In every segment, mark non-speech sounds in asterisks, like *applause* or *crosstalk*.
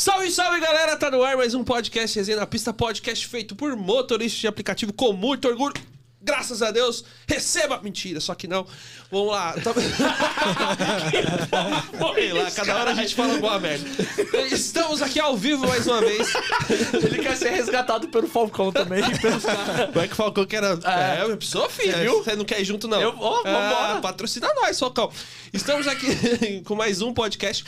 Salve, salve galera, tá no ar mais um podcast Resenha na Pista, podcast feito por motoristas de aplicativo com muito orgulho. Graças a Deus, receba! Mentira, só que não. Vamos lá. Tá... *laughs* Lá, cada hora a gente fala alguma merda. Estamos aqui ao vivo mais uma vez. Ele quer ser resgatado pelo Falcão também. pelos caras. Como é que o Falcão que era. É, é pessoa, filho, É, viu? Você não quer ir junto, não. Eu vambora. Ah, patrocina nós, Falcão. Estamos aqui *laughs* com mais um podcast.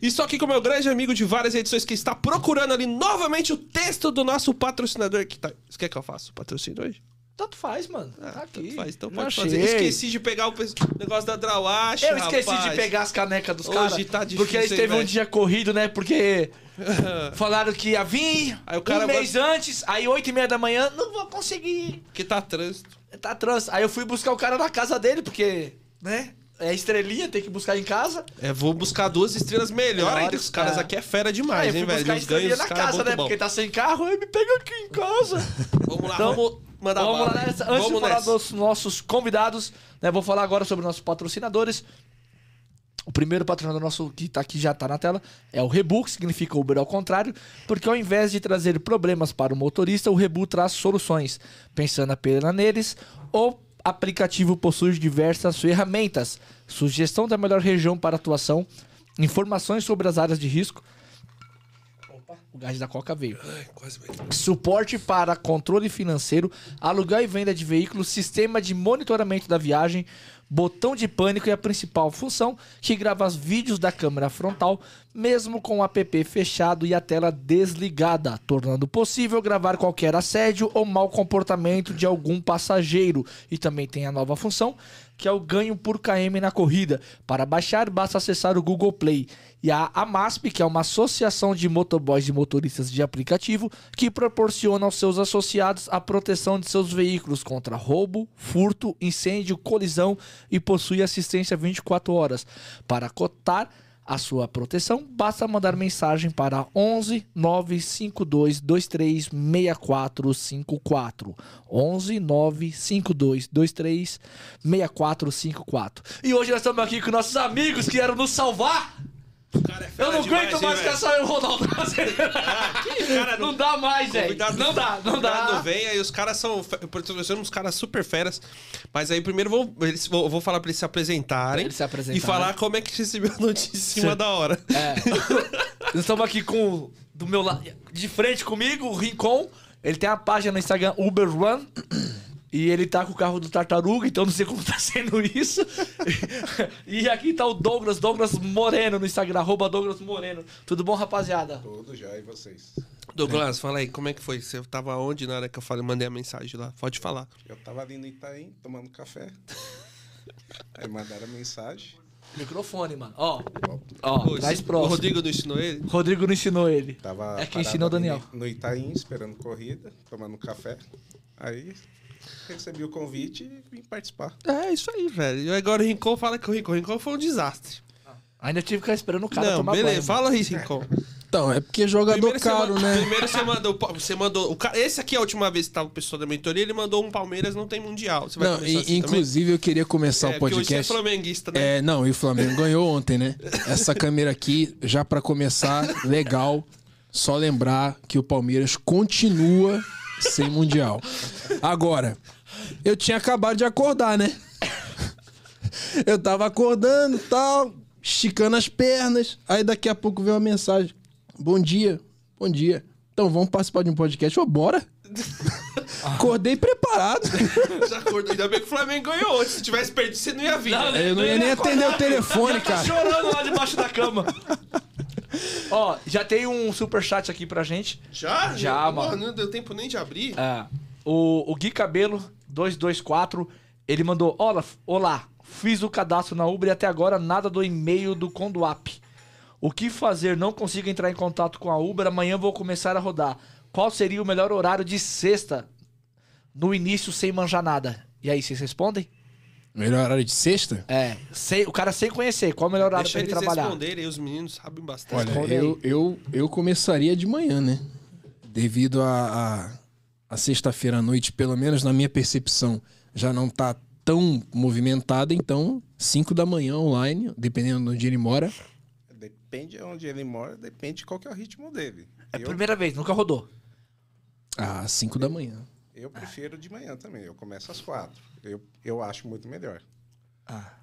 E estou aqui com meu grande amigo de várias edições que está procurando ali novamente o texto do nosso patrocinador. Que tá... Você quer que eu faça o patrocínio hoje? Tanto faz, mano. tá Ah, aqui. tanto faz, então pode fazer. achei. Esqueci de pegar o negócio da Drawash, Eu esqueci rapaz. de pegar as canecas dos Hoje caras. tá difícil, porque eles hein, teve um dia corrido, né? Porque *laughs* falaram que ia vir Aí o cara um mês antes, aí oito e meia da manhã, não vou conseguir. Porque tá trânsito. Tá trans. Aí eu fui buscar o cara na casa dele, porque, né? É estrelinha, tem que buscar em casa. É, vou buscar duas estrelas melhor ainda. que Os caras é. aqui é fera Aí demais, hein, velho? Os ganhos na é casa, né? bom. Porque tá sem carro, aí me pega aqui em casa. *laughs* Vamos lá, Então, vamos Vamos bala. lá nessa. Antes Vamos de falar nessa. dos nossos convidados, né, vou falar agora sobre nossos patrocinadores. O primeiro patrocinador nosso que tá aqui já tá na tela é o Rebu, que significa Uber ao contrário, porque ao invés de trazer problemas para o motorista, o Rebu traz soluções. Pensando apenas neles, o aplicativo possui diversas ferramentas, sugestão da melhor região para atuação, informações sobre as áreas de risco. O gás da coca veio Ai, quase suporte para controle financeiro, aluguel e venda de veículos, sistema de monitoramento da viagem, botão de pânico e a principal função que grava os vídeos da câmera frontal, mesmo com o app fechado e a tela desligada, tornando possível gravar qualquer assédio ou mau comportamento de algum passageiro. E também tem a nova função que é o ganho por KM na corrida. Para baixar, basta acessar o Google Play. E a AMASP, que é uma associação de motoboys e motoristas de aplicativo, que proporciona aos seus associados a proteção de seus veículos contra roubo, furto, incêndio, colisão e possui assistência 24 horas. Para cotar a sua proteção, basta mandar mensagem para 11 952 23 6454. 11 952 23 6454. E hoje nós estamos aqui com nossos amigos que vieram nos salvar. Cara é Eu não demais, aguento mais *laughs* é só eu, Ronaldo. cara não dá mais, velho. Não dá, não dá. vem, aí os caras são. Nós uns caras super feras. Mas aí primeiro eu vou, eles, vou, vou falar pra eles se apresentarem. Eles se apresentarem. E falar como é que recebeu a notícia em cima Sim. da hora. É. *laughs* Nós estamos aqui com do meu lado, de frente comigo, o Rincon. Ele tem a página no Instagram Uber Run. E ele tá com o carro do Tartaruga, então não sei como tá *laughs* sendo isso. e aqui tá o Douglas, Douglas Moreno no Instagram, arroba Douglas Moreno. Tudo bom, rapaziada? Tudo já, e vocês? Douglas, fala aí, como é que foi? Você tava onde na hora que eu falei, mandei a mensagem lá? Pode falar. Eu tava ali no Itaim, tomando café. *laughs* Aí mandaram a mensagem. Microfone, mano. Ó, ó, mais esse- O próximo. Rodrigo não ensinou ele? Rodrigo não ensinou ele. Tava É quem ensinou o Daniel. No Itaim, esperando corrida, tomando café. Aí recebi o convite e vim participar. É, isso aí, velho. E agora o Rincon fala que o Rincon, o Rincon foi um desastre. Ainda tive que ficar esperando o cara não, tomar beleza, banho. fala aí, Rincon. Então, é porque é jogador Primeiro você caro, né? Primeiro você mandou. Você mandou. O cara, esse aqui é a última vez que tava o pessoal da mentoria, ele mandou um Palmeiras, não tem Mundial. Você vai Não, começar e- assim inclusive eu queria começar também? o É, porque hoje você é podcast. flamenguista, né? É, não, e o Flamengo ganhou ontem, né? Essa câmera aqui, já pra começar, legal. Só lembrar que o Palmeiras continua sem mundial. Agora, eu tinha acabado de acordar, né? Eu tava acordando, tal, esticando as pernas. Aí daqui a pouco veio uma mensagem: "Bom dia. Bom dia. Então vamos participar de um podcast, ô, bora?" *laughs* Acordei preparado. Já acordou. Ainda bem que o Flamengo ganhou. Se tivesse perdido, você não ia vir. Não, né? Eu não ia nem atender o telefone, Tá cara. chorando lá debaixo da cama. Ó, já tem um superchat aqui pra gente. Já? Já, Porra, mano. Não deu tempo nem de abrir. É, o, o Gui Cabelo 224, ele mandou: Olá, olá, fiz o cadastro na Uber e até agora nada do e-mail do Conduap. O que fazer? Não consigo entrar em contato com a Uber. Amanhã vou começar a rodar. Qual seria o melhor horário de sexta? No início, sem manjar nada. E aí, vocês respondem? Melhor horário de sexta? É, sem, o cara sem conhecer. Qual o melhor horário Deixa pra ele eles trabalhar? responderem, os meninos sabem bastante. Olha, Responde eu, eu, eu começaria de manhã, né? Devido a, a, a sexta-feira à noite, pelo menos na minha percepção, já não tá tão movimentada, então 5 da manhã online, dependendo de onde ele mora. Depende de onde ele mora, depende de qual que é o ritmo dele. É a eu, primeira vez, nunca rodou. Às 5 da manhã. Eu prefiro de manhã também. Eu começo às quatro. Eu, eu acho muito melhor. Ah.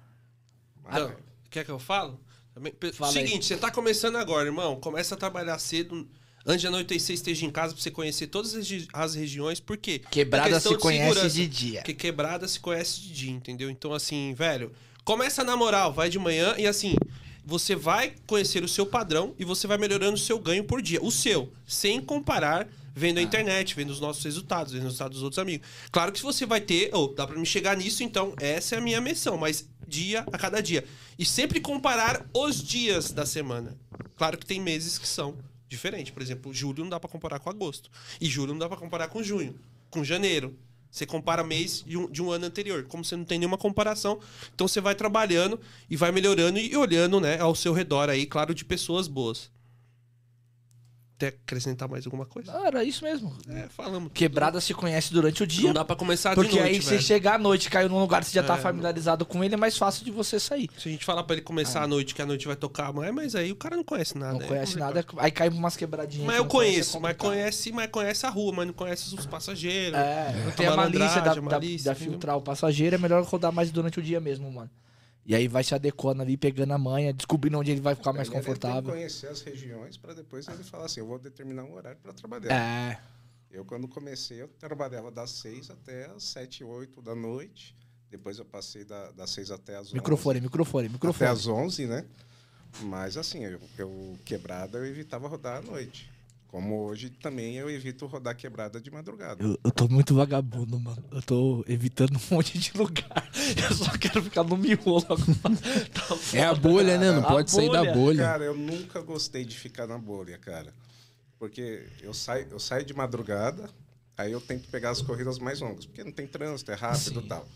Mas, Então, quer que eu falo? Também- Fala aí. Seguinte, você tá começando agora, irmão. Começa a trabalhar cedo. Antes de anoitecer, esteja em casa pra você conhecer todas as, regi- as regiões. Por quê? Quebrada se conhece segurança. de dia. Porque quebrada se conhece de dia, entendeu? Então, assim, velho, começa na moral, vai de manhã e assim, você vai conhecer o seu padrão e você vai melhorando o seu ganho por dia. O seu, sem comparar vendo a internet, vendo os nossos resultados, vendo os resultados dos outros amigos. Claro que se você vai ter, ou dá pra me chegar nisso, então essa é a minha missão, mas dia a cada dia. E sempre comparar os dias da semana. Claro que tem meses que são diferentes. Por exemplo, julho não dá pra comparar com agosto. E julho não dá pra comparar com junho, com janeiro. Você compara mês de um, de um ano anterior. Como você não tem nenhuma comparação, então você vai trabalhando e vai melhorando e olhando né, ao seu redor aí, claro, de pessoas boas. Quer acrescentar mais alguma coisa? Ah, era isso mesmo. É, falamos. Quebrada se conhece durante o Não dia. dá pra começar Porque noite, aí você velho. chegar à noite, caiu num lugar que você já tá É, familiarizado com ele, é mais fácil de você sair. Se a gente falar pra ele começar à noite, que a noite vai tocar amanhã, mas aí o cara não conhece nada. Não é conhece nada, aí cai umas quebradinhas. Mas eu não é conheço, mas conhece, mas conhece a rua, mas não conhece os passageiros. É, não tem a malícia da, a da- malícia, da entendeu? filtrar o passageiro, é melhor rodar mais durante o dia mesmo, mano. E aí vai se adequando ali, pegando a manha, descobrindo onde ele vai ficar mais ele confortável. que conhecer as regiões para depois ele falar assim, eu vou determinar um horário para trabalhar. É, Eu, quando comecei, eu trabalhava das 6 até as 7, 8 da noite. Depois eu passei da, das 6 até as 11. microfone, microfone, Até microfone. as 11, né? Mas assim, eu, eu quebrada eu evitava rodar à noite. Como hoje também eu evito rodar quebrada de madrugada. Eu, eu tô muito vagabundo, mano. Eu tô evitando um *laughs* monte de lugar. Eu só quero ficar no miolo agora. *laughs* Tá É a bolha, né? Não A pode sair da bolha. bolha. Cara, eu nunca gostei de ficar na bolha, cara. Porque eu saio, eu saio de madrugada, aí eu tento pegar as corridas mais longas, porque não tem trânsito, é rápido e tal.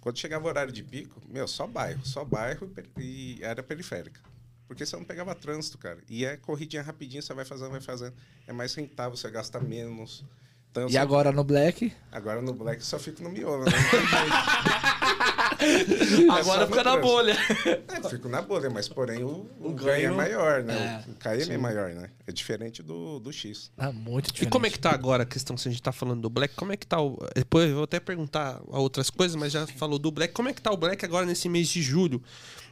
Quando chegava o horário de pico, meu, só bairro, só bairro e e área periférica. Porque você não pegava trânsito, cara. E é corridinha rapidinho, você vai fazendo, vai fazendo. É mais rentável, você gasta menos. Então, E sempre- agora no Black? agora no Black só fico no miolo, né? *laughs* *laughs* Agora fica na bolha. É, fico na bolha, mas porém o, o, O ganho é ganho- maior, né? é, o KM é maior, né? É diferente do, do X. Ah, muito E diferente. como é que tá agora a questão, se a gente tá falando do Black, como é que tá o... Depois eu vou até perguntar a outras coisas, mas já falou do Black. Como é que tá o Black agora nesse mês de julho,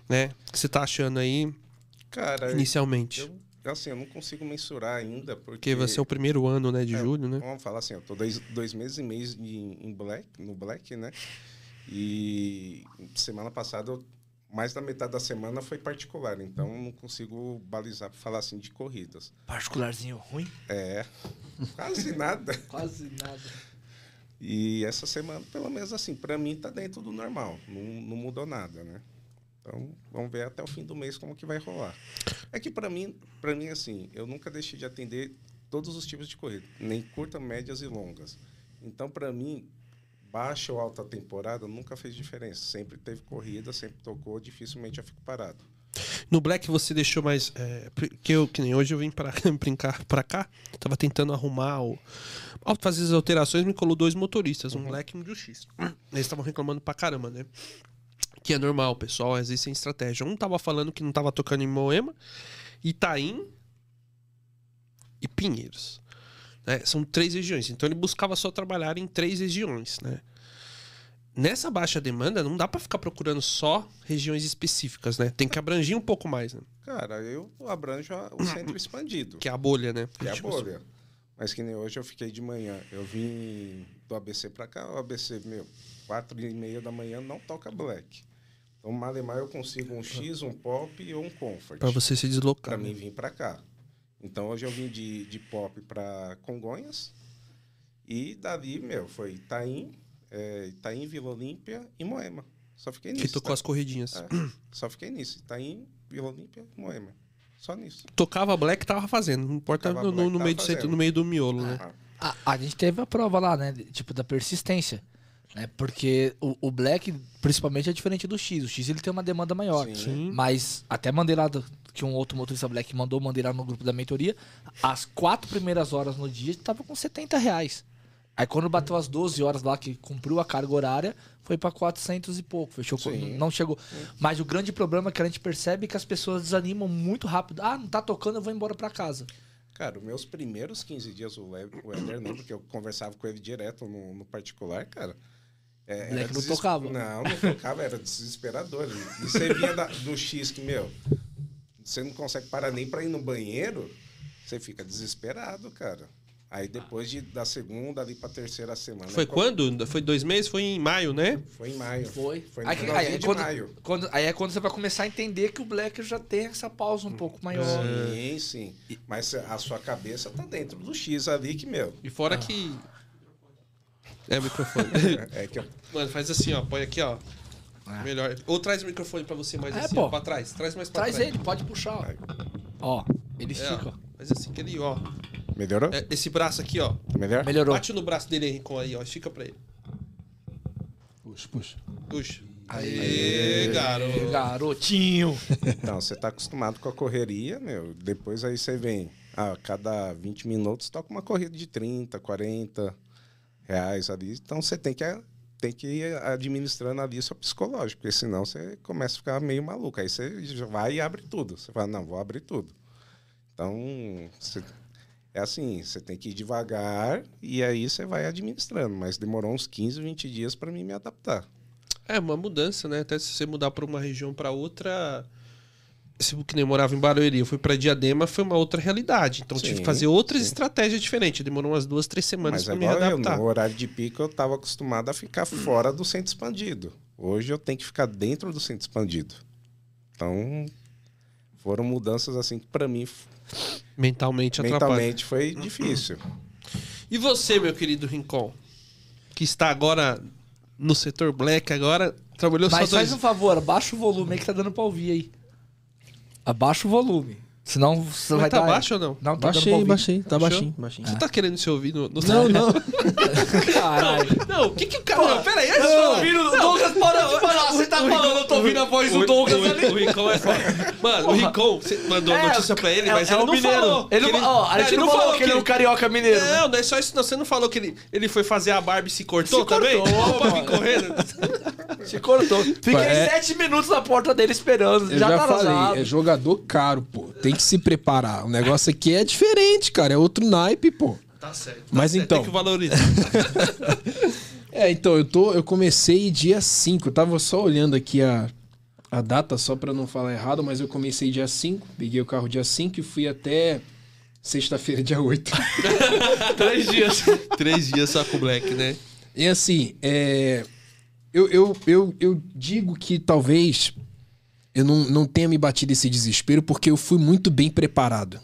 né? O que você tá achando aí, Cara, inicialmente? eu, assim, eu não consigo mensurar ainda, porque... Porque vai ser o primeiro ano, né, de É, julho, né? Vamos falar assim, eu tô dois, dois meses e meio em, em Black, no Black, né? E semana passada, eu- mais da metade da semana foi particular, então eu não consigo balizar pra falar assim de corridas. Particularzinho ruim? É, quase nada. *laughs* Quase nada. E essa semana, pelo menos assim, para mim tá dentro do normal, não, não mudou nada, né? Então, vamos ver até o fim do mês como que vai rolar. É que para mim, para mim assim, eu nunca deixei de atender todos os tipos de corrida, nem curta, médias e longas. Então, para mim, baixa ou alta temporada nunca fez diferença. Sempre teve corrida, sempre tocou, dificilmente eu fico parado. No Black você deixou mais. É, que eu, que nem hoje eu vim pra *laughs* brincar pra cá, tava tentando arrumar o. Ao fazer as alterações, me colou dois motoristas, um Black e um de X. Eles estavam reclamando pra caramba, né? Que é normal, pessoal, às vezes tem estratégia. Um tava falando que não tava tocando em Moema, Itaim e Pinheiros. né? São três regiões. Então ele buscava só trabalhar em três regiões, né? Nessa baixa demanda, não dá pra ficar procurando só regiões específicas, né? Tem que abranger um pouco mais, né? Cara, eu abranjo o centro expandido. Que é a bolha, né? Que é a Tipo, bolha. Mas que nem hoje eu fiquei de manhã. Eu vim do ABC pra cá, o ABC, meu, quatro e meia da manhã não toca black. Então, malemar eu consigo um X, um pop ou um comfort. Pra você se deslocar. Pra né? mim vir pra cá. Então, hoje eu vim de, de pop pra Congonhas. E dali, meu, foi Itaim, é, Itaim, Vila Olímpia e Moema. Só fiquei nisso. Que tocou tá? as corridinhas. É, só fiquei nisso. Itaim, Vila Olímpia e Moema. Só nisso. Tocava Black, tava fazendo. Não importa no, no- no meio do no meio do miolo, né? Ah, A, a gente teve a prova lá, né? Tipo, da persistência. Né? Porque o, o Black, principalmente, é diferente do X. O X ele tem uma demanda maior. Sim. Sim. Mas até mandei lá do- que um outro motorista Black mandou, mandei lá no grupo da mentoria. As quatro primeiras horas no dia tava com 70 reais. Aí quando bateu as 12 horas lá, que cumpriu a carga horária, foi pra 400 e pouco. Fechou, com- Sim. não chegou. Mas o grande problema é que a gente percebe que as pessoas desanimam muito rápido. Ah, não tá tocando, eu vou embora pra casa. Cara, os meus primeiros 15 dias, o Éder não, porque eu conversava com ele direto no, no particular, cara. É, Moleque não deses- tocava. Não, não tocava, era desesperador. E você vinha da- do X que, meu, você não consegue parar nem pra ir no banheiro, você fica desesperado, cara. Aí depois de, da segunda ali pra terceira semana. Foi quando? Foi dois meses? Foi em maio, né? Foi em maio. Foi. Foi no aí, aí é de quando, maio. quando- aí é quando você vai começar a entender que o Black já tem essa pausa um pouco maior. Sim, sim. Mas a sua cabeça tá dentro do X ali que, meu. E fora que. É o microfone. *laughs* É que eu- Mano, faz assim, ó. Põe aqui, ó. Melhor. Ou traz o microfone pra você mais É, assim, pô. ó, pra trás. Traz mais pra Traz trás. ele, pode puxar. Ó, ó ele É, estica. ó. Faz assim, que ele, ó. Melhorou? É, esse braço aqui, ó. Melhor? Melhorou. Bate no braço dele, Rincon, aí, ó. Estica pra ele. Puxa, puxa. Puxa. Aê, garoto. Garotinho. *laughs* Então, você tá acostumado com a correria, meu. Depois aí você vem, a cada 20 minutos toca uma corrida de 30, 40 reais ali. Então você tem que, tem que ir administrando ali seu psicológico, porque senão você começa a ficar meio maluco. Aí você vai e abre tudo. Você fala, não, vou abrir tudo. Então, você- é assim, você tem que ir devagar e aí você vai administrando. Mas demorou uns 15, 20 dias para mim me adaptar. É uma mudança, né? Até se você mudar pra uma região pra outra. Se que nem eu morava em Barueri, eu fui pra Diadema, foi uma outra realidade. Então tive Sim, que fazer outras sim. estratégias diferentes. Demorou umas duas, três semanas é me igual eu, adaptar. no horário de pico eu estava acostumado a ficar fora do centro expandido. Hoje eu tenho que ficar dentro do centro expandido. Então, foram mudanças assim que para mim Mentalmente atrapalha. mentalmente foi difícil. E você, meu querido Rincon, que está agora no setor black, agora trabalhou Mas só dois... faz um favor, abaixa o volume aí que tá dando pra ouvir aí. Abaixa o volume. Senão você Mas vai tá dar... baixo ou não? Não, tá Baixei, baixei. Tá baixinho, baixinho. Você tá querendo se ouvir no, no Não, não. Caralho. *laughs* Não, o que que o cara... Não, pera aí, Eu tô ouvindo o Douglas, para de falar. Você tá falando, eu tô ouvindo a voz do Douglas o- ali. O Rincon é foda. Mano, o Rincon, você mandou É, notícia pra ele, é- mas é ele o não mineiro. falou. Ele, não, ó, a gente não falou que ele é um carioca mineiro. Não, não é só isso, não. Você não falou que ele, ele foi fazer a barba e se cortou Se também? cortou, pra vir mano. correndo. *laughs* Se cortou. Fiquei É- sete minutos na porta dele esperando. Eu já, já, tá falei, é jogador caro, pô. Tem que se preparar. O negócio aqui é diferente, cara. É outro naipe, pô. Tá certo. Mas Tem então. que valorizar. *laughs* É, então, eu tô. Eu comecei dia 5. Eu tava só olhando aqui a, a data, só pra não falar errado, mas eu comecei dia 5, peguei o carro dia 5 e fui até sexta-feira, dia 8. *laughs* Três dias. *laughs* Três dias só com o Black, né? E assim, é, eu, eu, eu, eu digo que talvez eu não, não tenha me batido esse desespero porque eu fui muito bem preparado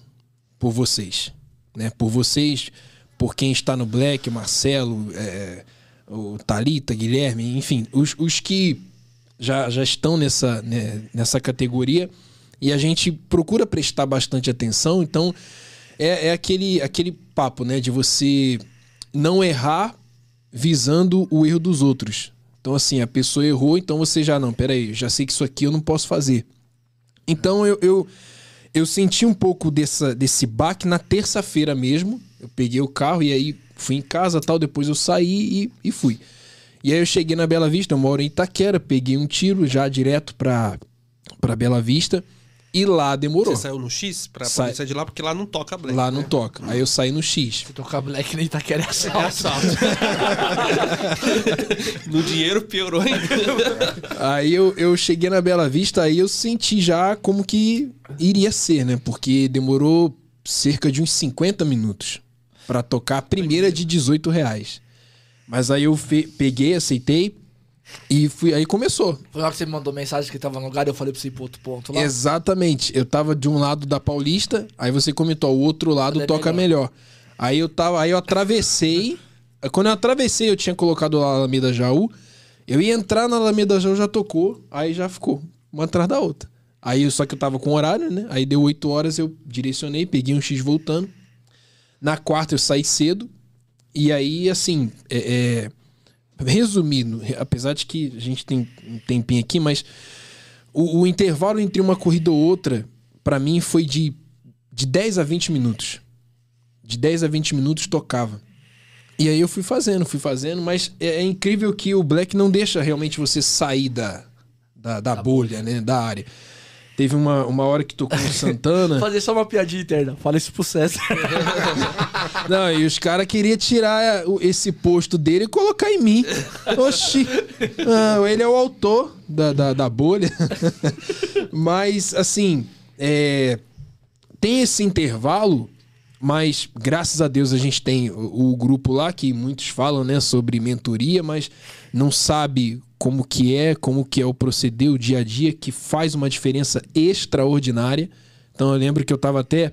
por vocês. Né? Por vocês, por quem está no Black, Marcelo, é, o Thalita, Guilherme, enfim, os, os que já, já estão nessa, né, nessa categoria e a gente procura prestar bastante atenção, então é, é aquele, aquele papo né, de você não errar visando o erro dos outros. Então, assim, a pessoa errou, então você já, não, peraí, já sei que isso aqui eu não posso fazer. Então, eu, eu, eu senti um pouco dessa, desse baque na terça-feira mesmo. Eu peguei o carro e aí fui em casa tal, depois eu saí e, e fui. E aí eu cheguei na Bela Vista, eu moro em Itaquera, peguei um tiro já direto pra, pra Bela Vista e lá demorou. Você saiu no X pra Sai- poder sair de lá, porque lá não toca Black. Lá não né? toca. Aí eu saí no X. Se tocar Black nem tá querendo É assalto. assalto. *laughs* no dinheiro piorou ainda. Aí eu, eu cheguei na Bela Vista, aí eu senti já como que iria ser, né? Porque demorou cerca de uns 50 minutos pra tocar a primeira de 18 reais. Mas aí eu peguei, aceitei e fui. Aí começou. Foi na hora que você me mandou mensagem que tava no lugar e eu falei pra você ir pro outro ponto lá. Exatamente. Eu tava de um lado da Paulista, aí você comentou, o outro lado Ele é toca melhor. Aí eu tava, aí eu atravessei. *laughs* Quando eu atravessei, eu tinha colocado a Alameda Jaú. Eu ia entrar na Alameda Jaú, já tocou, aí já ficou uma atrás da outra. Aí só que eu tava com horário, né? Aí deu 8 horas, eu direcionei, peguei um X voltando. Na quarta eu saí cedo. E aí, assim, é, é, resumindo, apesar de que a gente tem um tempinho aqui, mas o, o intervalo entre uma corrida ou outra, pra mim, foi de, de 10 a 20 minutos. De 10 a 20 minutos tocava. E aí eu fui fazendo, fui fazendo, mas é, é incrível que o Black não deixa realmente você sair da, da, da bolha, né? Da área. Teve uma, uma hora que tocou o Santana. *laughs* Fazer só uma piadinha interna. Fala isso pro César. *laughs* Não, e os caras queriam tirar o- esse posto dele e colocar em mim. Oxi. Ah, ele é o autor da, da, da bolha. *laughs* Mas, assim, é, tem esse intervalo, mas graças a Deus a gente tem o, o grupo lá que muitos falam, né, sobre mentoria, mas não sabe como que é, como que é o proceder, o dia a dia, que faz uma diferença extraordinária. Então eu lembro que eu tava até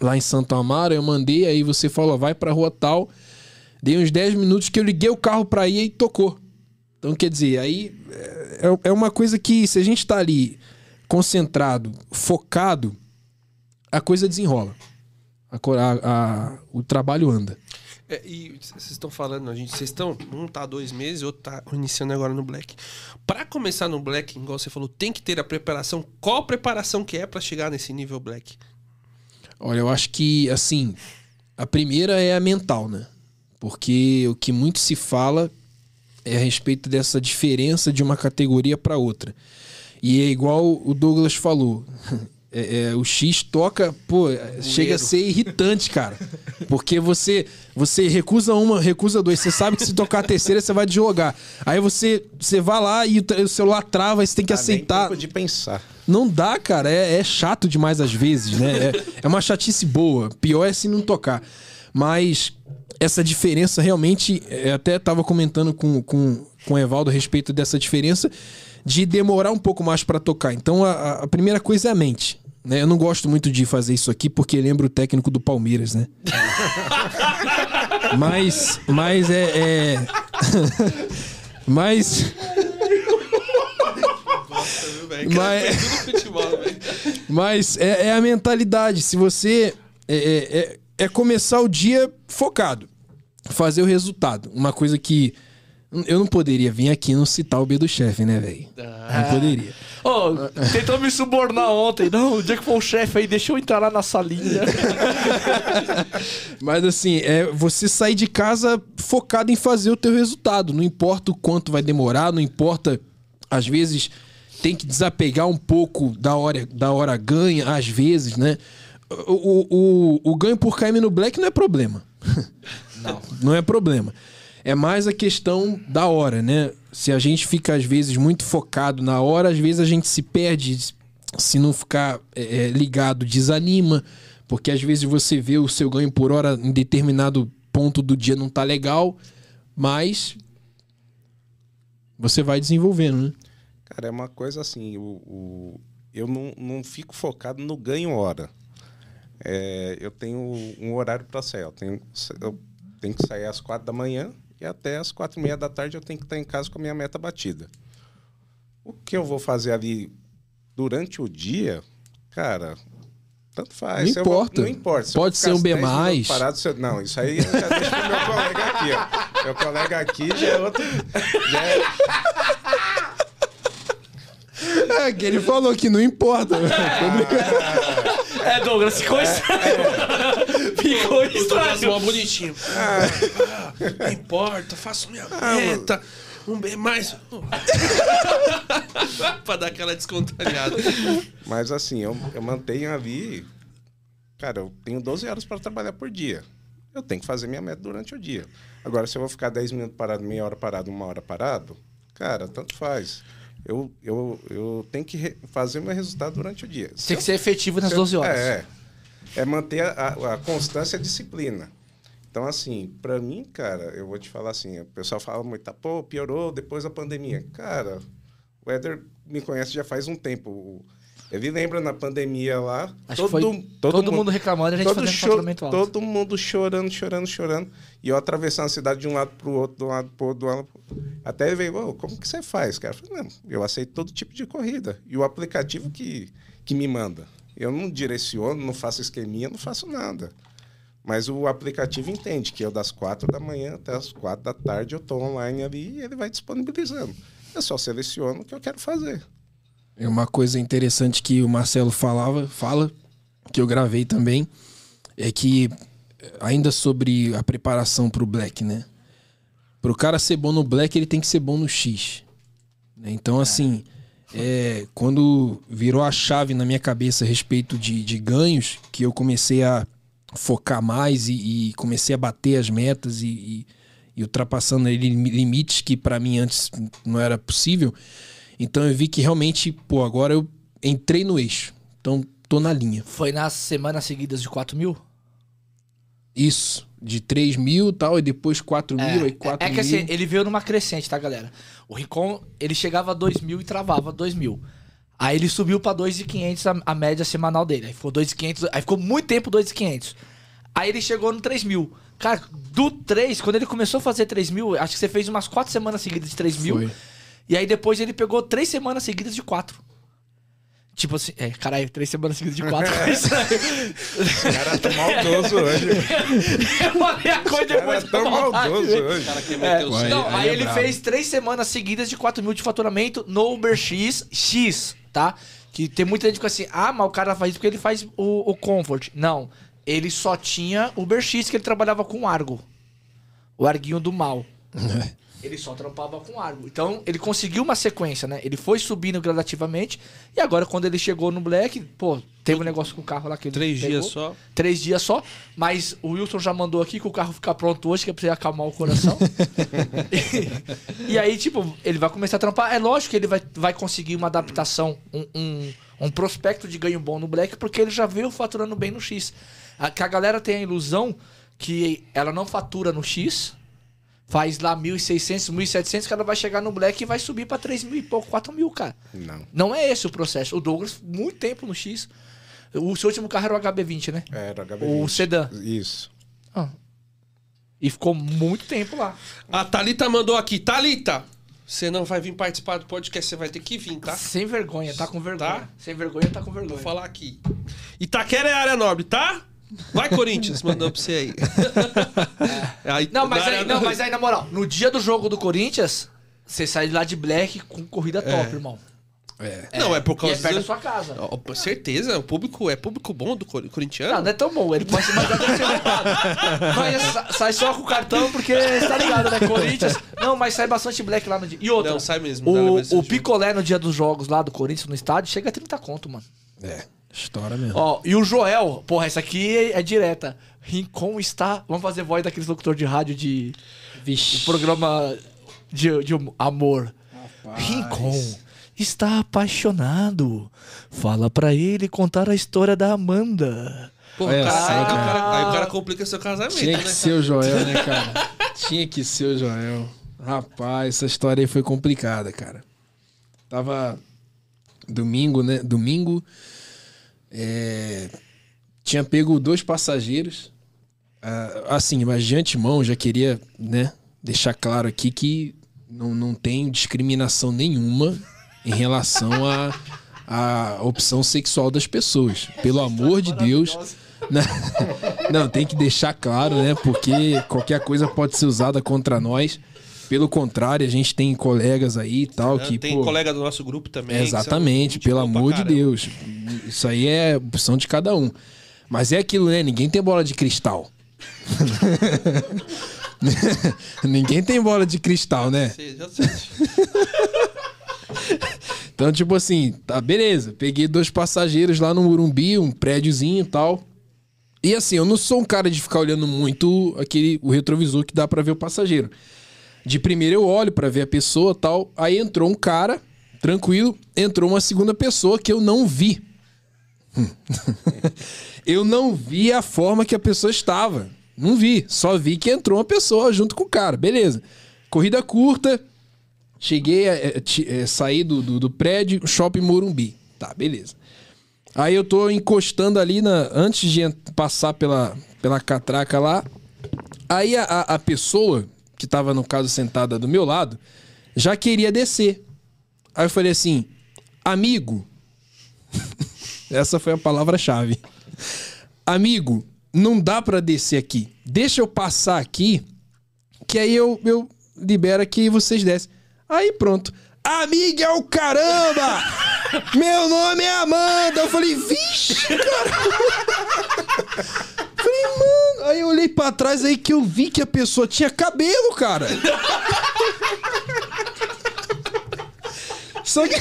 lá em Santo Amaro, eu mandei, aí você falou, vai pra rua tal. Dei uns 10 minutos que eu liguei o carro pra ir e tocou. Então, quer dizer, aí é, é uma coisa que, se a gente tá ali concentrado, focado, a coisa desenrola. A a- a- o trabalho anda. É, e vocês estão falando, a gente, vocês estão, um tá dois meses, outro tá iniciando agora no Black. Pra começar no Black, igual você falou, tem que ter a preparação. Qual preparação que é pra chegar nesse nível Black? Olha, eu acho que, assim, a primeira é a mental, né? Porque o que muito se fala é a respeito dessa diferença de uma categoria para outra. E é igual o Douglas falou. *laughs* É, é, o X toca, pô, chega a ser irritante, cara. Porque você você recusa uma, recusa dois. Você sabe que se tocar a terceira, você vai deslogar. Aí você, você vai lá e o, celular trava, você tem que Dá nem aceitar. tempo de pensar. Não dá, cara. É, é chato demais às vezes, né? É, é uma chatice boa. Pior é se não tocar. Mas essa diferença realmente. Eu até tava comentando com, com, com o Evaldo a respeito dessa diferença de demorar um pouco mais pra tocar. Então a- a, primeira coisa é a mente. Né? Eu não gosto muito de fazer isso aqui porque lembro o técnico do Palmeiras, né? *laughs* mas, mas é. é... *laughs* mas. Mas-. Mas é, é a mentalidade. Se você. É, é- é- é começar o dia focado. Fazer o resultado. Uma coisa que. Eu não poderia vir aqui não citar o B do chefe, né, velho? Não poderia. Ô, tentou me subornar ontem. Não, o dia que for o chefe aí, deixa eu entrar lá na salinha. *laughs* Mas assim, é você sair de casa focado em fazer o teu resultado. Não importa o quanto vai demorar, não importa. Às vezes tem que desapegar um pouco da hora, da hora ganha, às vezes, né? O, o, o, o ganho por KM no Black não é problema. Não. *laughs* Não é problema. É mais a questão da hora, né? Se a gente fica, às vezes, muito focado na hora, às vezes a gente se perde. Se não ficar é, é, ligado, desanima. Porque às vezes você vê o seu ganho por hora em determinado ponto do dia não tá legal, mas você vai desenvolvendo, né? Cara, é uma coisa assim, o, o- eu não, não fico focado no ganho hora. É, eu tenho um horário para sair. Eu tenho, eu tenho que sair às quatro da manhã e até às quatro e meia da tarde eu tenho que estar em casa com a minha meta batida. O que eu vou fazer ali durante o dia, cara, tanto faz. Não Se eu importa. não importa. Se Pode ser um as B+. 10 minutos Parado, se eu- não, isso aí eu já deixo pro meu colega aqui, ó. Meu colega aqui já é outro. Já é, É, que ele falou que não importa. É, Douglas, ficou estranho. ficou O Douglas estranho. mó bonitinho. Ah, não importa, faço minha meta. Um B mais. *laughs* pra dar aquela descontrolada. Mas assim, eu, eu mantenho ali. Cara, eu tenho 12 horas para trabalhar por dia. Eu tenho que fazer minha meta durante o dia. Agora, se eu vou ficar 10 minutos parado, meia hora parado, uma hora parado, cara, tanto faz. Eu, eu, eu tenho que fazer meu resultado durante o dia. Tem que ser efetivo nas 12 horas. É, é manter a, a- constância e a disciplina. Então, assim, pra mim, cara, eu vou te falar assim, o pessoal fala muito, tá, pô, piorou depois da pandemia. Cara, o Éder me conhece já faz um tempo. O- Ele lembra na pandemia lá, que foi todo mundo reclamando e a gente todo fazendo cho-. Todo mundo chorando, chorando, chorando. E eu atravessando a cidade de um lado pro outro, de um lado pro outro, de um lado pro outro. Até ele veio, "Ô, como que você faz, cara? Eu falei, não, eu aceito todo tipo de corrida. E o aplicativo que, que me manda. Eu não direciono, não faço esqueminha, não faço nada. Mas o aplicativo entende que eu das quatro da manhã até as quatro da tarde eu estou online ali e ele vai disponibilizando. Eu só seleciono o que eu quero fazer. É uma coisa interessante que o Marcelo falava, fala, que eu gravei também, é que ainda sobre a preparação pro Black, né? Pro cara ser bom no Black, ele tem que ser bom no X. né? Então, assim, é, quando virou a chave na minha cabeça a respeito de, de ganhos, que eu comecei a focar mais e, e comecei a bater as metas e, e, e ultrapassando limites que pra mim antes não era possível. Então eu vi que realmente, pô, agora eu entrei no eixo. Então tô na linha. Foi nas semanas seguidas de 4 mil? Isso. De 3 mil e tal, e depois 4 mil, aí 4 é, é mil. que assim, ele veio numa crescente, tá, galera? O Rincon, ele chegava a 2 mil e travava 2 mil. Aí ele subiu pra 2,500 a, a média semanal dele. Aí ficou 2,500, aí ficou muito tempo 2,500. Aí ele chegou no 3 mil. Cara, do 3, quando ele começou a fazer 3 mil, acho que você fez umas 4 semanas seguidas de 3 mil. Foi. E aí depois ele pegou 3 semanas seguidas de 4. Tipo assim, é, caralho, 3 semanas seguidas de 4. O *laughs* cara tá maldoso hoje. Eu falei a coisa O cara depois tá maldoso hoje. cara quer É, o Aí- não, aí aí é ele fez três semanas seguidas de 4 mil de faturamento no UberX X, tá? Que tem muita gente que fica assim, ah, mas o cara faz isso porque ele faz o, o Comfort. Não, ele só tinha o UberX que ele trabalhava com Argo. O Arguinho do mal. *laughs* Ele só trampava com Argo. Então, ele conseguiu uma sequência, né? Ele foi subindo gradativamente. E agora, quando ele chegou no Black, pô, teve um negócio com o carro lá que ele Três pegou. dias só. Três dias só. Mas o Wilson já mandou aqui que o carro fica pronto hoje, que é pra você acalmar o coração. *laughs* e, e aí, tipo, ele vai começar a trampar. É lógico que ele vai, vai conseguir uma adaptação, um, um, um prospecto de ganho bom no Black, porque ele já veio faturando bem no X. A, que a galera tem a ilusão que ela não fatura no X, faz lá 1.600, 1.700, que ela vai chegar no Black e vai subir pra 3 mil e pouco, 4 mil, cara. Não. Não é esse o processo. O Douglas, muito tempo no X. O seu último carro era o HB20, né? Era HB20. O sedã. Isso. Ah. E ficou muito tempo lá. A Thalita mandou aqui. Thalita, você não vai vir participar do podcast, você vai ter que vir, tá? Sem vergonha, tá com vergonha. Tá? Sem vergonha, tá com vergonha. Vou falar aqui. Itaquera é área nobre, tá? Vai, Corinthians, mandou pra você aí. *laughs* Aí, Não, mas aí, não, mas aí, na moral, no dia do jogo do Corinthians, você sai de lá de black com corrida top, irmão. É. Não, é por E é causa perto da sua casa. Certeza, o público é público bom do cor- corintiano. Não, não é tão bom. Ele pode ser mais. Mas sa- sai só com o cartão, porque você tá ligado, né? Corinthians. Não, mas sai bastante black lá no dia. E outra, Não, sai mesmo, o, o picolé no dia dos jogos lá do Corinthians no estádio chega a 30 conto, mano. É. História mesmo. Ó, e o Joel, porra, essa aqui é, é direta. Rincon está. Vamos fazer voz daqueles locutor de rádio de. Vixe. Um programa de, de amor. Rincon está apaixonado. Fala pra ele contar a história da Amanda. Pô, Olha cara, aí, o cara. cara- aí o cara complica seu casamento, Tinha né? que ser o Joel, né, cara? Tinha que ser o Joel. Rapaz, essa história aí foi complicada, cara. Tava domingo, né? Domingo. É, Tinha pego dois passageiros. Ah, assim, mas de antemão já queria, né? Deixar claro aqui que não, não tem discriminação nenhuma em relação à à opção sexual das pessoas. Pelo amor de Deus. Né? *laughs* Não, tem que deixar claro, né? Porque qualquer coisa pode ser usada contra nós. Pelo contrário, a gente tem colegas aí e tal que. Tem pô, colega do nosso grupo também. Exatamente, pelo amor de. Deus. Isso aí é opção de cada um. Mas é aquilo, né? Ninguém tem bola de cristal. *laughs* Ninguém tem bola de cristal, né? Sei, já sei. *laughs* Então, tipo assim, tá, beleza. Peguei dois passageiros lá no Morumbi, um prédiozinho e tal. E assim, eu não sou um cara de ficar olhando muito aquele o retrovisor que dá pra ver o passageiro. De primeiro eu olho pra ver a pessoa tal. Aí entrou um cara, tranquilo. Entrou uma segunda pessoa que eu não vi. *laughs* eu não vi a forma que a pessoa estava. Não vi. Só vi que entrou uma pessoa junto com o cara. Beleza. Corrida curta. Cheguei, é, ti- é, saí do, do, do prédio, shopping Morumbi. Tá, beleza. Aí eu tô encostando ali na. Antes de passar pela, pela catraca lá. Aí a, a, a pessoa, que tava no caso sentada do meu lado, já queria descer. Aí eu falei assim, amigo. *laughs* Essa foi a palavra-chave. Amigo, não dá pra descer aqui. Deixa eu passar aqui, que aí eu, eu libero aqui e vocês descem. Aí pronto. Amiga é o caramba! Meu nome é Amanda! Eu falei, vixe, cara! *laughs* Falei, mano. Aí eu olhei pra trás aí que eu vi que a pessoa tinha cabelo, cara. Só que.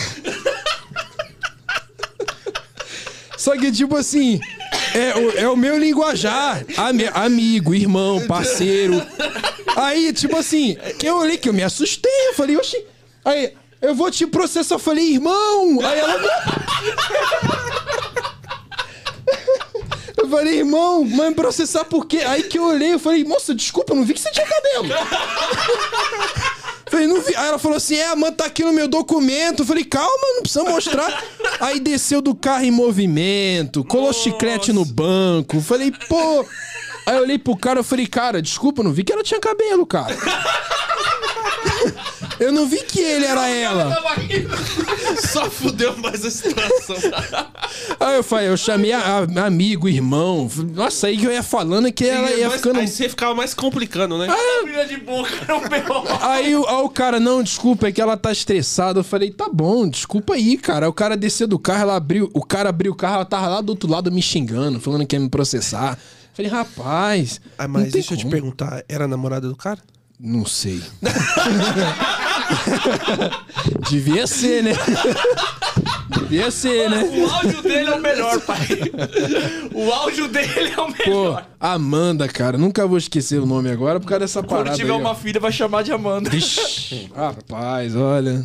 Só que, tipo assim, é, o- é o meu linguajar. Ami- amigo, irmão, parceiro. Aí, tipo assim, que eu olhei que eu me assustei. Eu falei, oxi. Aí, eu vou te processar. Eu falei, irmão. Aí ela. Eu falei, irmão, me processar por quê? Aí que eu olhei, eu falei, moça, desculpa, eu não vi que você tinha cabelo. Falei, não vi. Aí ela falou assim: é, mano, tá aqui no meu documento. Eu falei, calma, não precisa mostrar. Aí desceu do carro em movimento, colou chiclete no banco. Falei, pô. Aí eu olhei pro cara, eu falei, cara, desculpa, eu não vi que ela tinha cabelo, cara. Eu não vi que ele era ela. Só fudeu mais a situação. Aí eu falei, eu chamei a, a- amigo, irmão. Nossa, aí que eu ia falando que ela ia ficando. Aí você ficava mais complicando, né? Brilha de boca, pegou. *laughs* Aí, o- aí o cara, não, desculpa, é que ela tá estressada. Eu falei, tá bom, desculpa aí, cara. Aí o cara desceu do carro, ela abriu, o cara abriu o carro, ela tava lá do outro lado me xingando, falando que ia me processar. Falei, rapaz. Ah, mas deixa eu te como. perguntar, era a namorada do cara? Não sei. *laughs* Devia ser, né? Devia ser, né? O áudio dele é o melhor, pai. O áudio dele é o Pô, melhor. Amanda, cara, nunca vou esquecer o nome agora por causa dessa Quando parada tiver aí, ó. uma filha, vai chamar de Amanda. Vixe, rapaz, olha.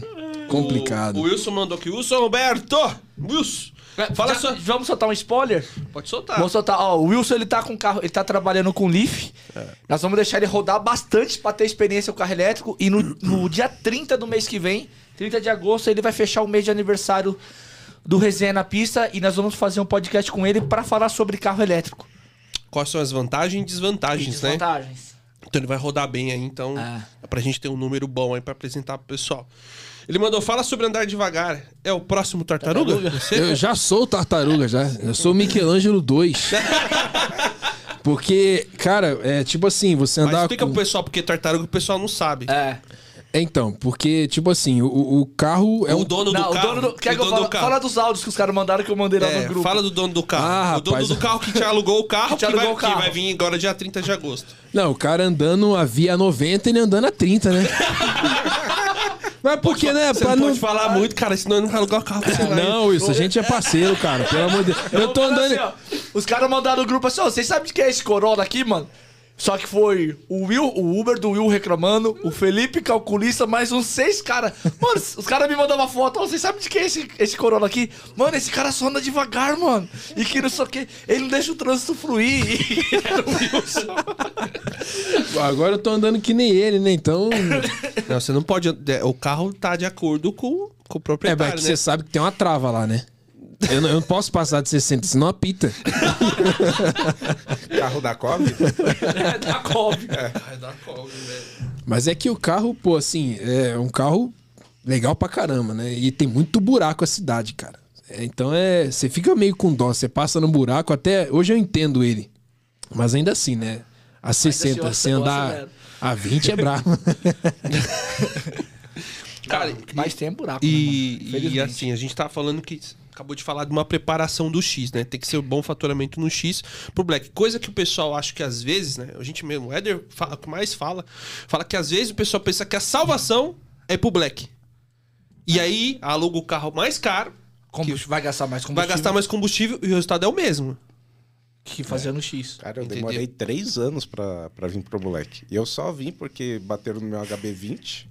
Complicado. O Wilson mandou aqui. Wilson Roberto! Wilson! Fala Já- só. Vamos soltar um spoiler? Pode soltar. Vamos soltar. Ó, o Wilson, ele tá com carro, ele tá trabalhando com Leaf. Nós vamos deixar ele rodar bastante pra ter experiência com carro elétrico. E no, no dia 30 do mês que vem, 30 de agosto, ele vai fechar o mês de aniversário do Resenha na Pista. E nós vamos fazer um podcast com ele pra falar sobre carro elétrico. Quais são as vantagens e desvantagens, né? Desvantagens. Então ele vai rodar bem aí, então Ah. é pra gente ter um número bom aí pra apresentar pro pessoal. Ele mandou, fala sobre andar devagar. É o próximo tartaruga? Tartaruga? Eu já sou o tartaruga, já. Eu sou o Michelangelo 2. *laughs* Porque, cara, é tipo assim, você Mas andar. explica com- pro pessoal, porque tartaruga o pessoal não sabe. É. Então, porque, tipo assim, o, o carro é o um. dono Não, do o carro. dono do. Quer o que eu dono fala, do carro. fala dos áudios que os caras mandaram que eu mandei lá É, no grupo. fala do dono do carro. Ah, o dono rapaz. do carro que te alugou o carro, Que *laughs* que, te vai, alugou o que carro. vai vir agora dia 30 de agosto. Não, o cara andando a via 90 e ele andando a 30, né? *laughs* Mas porque, né? Você Pra não não. pode falar muito, cara, senão eu não vai alugar o carro pra você. vai. Não, isso, a gente é parceiro, cara. Pelo amor de Deus. Eu tô andando. assim, ó, os caras mandaram no grupo assim, ó, vocês sabem de que é esse Corolla aqui, mano? Só que foi o Will, o Uber do Will reclamando, o Felipe calculista, mais uns seis caras. Mano, *laughs* os caras me mandam uma foto, ó, vocês sabem de que é esse, esse Corolla aqui? Mano, esse cara só anda devagar, mano. E que não sei o que, ele não deixa o trânsito fluir. E era o Wilson. Agora eu tô andando que nem ele, né? Então. *laughs* Não, você não pode. é, O carro tá de acordo com, com o É, proprietário, mas que né? você sabe que tem uma trava lá, né? Eu não, eu não posso passar de 60, senão apita. *laughs* Carro da Kombi? É da Kombi. Ai, dá folga, velho. Mas é que o carro, pô, assim, é um carro legal pra caramba, né? E tem muito buraco a cidade, cara. É, então é. Você fica meio com dó, você passa no buraco, até. Hoje eu entendo ele. Mas ainda assim, né? A 60, assim, se eu andar acelero. a 20 é brabo. *laughs* Cara, Mas tem buraco, né, mano? E, e Infelizmente. assim, a gente tá falando que acabou de falar de uma preparação do X, né? Tem que ser um bom faturamento no X pro Black. Coisa que o pessoal acha que às vezes, né? A gente mesmo, o Éder fala, o que mais fala, fala que às vezes o pessoal pensa que a salvação é pro Black. E aí aluga o carro mais caro, Combustível, vai gastar mais combustível vai gastar mais combustível e o resultado é o mesmo. que fazia no X. Cara, eu Entendeu? demorei três anos pra, pra vir pro moleque. E eu só vim porque bateram no meu HB20.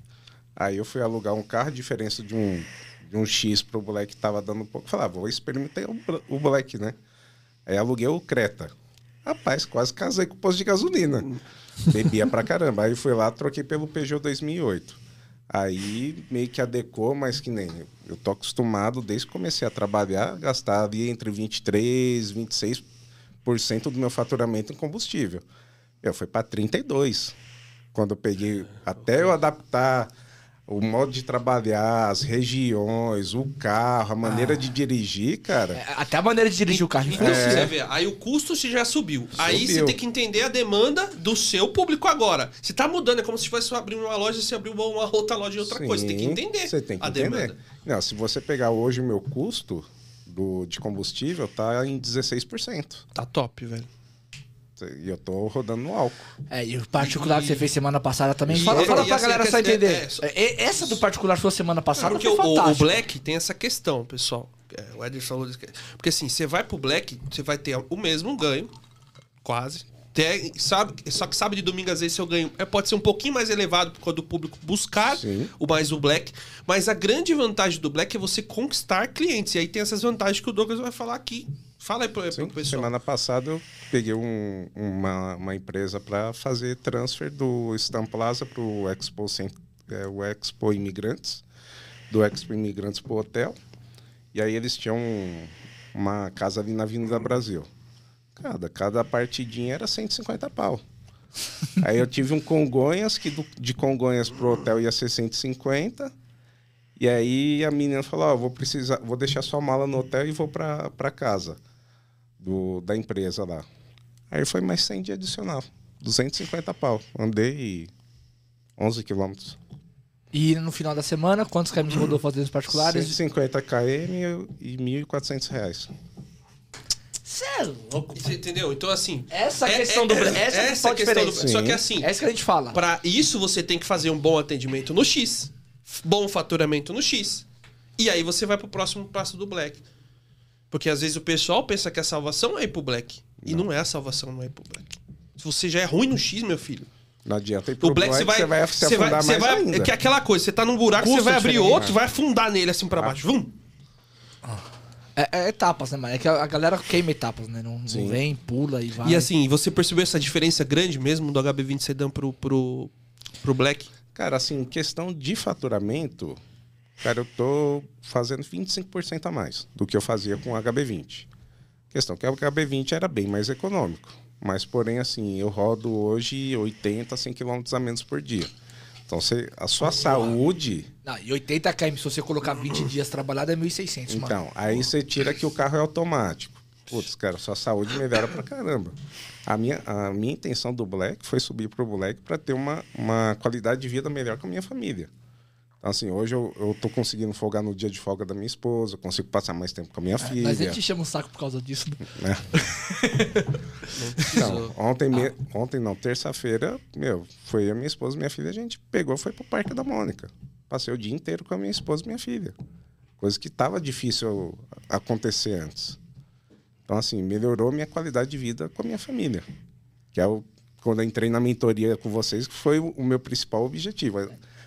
Aí eu fui alugar um carro, a diferença de um, de um X pro moleque tava dando pouco. Falei, ah, vou experimentar o, moleque, né? Aí aluguei o Creta. Rapaz, quase casei com o posto de gasolina. Bebia pra caramba. Aí fui lá, troquei pelo Peugeot 2008. Aí meio que adequou, mas que nem eu, eu tô acostumado desde que comecei a trabalhar, gastar ali entre 23, 26 do meu faturamento em combustível. Eu fui para 32. Quando eu peguei até eu adaptar o modo de trabalhar, as regiões, o carro, a maneira de dirigir, cara. É, Até a maneira de dirigir o carro. Então, influencia. você vê, aí o custo se já subiu. Aí você Subiu. tem que entender a demanda do seu público agora. Se tá mudando, é como se fosse abrir uma loja e você abrir uma uma outra loja de outra Sim, coisa. Você tem que entender Você tem que a entender. demanda. Não, se você pegar hoje o meu custo do, de combustível, tá em 16%. Tá top, velho. E eu tô rodando no álcool. É, e o particular que você fez semana passada também. E- fala e- fala e pra assim, galera é só que- é- entender. é, só- É, Essa do particular sua semana passada Porque foi o, o. Black tem essa questão, pessoal. É, O Ederson falou disso. Porque assim, você vai pro Black, você vai ter o mesmo ganho, quase. Tem- sabe, só que sábado e domingo, às vezes, seu ganho é, pode ser um pouquinho mais elevado quando o público buscar Sim. o mais o Black. Mas a grande vantagem do Black é você conquistar clientes. E aí tem essas vantagens que o Douglas vai falar aqui. Fala aí pro, pro Sim, pessoal. semana passada eu peguei um- uma, uma empresa para fazer transfer do Stam Plaza para o Expo, é, o Expo Imigrantes, do Expo Imigrantes para o hotel. E aí eles tinham uma casa ali na Avenida Brasil. Cada, cada partidinha era 150 pau. *laughs* Aí eu tive um Congonhas, que do- de Congonhas pro hotel ia ser 150. E aí a menina falou, ó, vou precisar, vou deixar sua mala no hotel e vou pra casa do, da empresa lá. Aí foi mais 100 de adicional. 250 pau. Andei 11 quilômetros. E no final da semana, quantos km rodou *clears throat* fazendo os particulares? 150 km e 1.400 reais. Você é louco. Você entendeu? Então, assim. Essa questão do Black- essa é a principal diferença. Só que assim, É isso que a gente fala. Pra isso você tem que fazer um bom atendimento no X, bom faturamento no X. E aí você vai pro próximo passo do Black. Porque às vezes o pessoal pensa que a salvação é ir pro Black. E não, é a salvação, não é ir pro Black. Se você já é ruim no X, meu filho. Não adianta ir pro O Black você vai. você vai se você vai, afundar você mais vai ainda. é que aquela coisa, você tá num buraco, Custo você vai abrir outro, vai afundar nele assim pra baixo. Vum! É, é etapas, né, mano? É que a galera queima etapas, né? Não, não vem, pula e vai. E assim, você percebeu essa diferença grande mesmo do HB20 Sedan pro, pro, pro Black? Cara, assim, questão de faturamento, cara, eu tô fazendo 25% a mais do que eu fazia com o HB20. Questão que o HB20 era bem mais econômico. Mas, porém, assim, eu rodo hoje 80, 100 km a menos por dia. Então, você, a sua saúde... Não, e 80 km, se você colocar 20 dias trabalhado, é 1.600, mano. Então, aí você tira que o carro é automático. Putz, cara, sua saúde melhora pra caramba. A minha, a minha intenção do Black foi subir pro Black para ter uma, uma qualidade de vida melhor com a minha família. Então, assim, hoje eu, eu tô conseguindo folgar no dia de folga da minha esposa, eu consigo passar mais tempo com a minha filha. Mas a gente chama o saco por causa disso. né? *laughs* Então, ontem, me- ontem não, terça-feira, meu, foi a minha esposa e minha filha, a gente pegou foi pro Parque da Mônica. Passei o dia inteiro com a minha esposa e minha filha. Coisa que tava difícil acontecer antes. Então, assim, melhorou minha qualidade de vida com a minha família. Que é o, quando eu entrei na mentoria com vocês, que foi o meu principal objetivo.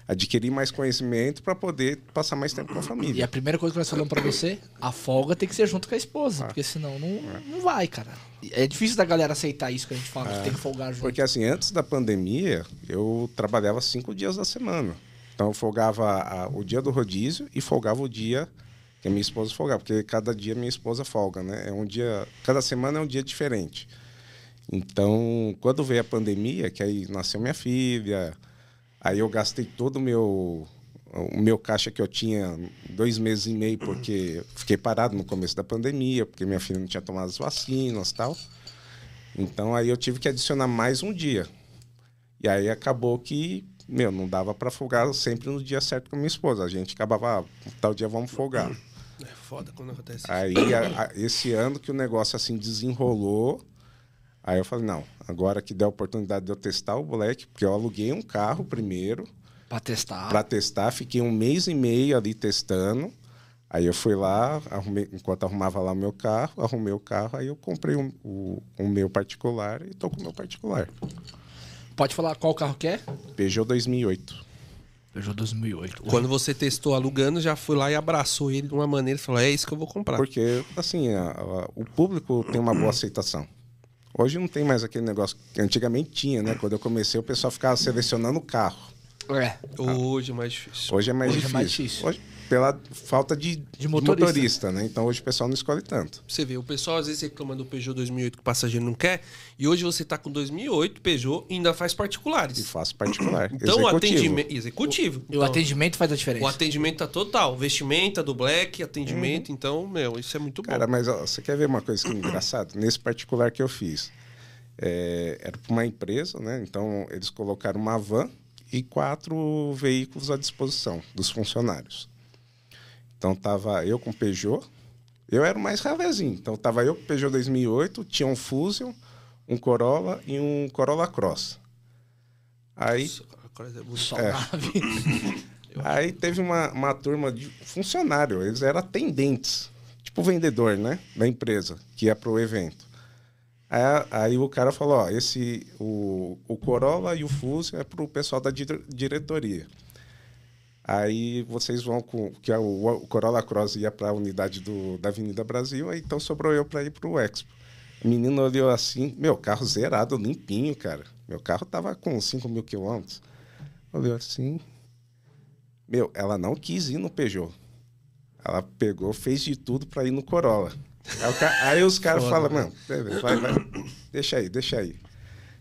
É Adquirir mais conhecimento para poder passar mais tempo com a E família. a primeira coisa que nós falamos pra você, a folga tem que ser junto com a Ah. esposa, porque senão não, não vai, cara. É difícil da galera aceitar isso que a gente fala, que tem que folgar junto. Porque assim, antes da pandemia, eu trabalhava cinco dias da semana. Então eu folgava a- o dia do rodízio e folgava o dia que a minha esposa folgava, porque cada dia minha esposa folga, né? É um dia, cada semana é um dia diferente. Então, quando veio a pandemia, que aí nasceu minha filha, aí eu gastei todo o meu o meu caixa que eu tinha dois meses e meio porque fiquei parado no começo da pandemia, porque minha filha não tinha tomado as vacinas e tal. Então aí eu tive que adicionar mais um dia. E aí acabou que, meu, não dava para folgar sempre no dia certo com a minha esposa. A gente acabava, ah, tal dia vamos folgar. É foda quando acontece isso. Aí a- a- esse ano que o negócio assim desenrolou, aí eu falei, não, agora que der a oportunidade de eu testar o Black, porque eu aluguei um carro primeiro Pra testar. para testar, fiquei um mês e meio ali testando. Aí eu fui lá, arrumei, enquanto arrumava lá o meu carro, arrumei o carro, aí eu comprei um, o, o meu particular e tô com o meu particular. Pode falar qual carro que é? Peugeot 2008. Peugeot 2008. Quando você testou alugando, já foi lá e abraçou ele de uma maneira e falou: é isso que eu vou comprar. Porque, assim, a- a- o público tem uma boa aceitação. Hoje não tem mais aquele negócio que antigamente tinha, né? Quando eu comecei, o pessoal ficava selecionando o carro. É. Hoje é mais difícil. Hoje é mais Hoje é difícil. mais difícil. Hoje, pela falta de, de motorista. motorista. né? Então hoje o pessoal não escolhe tanto. Você vê, o pessoal às vezes reclama do Peugeot 2008 que o passageiro não quer, e hoje você tá com 2008 Peugeot e ainda faz E particulares. faço particular. *clears throat* Então o atendimento. Executivo. E o Então, atendimento faz a diferença. o atendimento tá total. Vestimenta do Black, atendimento, então, meu, isso é muito bom. Cara, mas ó, você quer ver uma coisa que é engraçada? *clears throat* Nesse particular que eu fiz, é, era para uma empresa, né? Então eles colocaram uma van e quatro veículos à disposição dos funcionários. Então tava eu com o Peugeot, eu era o mais ravezinho. Então tava eu com o Peugeot 2008, tinha um Fusion, um Corolla e um Corolla Cross. Aí, Só É. nave. *laughs* aí teve uma, uma turma de funcionário, eles eram atendentes, tipo vendedor, né, da empresa, que ia pro evento. Aí, aí o cara falou, ó, esse, o, o Corolla e o Fusca é pro pessoal da dire- diretoria. Aí vocês vão com. Que é o, Corolla Cross ia para a unidade do, da Avenida Brasil, aí então sobrou eu para ir para o Expo. O menino olhou assim, meu carro zerado, limpinho, cara. Meu carro tava com 5 mil quilômetros. Olhou assim. Meu, ela não quis ir no Peugeot. Ela pegou, fez de tudo para ir no Corolla. Aí, ca- aí os caras falam, mano, vai, vai, deixa aí, deixa aí.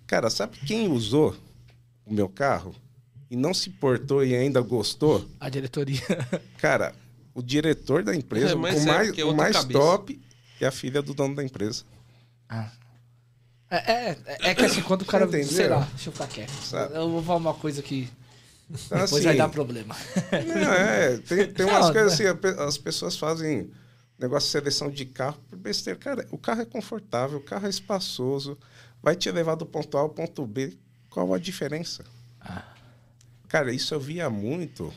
Cara, sabe quem usou o meu carro e não se portou e ainda gostou? A diretoria. *laughs* Cara, o diretor da empresa, É, o é, mais, é o mais cabeça. top é a filha do dono da empresa. É, é, é que assim, quando o cara. Entendeu? Sei lá, deixa eu ficar quieto. Sabe? Eu vou falar uma coisa que Então, depois assim, vai dar problema. não, é, tem, tem umas Não, coisas é. assim, as pessoas fazem negócio de seleção de carro por besteira. Cara, o carro é confortável, o carro é espaçoso, vai te levar do ponto A ao ponto B. Qual a diferença? Cara, isso eu via muito,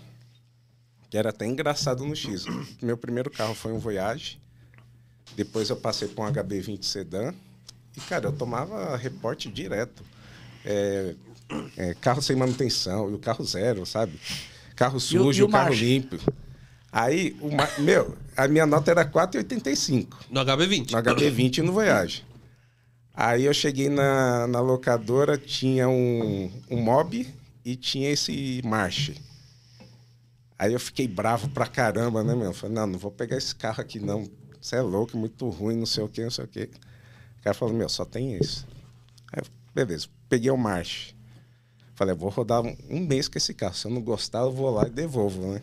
que era até engraçado no X. Meu primeiro carro foi um Voyage, depois eu passei para um HB20 Sedan, e, cara, eu tomava reporte direto. É, é, carro sem manutenção, e o carro zero, sabe? Carro e o sujo, carro marcha? limpo. Aí, o ma- meu, a minha nota era 4,85 No HB20. no HB20 e no Voyage. Aí eu cheguei na, na locadora, tinha um, um Mob e tinha esse March. Aí eu fiquei bravo pra caramba, né, meu? Falei, não, não vou pegar esse carro aqui, não. Você é louco, muito ruim, não sei o quê, não sei o quê. O cara falou, meu, só tem esse. Aí, eu, beleza, peguei o March. Falei, eu vou rodar um, um mês com esse carro. Se eu não gostar, eu vou lá e devolvo, né?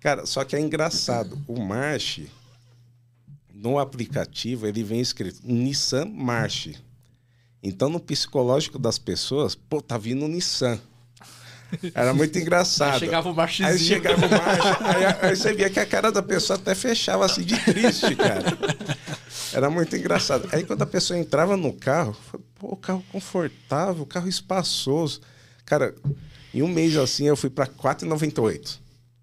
Cara, só que é engraçado. O March, no aplicativo, ele vem escrito Nissan March. Então, no psicológico das pessoas, pô, tá vindo o Nissan. Era muito engraçado. Aí chegava o marchezinho. Aí chegava o March, aí, aí você via que a cara da pessoa até fechava assim de triste, cara. Era muito engraçado. Aí quando a pessoa entrava no carro, falei, pô, carro confortável, carro espaçoso. Cara, em um mês assim eu fui para 4,98.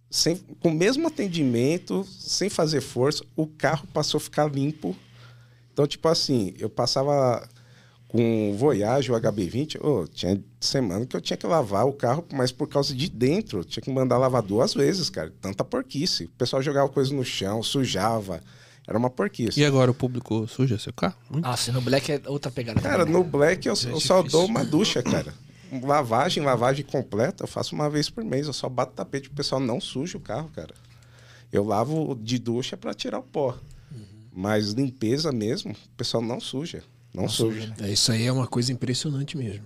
Sem, com o mesmo atendimento, sem fazer força, o carro passou a ficar limpo. Então, tipo assim, eu passava com o Voyage, o HB20, ô, tinha semana que eu tinha que lavar o carro, mas por causa de dentro, eu tinha que mandar lavar duas vezes, cara. Tanta porquice. O pessoal jogava coisa no chão, sujava. Era uma porquice. E agora o público suja seu carro? Muito. Ah, se no Black é outra pegada. Cara, também. no Black eu, eu só dou uma ducha, cara. Lavagem, lavagem completa, eu faço uma vez por mês. Eu só bato tapete, o pessoal não suja o carro, cara. Eu lavo de ducha para tirar o pó. Mas limpeza mesmo, o pessoal não suja. Não, suja. É, isso aí é uma coisa impressionante mesmo.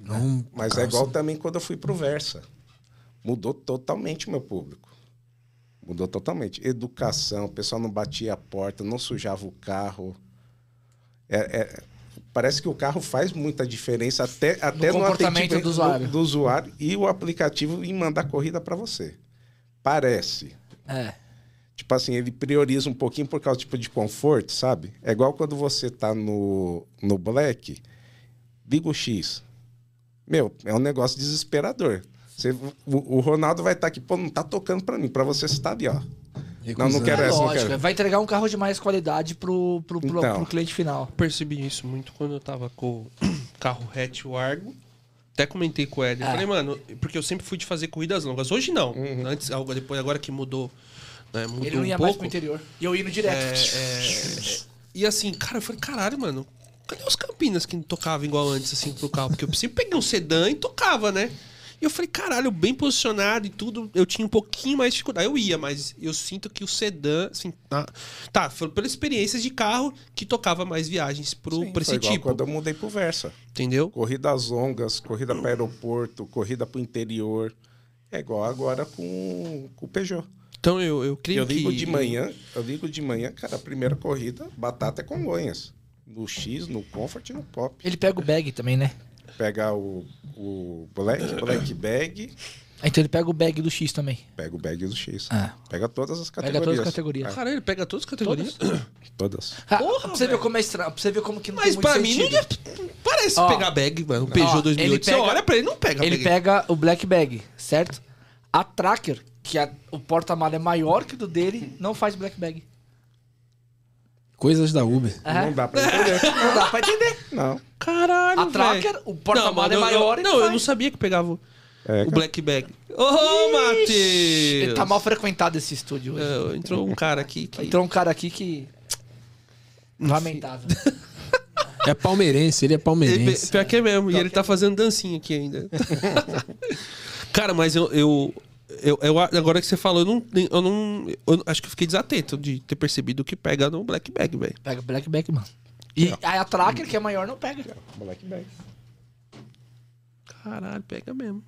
Não, Mas é cara, igual também quando eu fui pro Versa. Mudou totalmente o meu público. Mudou totalmente. Educação, o pessoal não batia a porta, não sujava o carro. É- é- parece que o carro faz muita diferença até, até no, comportamento atendimento do usuário. do usuário e o aplicativo em mandar corrida para você. Parece. É. Tipo assim, ele prioriza um pouquinho por causa tipo, de conforto, sabe? É igual quando você tá no, no Black, liga o X. Meu, é um negócio desesperador. Você, o, o Ronaldo vai estar aqui, pô, não tá tocando pra mim. Pra você, tá ali, ó. Não, não quero É essa, não lógico, quero. vai entregar um carro de mais qualidade pro, pro, pro, Então. pro cliente final. percebi isso muito quando eu tava com o *coughs* carro hatch Wargo. Até comentei com o Ed. Ah. falei, mano, porque eu sempre fui de fazer corridas longas. Hoje não. Antes, algo depois, agora que mudou. Né, mudou Ele não um ia mais pouco. pro interior. E eu indo direto. É, é, e assim, cara, eu falei, caralho, mano, cadê os Campinas que não tocavam igual antes, assim, pro carro? Porque eu sempre peguei um sedã e tocava, né? E eu falei, caralho, bem posicionado e tudo, eu tinha um pouquinho mais de dificuldade. Eu ia, mas eu sinto que o sedã, assim, tá, tá foi pela experiência de carro que tocava mais viagens pro, Sim, pra foi esse igual tipo. quando eu mudei pro Versa. Entendeu? Corridas longas, corrida para aeroporto, corrida pro interior. É igual agora com, com o Peugeot. Então eu, eu creio Eu ligo que. de manhã, eu ligo de manhã, cara, a primeira corrida, batata é Congonhas. No X, no Comfort e no Pop. Ele pega o bag também, né? Pega o, o Black, Black Bag Então ele pega o bag do X também. Pega o bag do X. Ah. Pega todas as Pega categorias. todas as categorias. Caralho, ele pega todas as categorias. Todas. Ah, Porra, pra você ver velho. como é estranho. Pra você ver como que não Mas tem muito pra mim não sentido. ia- parece Ó. pegar bag, mano. O Peugeot Ó, 2008. ele Você pega- olha pra ele, não pega Ele bag. pega o black bag, certo? A Tracker, que a- o porta-mala é maior que o do dele, não faz black bag. Coisas da Uber. É? Não dá pra entender. *laughs* Não dá pra entender. não. Caralho, A. Tracker, o porta-mala é mano, eu- maior eu, e Não, eu faz. não sabia que pegava o- É, o cara. black bag. Ô, Matheus! Ele tá mal frequentado esse estúdio hoje. É, entrou um cara aqui que... Entrou um cara aqui que. Lamentável. É palmeirense, ele é Ele, palmeirense. pior que é mesmo. E ele tá fazendo dancinha aqui ainda. *laughs* Cara, mas eu, eu, eu, eu- Agora que você falou, eu não, eu não. Eu acho que eu fiquei desatento de ter percebido que pega no Black Bag, velho. Pega black bag, mano. E aí a Tracker, que é maior, não pega. Black bag. Caralho, pega mesmo.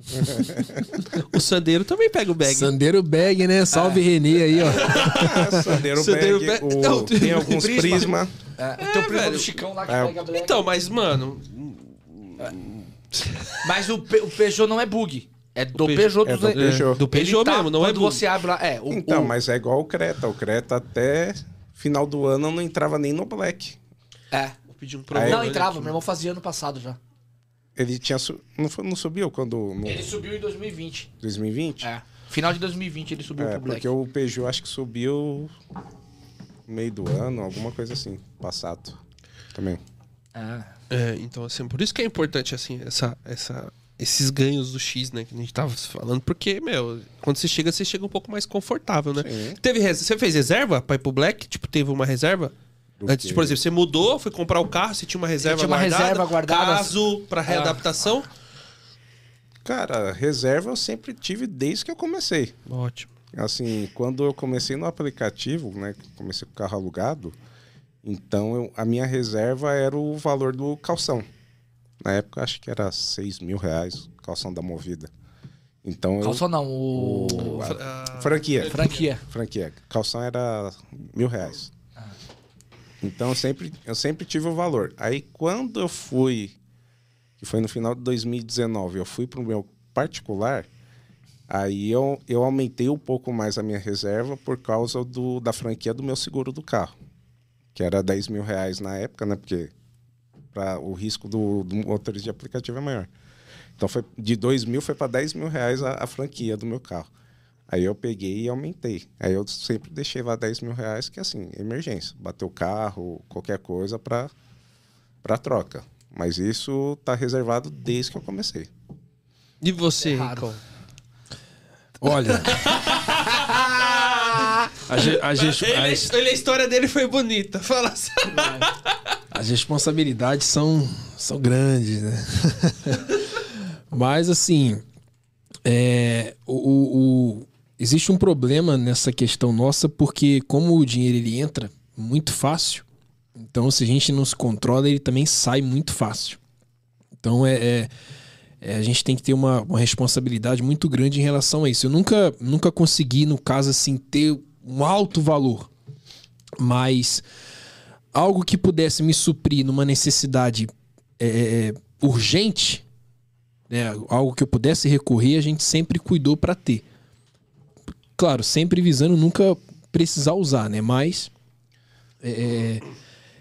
*laughs* o Sandeiro também pega o bag. Sandeiro Bag, né? Salve Renê aí, ó. Sandeiro *laughs* Sandeiro bag. bag. o- Não, tem alguns Prisma. prisma. É, o teu primo velho. do Chicão lá que É, pega black. Então, mas, mano. Mas o, Pe- o Peugeot não é bug. É do Pe- Peugeot. é do Peugeot. Do Peugeot tá- mesmo, não é Quando bug. você abre lá. É, o, Então, o- mas é igual o Creta. O Creta até final do ano não entrava nem no Black. É. Vou pedir um problema. Não, entrava. Meu irmão fazia ano passado já. Ele tinha. su- Não, foi- não subiu quando. No Ele subiu em 2020. 2020? É. Final de 2020 ele subiu É, pro Black. porque o Peugeot acho que subiu no meio do ano, alguma coisa assim, passado. Também. É. É, então, assim, por isso que é importante, assim, essa, essa, esses ganhos do X, né, que a gente tava falando, porque, meu, quando você chega, você chega um pouco mais confortável, né? Sim. Teve res- Você fez reserva pra ir pro Black? Tipo, teve uma reserva? Do Antes, por exemplo, você mudou, foi comprar o carro, você tinha uma reserva tinha uma guardada, reserva guardada. caso pra readaptação? Cara, reserva eu sempre tive desde que eu comecei. Ótimo. Assim, quando eu comecei no aplicativo, né? Comecei com o carro alugado, então eu- a minha reserva era o valor do calção. Na época acho que era 6 mil reais, calção da movida. Então eu. Calção não, o. o- a- Ah, franquia. Franquia. franquia. Calção era mil reais. Então eu sempre, eu sempre tive o valor. Aí quando eu fui, que foi no final de 2019, eu fui para o meu particular, aí eu, eu aumentei um pouco mais a minha reserva por causa do, da franquia do meu seguro do carro, que era 10 mil reais na época, né? Porque pra, o risco do, do motorista de aplicativo é maior. Então foi de 2 mil foi para 10 mil reais a, a franquia do meu carro. Aí eu peguei e aumentei. Aí eu sempre deixei lá 10 mil reais, que assim, emergência. Bateu o carro, qualquer coisa para para troca. Mas isso tá reservado desde que eu comecei. E você. Ricão? Olha. *laughs* a, ge- a Ele, as- ele- a história dele foi bonita. Fala assim. As responsabilidades são, são grandes, né? *laughs* Mas, assim, é, o, o- o- existe um problema nessa questão nossa, porque como o dinheiro ele entra muito fácil, então se a gente não se controla, ele também sai muito fácil. Então, é, é- é, a gente tem que ter uma, uma responsabilidade muito grande em relação a isso. Eu nunca, nunca consegui, no caso, assim, ter um alto valor, mas algo que pudesse me suprir numa necessidade é, urgente, né, algo que eu pudesse recorrer, a gente sempre cuidou para ter. Claro, sempre visando nunca precisar usar, né? Mas é,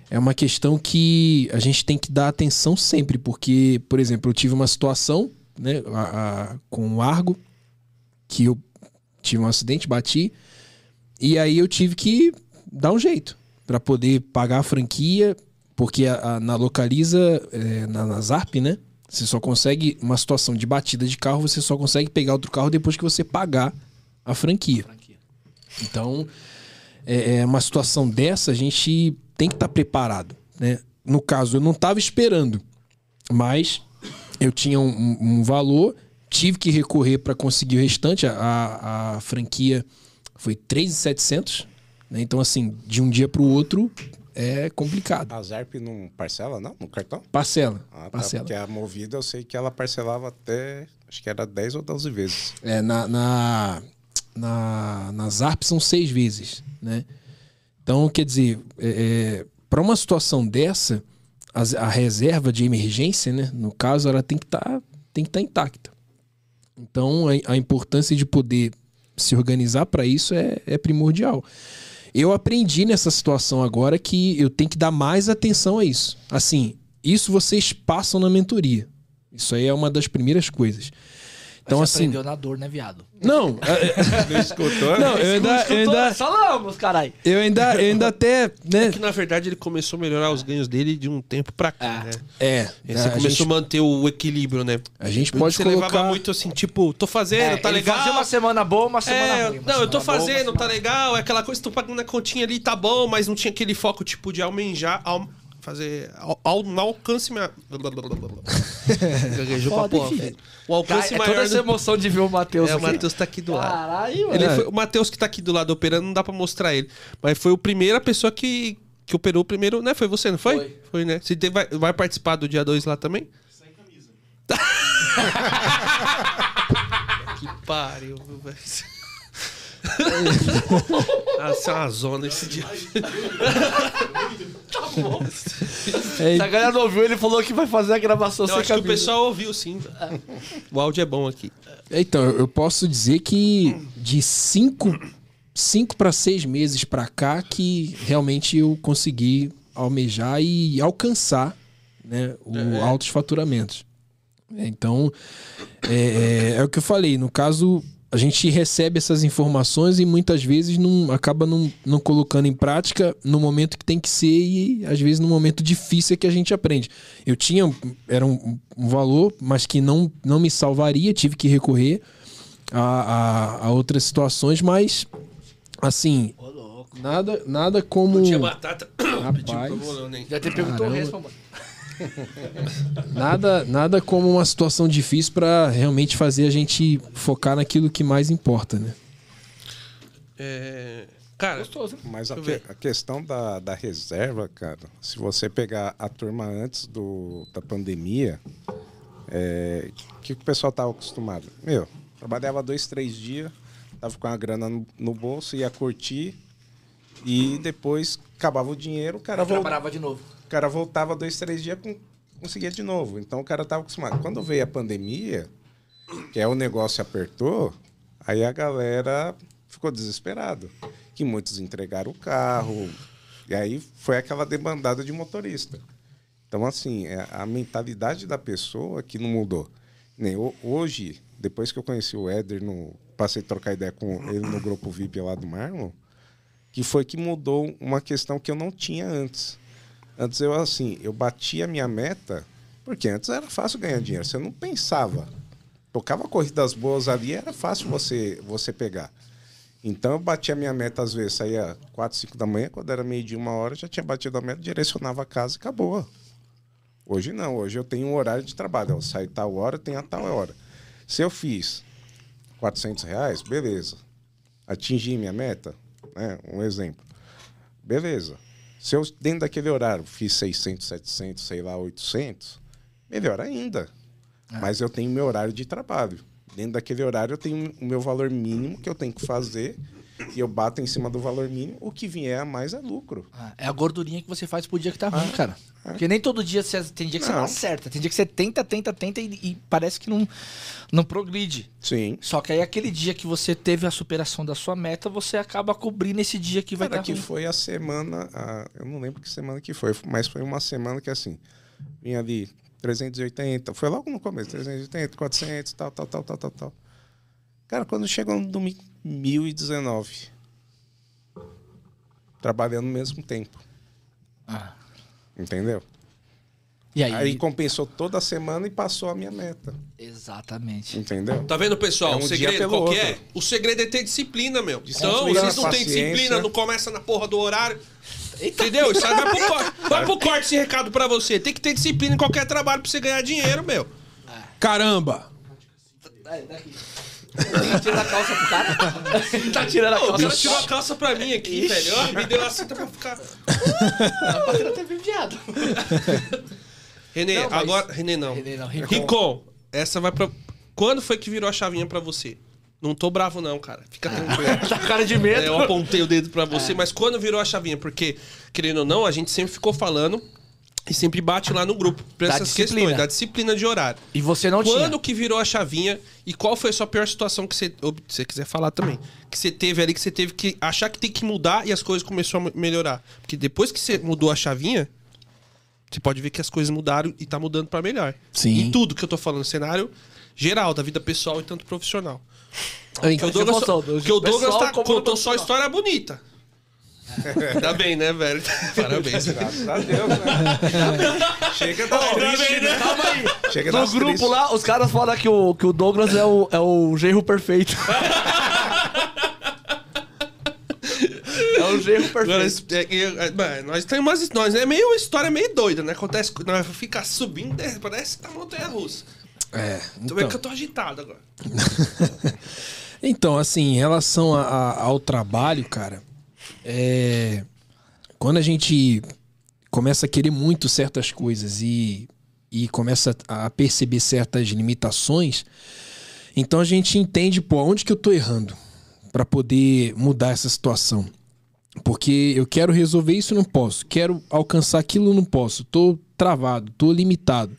é uma questão que a gente tem que dar atenção sempre, porque, por exemplo, eu tive uma situação né, a- a- com o Argo, que eu tive um acidente, bati, e aí eu tive que dar um jeito para poder pagar a franquia, porque a- a- na localiza, é, na, na Zarp, né? Você só consegue, uma situação de batida de carro, você só consegue pegar outro carro depois que você pagar a franquia. Então, é, é uma situação dessa, a gente tem que estar preparado, né? No caso, eu não estava esperando, mas eu tinha um, um- um valor, tive que recorrer para conseguir o restante. A, a, a franquia foi 3,700, né? Então, assim, de um dia para o outro é complicado. A Zarp não parcela, não? No cartão? Parcela, Ah, tá. parcela. Porque a movida eu sei que ela parcelava até. Acho que era 10 ou 12 vezes. É, na, na, na, na ZARP são seis vezes, né? Então, quer dizer, para uma situação dessa, as- a, reserva de emergência, né? No caso, ela tem que estar tem que tá intacta. Então, a, a importância de poder se organizar para isso é, é primordial. Eu aprendi nessa situação agora que eu tenho que dar mais atenção a isso. Assim, isso vocês passam na mentoria. Isso aí é uma das primeiras coisas. Então, Você assim. aprendeu na dor, né, viado? Não, *laughs* é- Não escutou? não, eu ainda, eu ainda, Falamos, caralho. eu ainda, eu ainda até, né? Que na verdade ele começou a melhorar os ganhos dele de um tempo pra cá, Ah. né? É, Você a começou gente, a manter o equilíbrio, né? a gente pode você colocar. levava muito assim, tipo, tô fazendo, É, tá ele legal. fazia uma semana boa, uma semana É, ruim. uma não, eu tô semana boa, fazendo, tá semana- legal. É aquela coisa, tô pagando a continha ali, tá bom, mas não tinha aquele foco, tipo, de almejar. Al, fazer. Ao, ao, no alcance. Minha... *laughs* Gaguejou pra porra. O alcance Cara, é maior. toda essa do- emoção de ver o Matheus É, o aqui. Matheus tá aqui do lado. Caralho, Ele foi- o Matheus que tá aqui do lado operando, não dá pra mostrar ele. Mas foi a primeira pessoa que, que operou o primeiro, né? Foi você, não foi? Foi. né? Você vai, vai participar do dia 2 lá também? Sem camisa. *laughs* que pariu, viu, velho. *laughs* Nossa, é uma zona esse dia. É, Se a galera não ouviu, ele falou que vai fazer a gravação Eu sem acho que o pessoal ouviu sim. O áudio é bom aqui. Então, eu posso dizer que de cinco, cinco para seis meses para cá que realmente eu consegui almejar e alcançar né, o altos faturamentos. Então, é, é- é o que eu falei. No caso, a gente recebe essas informações e muitas vezes não acaba não, não colocando em prática no momento que tem que ser e às vezes no momento difícil é que a gente aprende. Eu tinha era um, um valor, mas que não, não me salvaria, tive que recorrer a, a, a outras situações, mas assim, nada nada como Tinha batata. *coughs* Pedi Rapaz. Já te perguntou o respo, mano. *laughs* Nada, nada como uma situação difícil para realmente fazer a gente focar naquilo que mais importa, né? É, Cara, Gostoso? Mas a, que- a questão da, da reserva, cara, se você pegar a turma antes do, da pandemia, é, o que, que o pessoal tava acostumado? Meu, trabalhava dois, três dias, tava com a grana no, no bolso, ia curtir e depois acabava o dinheiro, o cara, Trabalhava de novo. O cara voltava dois, três dias conseguia de novo. Então o cara tava acostumado. Quando veio a pandemia, que é o negócio apertou, aí a galera ficou desesperado. Que muitos entregaram o carro. E aí foi aquela demandada de motorista. Então, assim, é a mentalidade da pessoa que não mudou. Nem ho- hoje, depois que eu conheci o Éder, no, passei a trocar ideia com ele no grupo VIP lá do Marlon, que foi que mudou uma questão que eu não tinha antes. Antes eu, assim, eu batia a minha meta, porque antes era fácil ganhar dinheiro. Você não pensava. Tocava corridas boas ali, era fácil você, você pegar. Então eu batia a minha meta, às vezes, saía 4, 5 da manhã, quando era meio dia, uma hora, já tinha batido a meta, direcionava a casa e acabou. Hoje não, hoje eu tenho um horário de trabalho. Eu saio tal hora, tenho a tal hora. Se eu fiz 400 reais, beleza. Atingi minha meta, né? um exemplo. Beleza. Se eu, dentro daquele horário, fiz 600, 700, sei lá, 800, melhor ainda. Mas eu tenho meu horário de trabalho. Dentro daquele horário, eu tenho o meu valor mínimo que eu tenho que fazer e eu bato em cima do valor mínimo. O que vier a mais é lucro. Ah, é a gordurinha que você faz pro dia que tá ruim, cara. Porque nem todo dia você tem dia que você Não. não acerta. Tem dia que você tenta, tenta, tenta e, e parece que não, não progride. Sim. Só que aí aquele dia que você teve a superação da sua meta, você acaba cobrindo esse dia que vai Cara, estar que ruim. foi a semana, a- eu não lembro que semana que foi, mas foi uma semana que assim, vinha ali 380, foi logo no começo, 380, 400, tal, tal, tal, tal, tal, tal. Cara, quando chegou no domingo, 1019, trabalhando no mesmo tempo, Ah. entendeu? E aí? Aí compensou toda a semana e passou a minha meta, Exatamente. entendeu? Tá vendo, pessoal? É um o dia segredo pelo qual que é? outro. O segredo é ter disciplina, meu. Então, vocês não têm disciplina, não começa na porra do horário. Entendeu? Isso aí vai pro corte. *laughs* Vai pro corte esse recado pra você. Tem que ter disciplina em qualquer trabalho pra você ganhar dinheiro, meu. Caramba! Tem que tirar a calça pro cara? *laughs* tá tirando a Pô, o calça cara tirou a calça pra mim aqui, velho. Ó, me deu a cinta pra ficar. pra tirar até viado. *laughs* Renê, Não, mas- agora. Renê não. Renê não, Rincon. Rincon, essa vai pra. Quando foi que virou a chavinha pra você? Não tô bravo, não, cara. Fica *laughs* tranquilo. Tá com cara de medo. É, eu apontei o dedo pra você, mas quando virou a chavinha? Porque, querendo ou não, a gente sempre ficou falando E sempre bate lá no grupo. Pra Da essas disciplina. questões, da disciplina de horário. E você não Quando tinha. que virou a chavinha e qual foi a sua pior situação que você, ou, se você quiser falar também, que você teve ali que você teve que achar que tem que mudar e as coisas começaram a melhorar? Porque depois que você mudou a chavinha, você pode ver que as coisas mudaram e tá mudando pra melhor. Sim. Em tudo que eu tô falando, cenário geral da vida pessoal e tanto profissional. Aí, Porque o Douglas, porque o Douglas tá- contou só história bonita. Ainda bem, né, velho? *laughs* Parabéns. Graças a Deus, né? Chega Ainda bem, tristes, né? né? Calma aí. Chega No grupo tristes. lá, os caras falam que o, que o Douglas é o, é o genro perfeito. *laughs* é o genro Agora, perfeito. é, é, é, mano, nós temos umas nós é meio uma história meio doida, né? Acontece, nós fica subindo, parece que tá montanha russa. é, Tô vendo que então, eu tô agitado agora. *laughs* então, assim, em relação a- a- ao trabalho, cara, é, quando a gente começa a querer muito certas coisas e, e começa a perceber certas limitações, então a gente entende, pô, onde que eu tô errando para poder mudar essa situação. Porque eu quero resolver isso não posso. Quero alcançar aquilo não posso. Tô travado, tô limitado.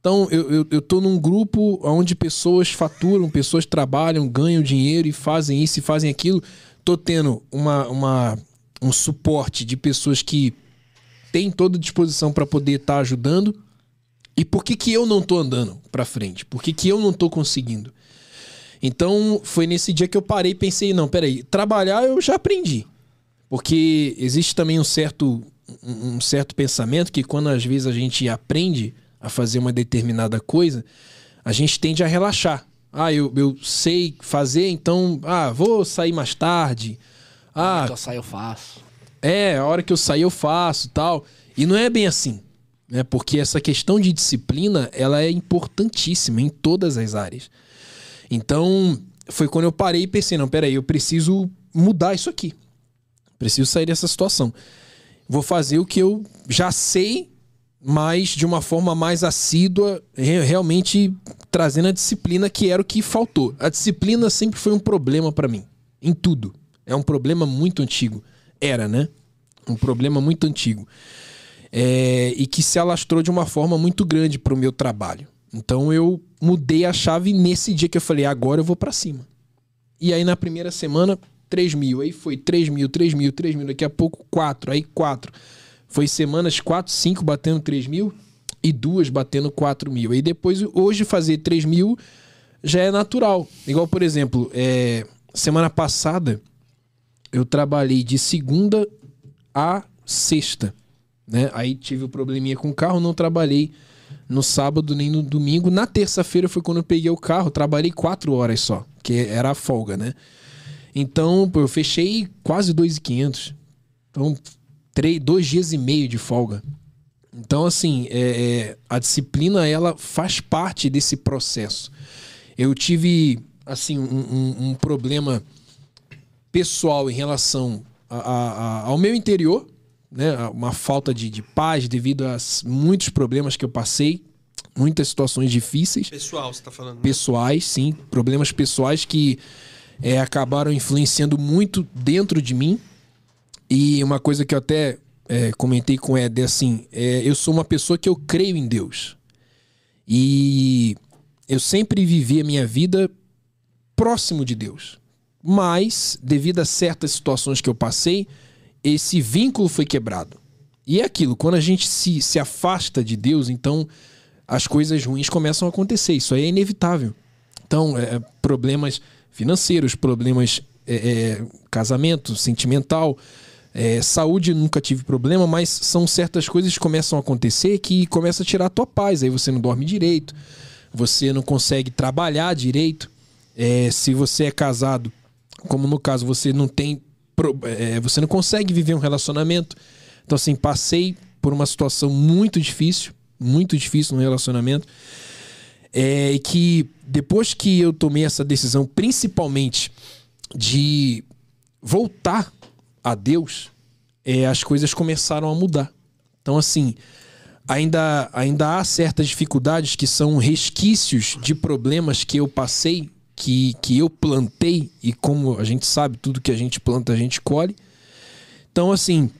Então, eu, eu, eu tô num grupo onde pessoas faturam, pessoas trabalham, ganham dinheiro e fazem isso e fazem aquilo. Tô tendo uma, uma, um suporte de pessoas que têm toda disposição para poder estar ajudando. E por que, que eu não tô andando para frente? Por que, que eu não tô conseguindo? Então, foi nesse dia que eu parei e pensei, não, peraí, trabalhar eu já aprendi. Porque existe também um certo, um certo pensamento que quando às vezes a gente aprende a fazer uma determinada coisa, a gente tende a relaxar. Ah, eu, eu sei fazer, então, ah, vou sair mais tarde. Ah, Então sai eu faço. é, a hora que eu sair eu faço tal. E não é bem assim. Né? Porque essa questão de disciplina, ela é importantíssima em todas as áreas. Então, foi quando eu parei e pensei, não, peraí, eu preciso mudar isso aqui. Preciso sair dessa situação. Vou fazer o que eu já sei, mas de uma forma mais assídua, re- realmente trazendo a disciplina que era o que faltou. A disciplina sempre foi um problema pra mim, em tudo. É um problema muito antigo. Era, né? Um problema muito antigo. É, e que se alastrou de uma forma muito grande pro meu trabalho. Então eu mudei a chave nesse dia que eu falei, agora eu vou pra cima. E aí na primeira semana, 3 mil. Aí foi 3 mil, 3 mil, 3 mil. Daqui a pouco, 4. Aí 4. Foi semanas 4, 5 batendo 3 mil e duas batendo 4 mil. Aí depois, hoje, fazer 3 mil já é natural. Igual, por exemplo, é, semana passada eu trabalhei de segunda a sexta. Né? Aí tive o probleminha com o carro, não trabalhei no sábado nem no domingo. Na terça-feira foi quando eu peguei o carro, trabalhei quatro horas só, que era a folga, né? Então, pô, eu fechei quase 2,500. Então, três, dois dias e meio de folga. Então, assim, é, é, a disciplina, ela faz parte desse processo. Eu tive, assim, um, um- um problema pessoal em relação a- a- a- ao meu interior, né? Uma falta de, de paz devido a muitos problemas que eu passei, muitas situações difíceis Pessoal, você tá falando. né? pessoais, sim, problemas pessoais que é, acabaram influenciando muito dentro de mim. E uma coisa que eu até é, comentei com o Ed é assim: é, eu sou uma pessoa que eu creio em Deus. E eu sempre vivi a minha vida próximo de Deus. Mas, devido a certas situações que eu passei, esse vínculo foi quebrado. E é aquilo, quando a gente se, se afasta de Deus, então as coisas ruins começam a acontecer. Isso é inevitável. Então, é, problemas financeiros, problemas é, é, casamento, sentimental, é, saúde nunca tive problema, mas são certas coisas que começam a acontecer que começam a tirar a tua paz. Aí você não dorme direito, você não consegue trabalhar direito. É, se você é casado, como no caso, você não tem. é, você não consegue viver um relacionamento. Então, assim, passei por uma situação muito difícil, muito difícil no relacionamento. É e que depois que eu tomei essa decisão, principalmente de voltar a Deus, é, as coisas começaram a mudar. Então, assim, ainda, ainda há certas dificuldades que são resquícios de problemas que eu passei, que, que eu plantei, e como a gente sabe, tudo que a gente planta, a gente colhe. Então, assim,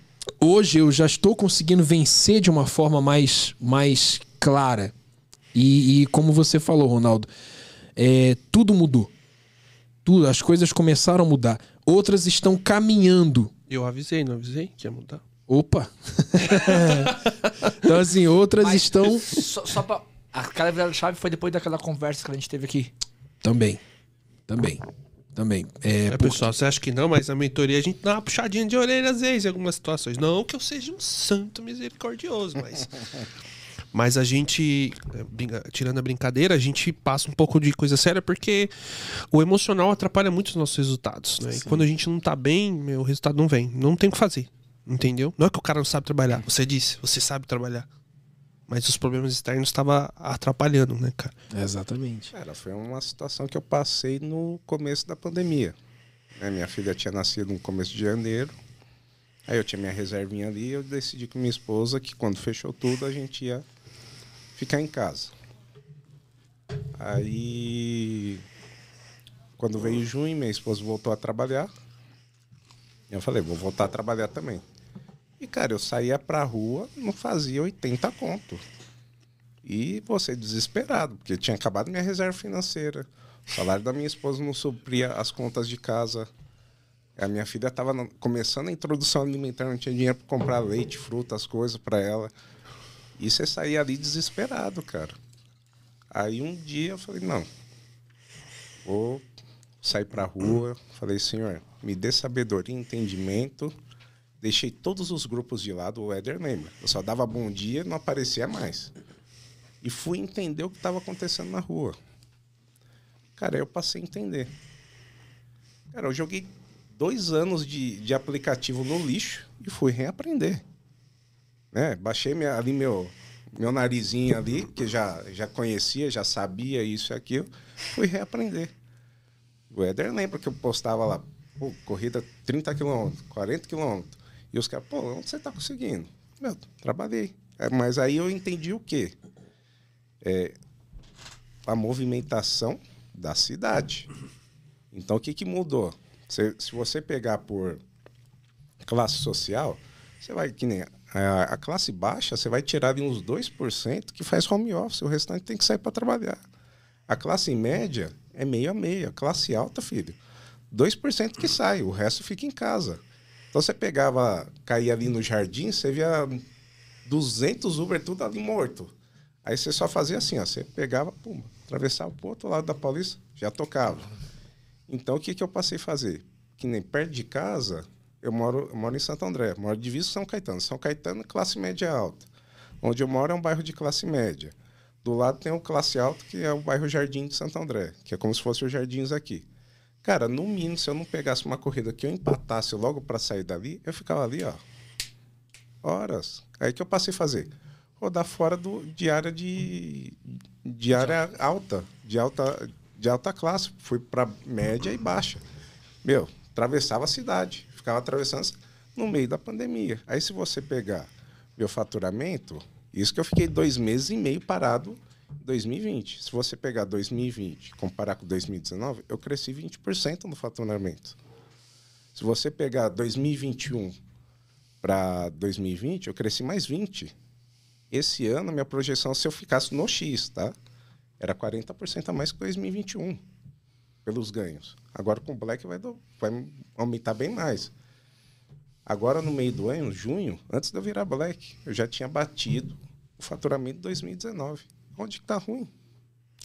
hoje eu já estou conseguindo vencer de uma forma mais, mais clara. E, e como você falou, Ronaldo, é, tudo mudou. Tudo, as coisas começaram a mudar. Outras estão caminhando. Eu avisei, não avisei que ia mudar. Opa! *laughs* então, assim, outras Mas, estão. Só, só pra. Aquela virada chave foi depois daquela conversa que a gente teve aqui. Também. Também. Também. É, É, porque- pessoal, você acha que não, mas na mentoria a gente dá uma puxadinha de orelha às vezes em algumas situações. Não que eu seja um santo misericordioso, mas. *laughs* Mas a gente, brinca- tirando a brincadeira, a gente passa um pouco de coisa séria porque o emocional atrapalha muito os nossos resultados, né? E quando a gente não tá bem, meu, o resultado não vem. Não tem o que fazer. Entendeu? Não é que o cara não sabe trabalhar. Você disse, você sabe trabalhar. Mas os problemas externos estavam atrapalhando, né, cara? Exatamente. Cara, foi uma situação que eu passei no começo da pandemia. né? Minha filha tinha nascido no começo de janeiro. Aí eu tinha minha reservinha ali e eu decidi com minha esposa que quando fechou tudo a gente ia ficar em casa. Aí, quando veio junho, minha esposa voltou a trabalhar. Eu falei, vou voltar a trabalhar também. E, cara, eu saía pra rua, não fazia 80 conto. E você desesperado, porque tinha acabado minha reserva financeira. O salário da minha esposa não supria as contas de casa. A minha filha estava começando a introdução alimentar, não tinha dinheiro para comprar leite, frutas, coisas para ela. E você saía ali desesperado, cara. Aí um dia eu falei, não, vou sair pra rua. Falei, senhor, me dê sabedoria e entendimento. Deixei todos os grupos de lado, o Éder lembra. Eu só dava bom dia não aparecia mais. E fui entender o que estava acontecendo na rua. Cara, eu passei a entender. Cara, eu joguei dois anos de, de aplicativo no lixo e fui reaprender. Né? Baixei minha- ali meu, meu narizinho ali, que já, já conhecia, já sabia isso e aquilo. Fui reaprender. O Éder lembra que eu postava lá, pô, corrida 30 quilômetros, 40 quilômetros. E os caras, pô, onde você tá conseguindo? Meu, trabalhei. É, mas aí eu entendi o quê? É, a movimentação da cidade. Então, o que, que mudou? Se, se você pegar por classe social, você vai, que nem a, a classe baixa, você vai tirar de uns 2% que faz home office, o restante tem que sair para trabalhar. A classe média é meio a meio, a classe alta, filho, 2% que sai, o resto fica em casa. Então você pegava, caía ali no jardim, você via 200 Uber tudo ali morto. Aí você só fazia assim, ó, você pegava, pum, atravessava pro outro lado da Paulista, já tocava. Então o que, que eu passei a fazer? Que nem perto de casa, eu moro, eu moro em Santo André, moro diviso São Caetano. São Caetano, classe média alta. Onde eu moro é um bairro de classe média. Do lado tem o classe alta, que é o bairro Jardim de Santo André, que é como se fosse os jardins aqui. Cara, no mínimo, se eu não pegasse uma corrida que eu empatasse logo para sair dali, eu ficava ali, ó, horas. Aí que eu passei a fazer? Rodar fora do, de área de, de área alta, de alta, de alta classe. Fui para média e baixa. Meu, atravessava a cidade, ficava atravessando no meio da pandemia. Aí se você pegar meu faturamento, isso que eu fiquei dois meses e meio parado em 2020. Se você pegar 2020 e comparar com 2019, eu cresci 20% no faturamento. Se você pegar 2021 para 2020, eu cresci mais 20. Esse ano, minha projeção, se eu ficasse no X, tá? Era 40% a mais que 2021, pelos ganhos. Agora com o Black vai, do- vai aumentar bem mais. Agora, no meio do ano, junho, antes de eu virar Black, eu já tinha batido o faturamento de 2019. Onde que tá ruim?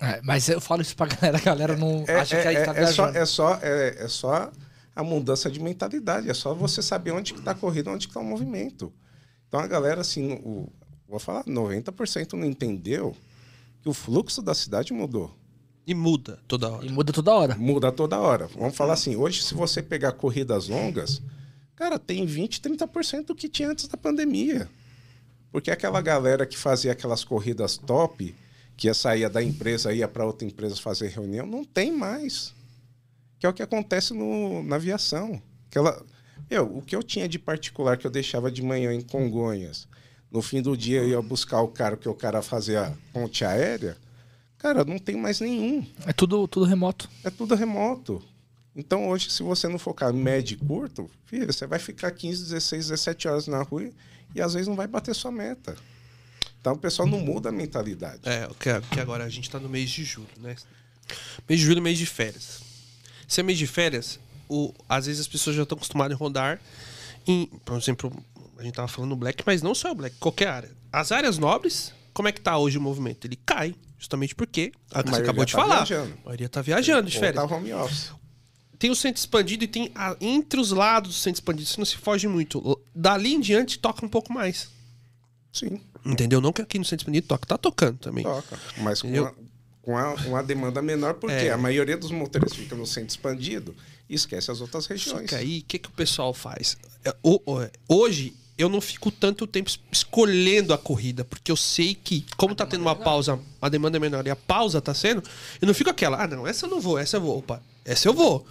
É, mas eu falo isso pra galera, a galera não É, acha que aí é- tá é só, é, só, é, é só a mudança de mentalidade. É só você saber onde que tá a corrida, onde que tá o movimento. Então a galera, assim, o, vou falar, 90% não entendeu que o fluxo da cidade mudou. E muda toda hora. E muda toda hora. Muda toda hora. Vamos falar assim, hoje se você pegar corridas longas, cara, tem 20, 30% do que tinha antes da pandemia. Porque aquela galera que fazia aquelas corridas top, que ia sair da empresa, ia para outra empresa fazer reunião, não tem mais. Que é o que acontece no, na aviação. Aquela, eu, o que eu tinha de particular que eu deixava de manhã em Congonhas, no fim do dia eu ia buscar o cara, que o cara fazia ponte aérea, cara, não tem mais nenhum. É tudo, tudo remoto. É tudo remoto. Então hoje, se você não focar em médio e curto, filho, você vai ficar 15, 16, 17 horas na rua e às vezes não vai bater sua meta. Então o pessoal não muda a mentalidade. É, que, que agora a gente tá no mês de julho, né? Mês de julho, mês de férias. Se é mês de férias, o, às vezes as pessoas já estão acostumadas a rodar em, por exemplo, a gente tava falando no Black, mas não só o Black, qualquer área. As áreas nobres, como é que tá hoje o movimento? Ele cai, justamente porque, a que você acabou de tá falar, viajando. a maioria tá viajando de Ou férias. tá home office. Tem o centro expandido e tem a- entre os lados do centro expandido, isso não se foge muito. Dali em diante toca um pouco mais. Sim, Entendeu? Não que aqui no centro expandido toca, tá tocando também. toca. Mas com, Entendeu? a, com a- uma demanda menor, porque É. a maioria dos motoristas fica no centro expandido e esquece as outras Só regiões. que aí, o que, que o pessoal faz? É, Hoje, eu não fico tanto tempo es- escolhendo a corrida, porque eu sei que, como tá tendo uma pausa, a demanda é menor e a pausa tá sendo, eu não fico aquela, ah, não, essa eu não vou, essa eu vou, opa, essa eu vou.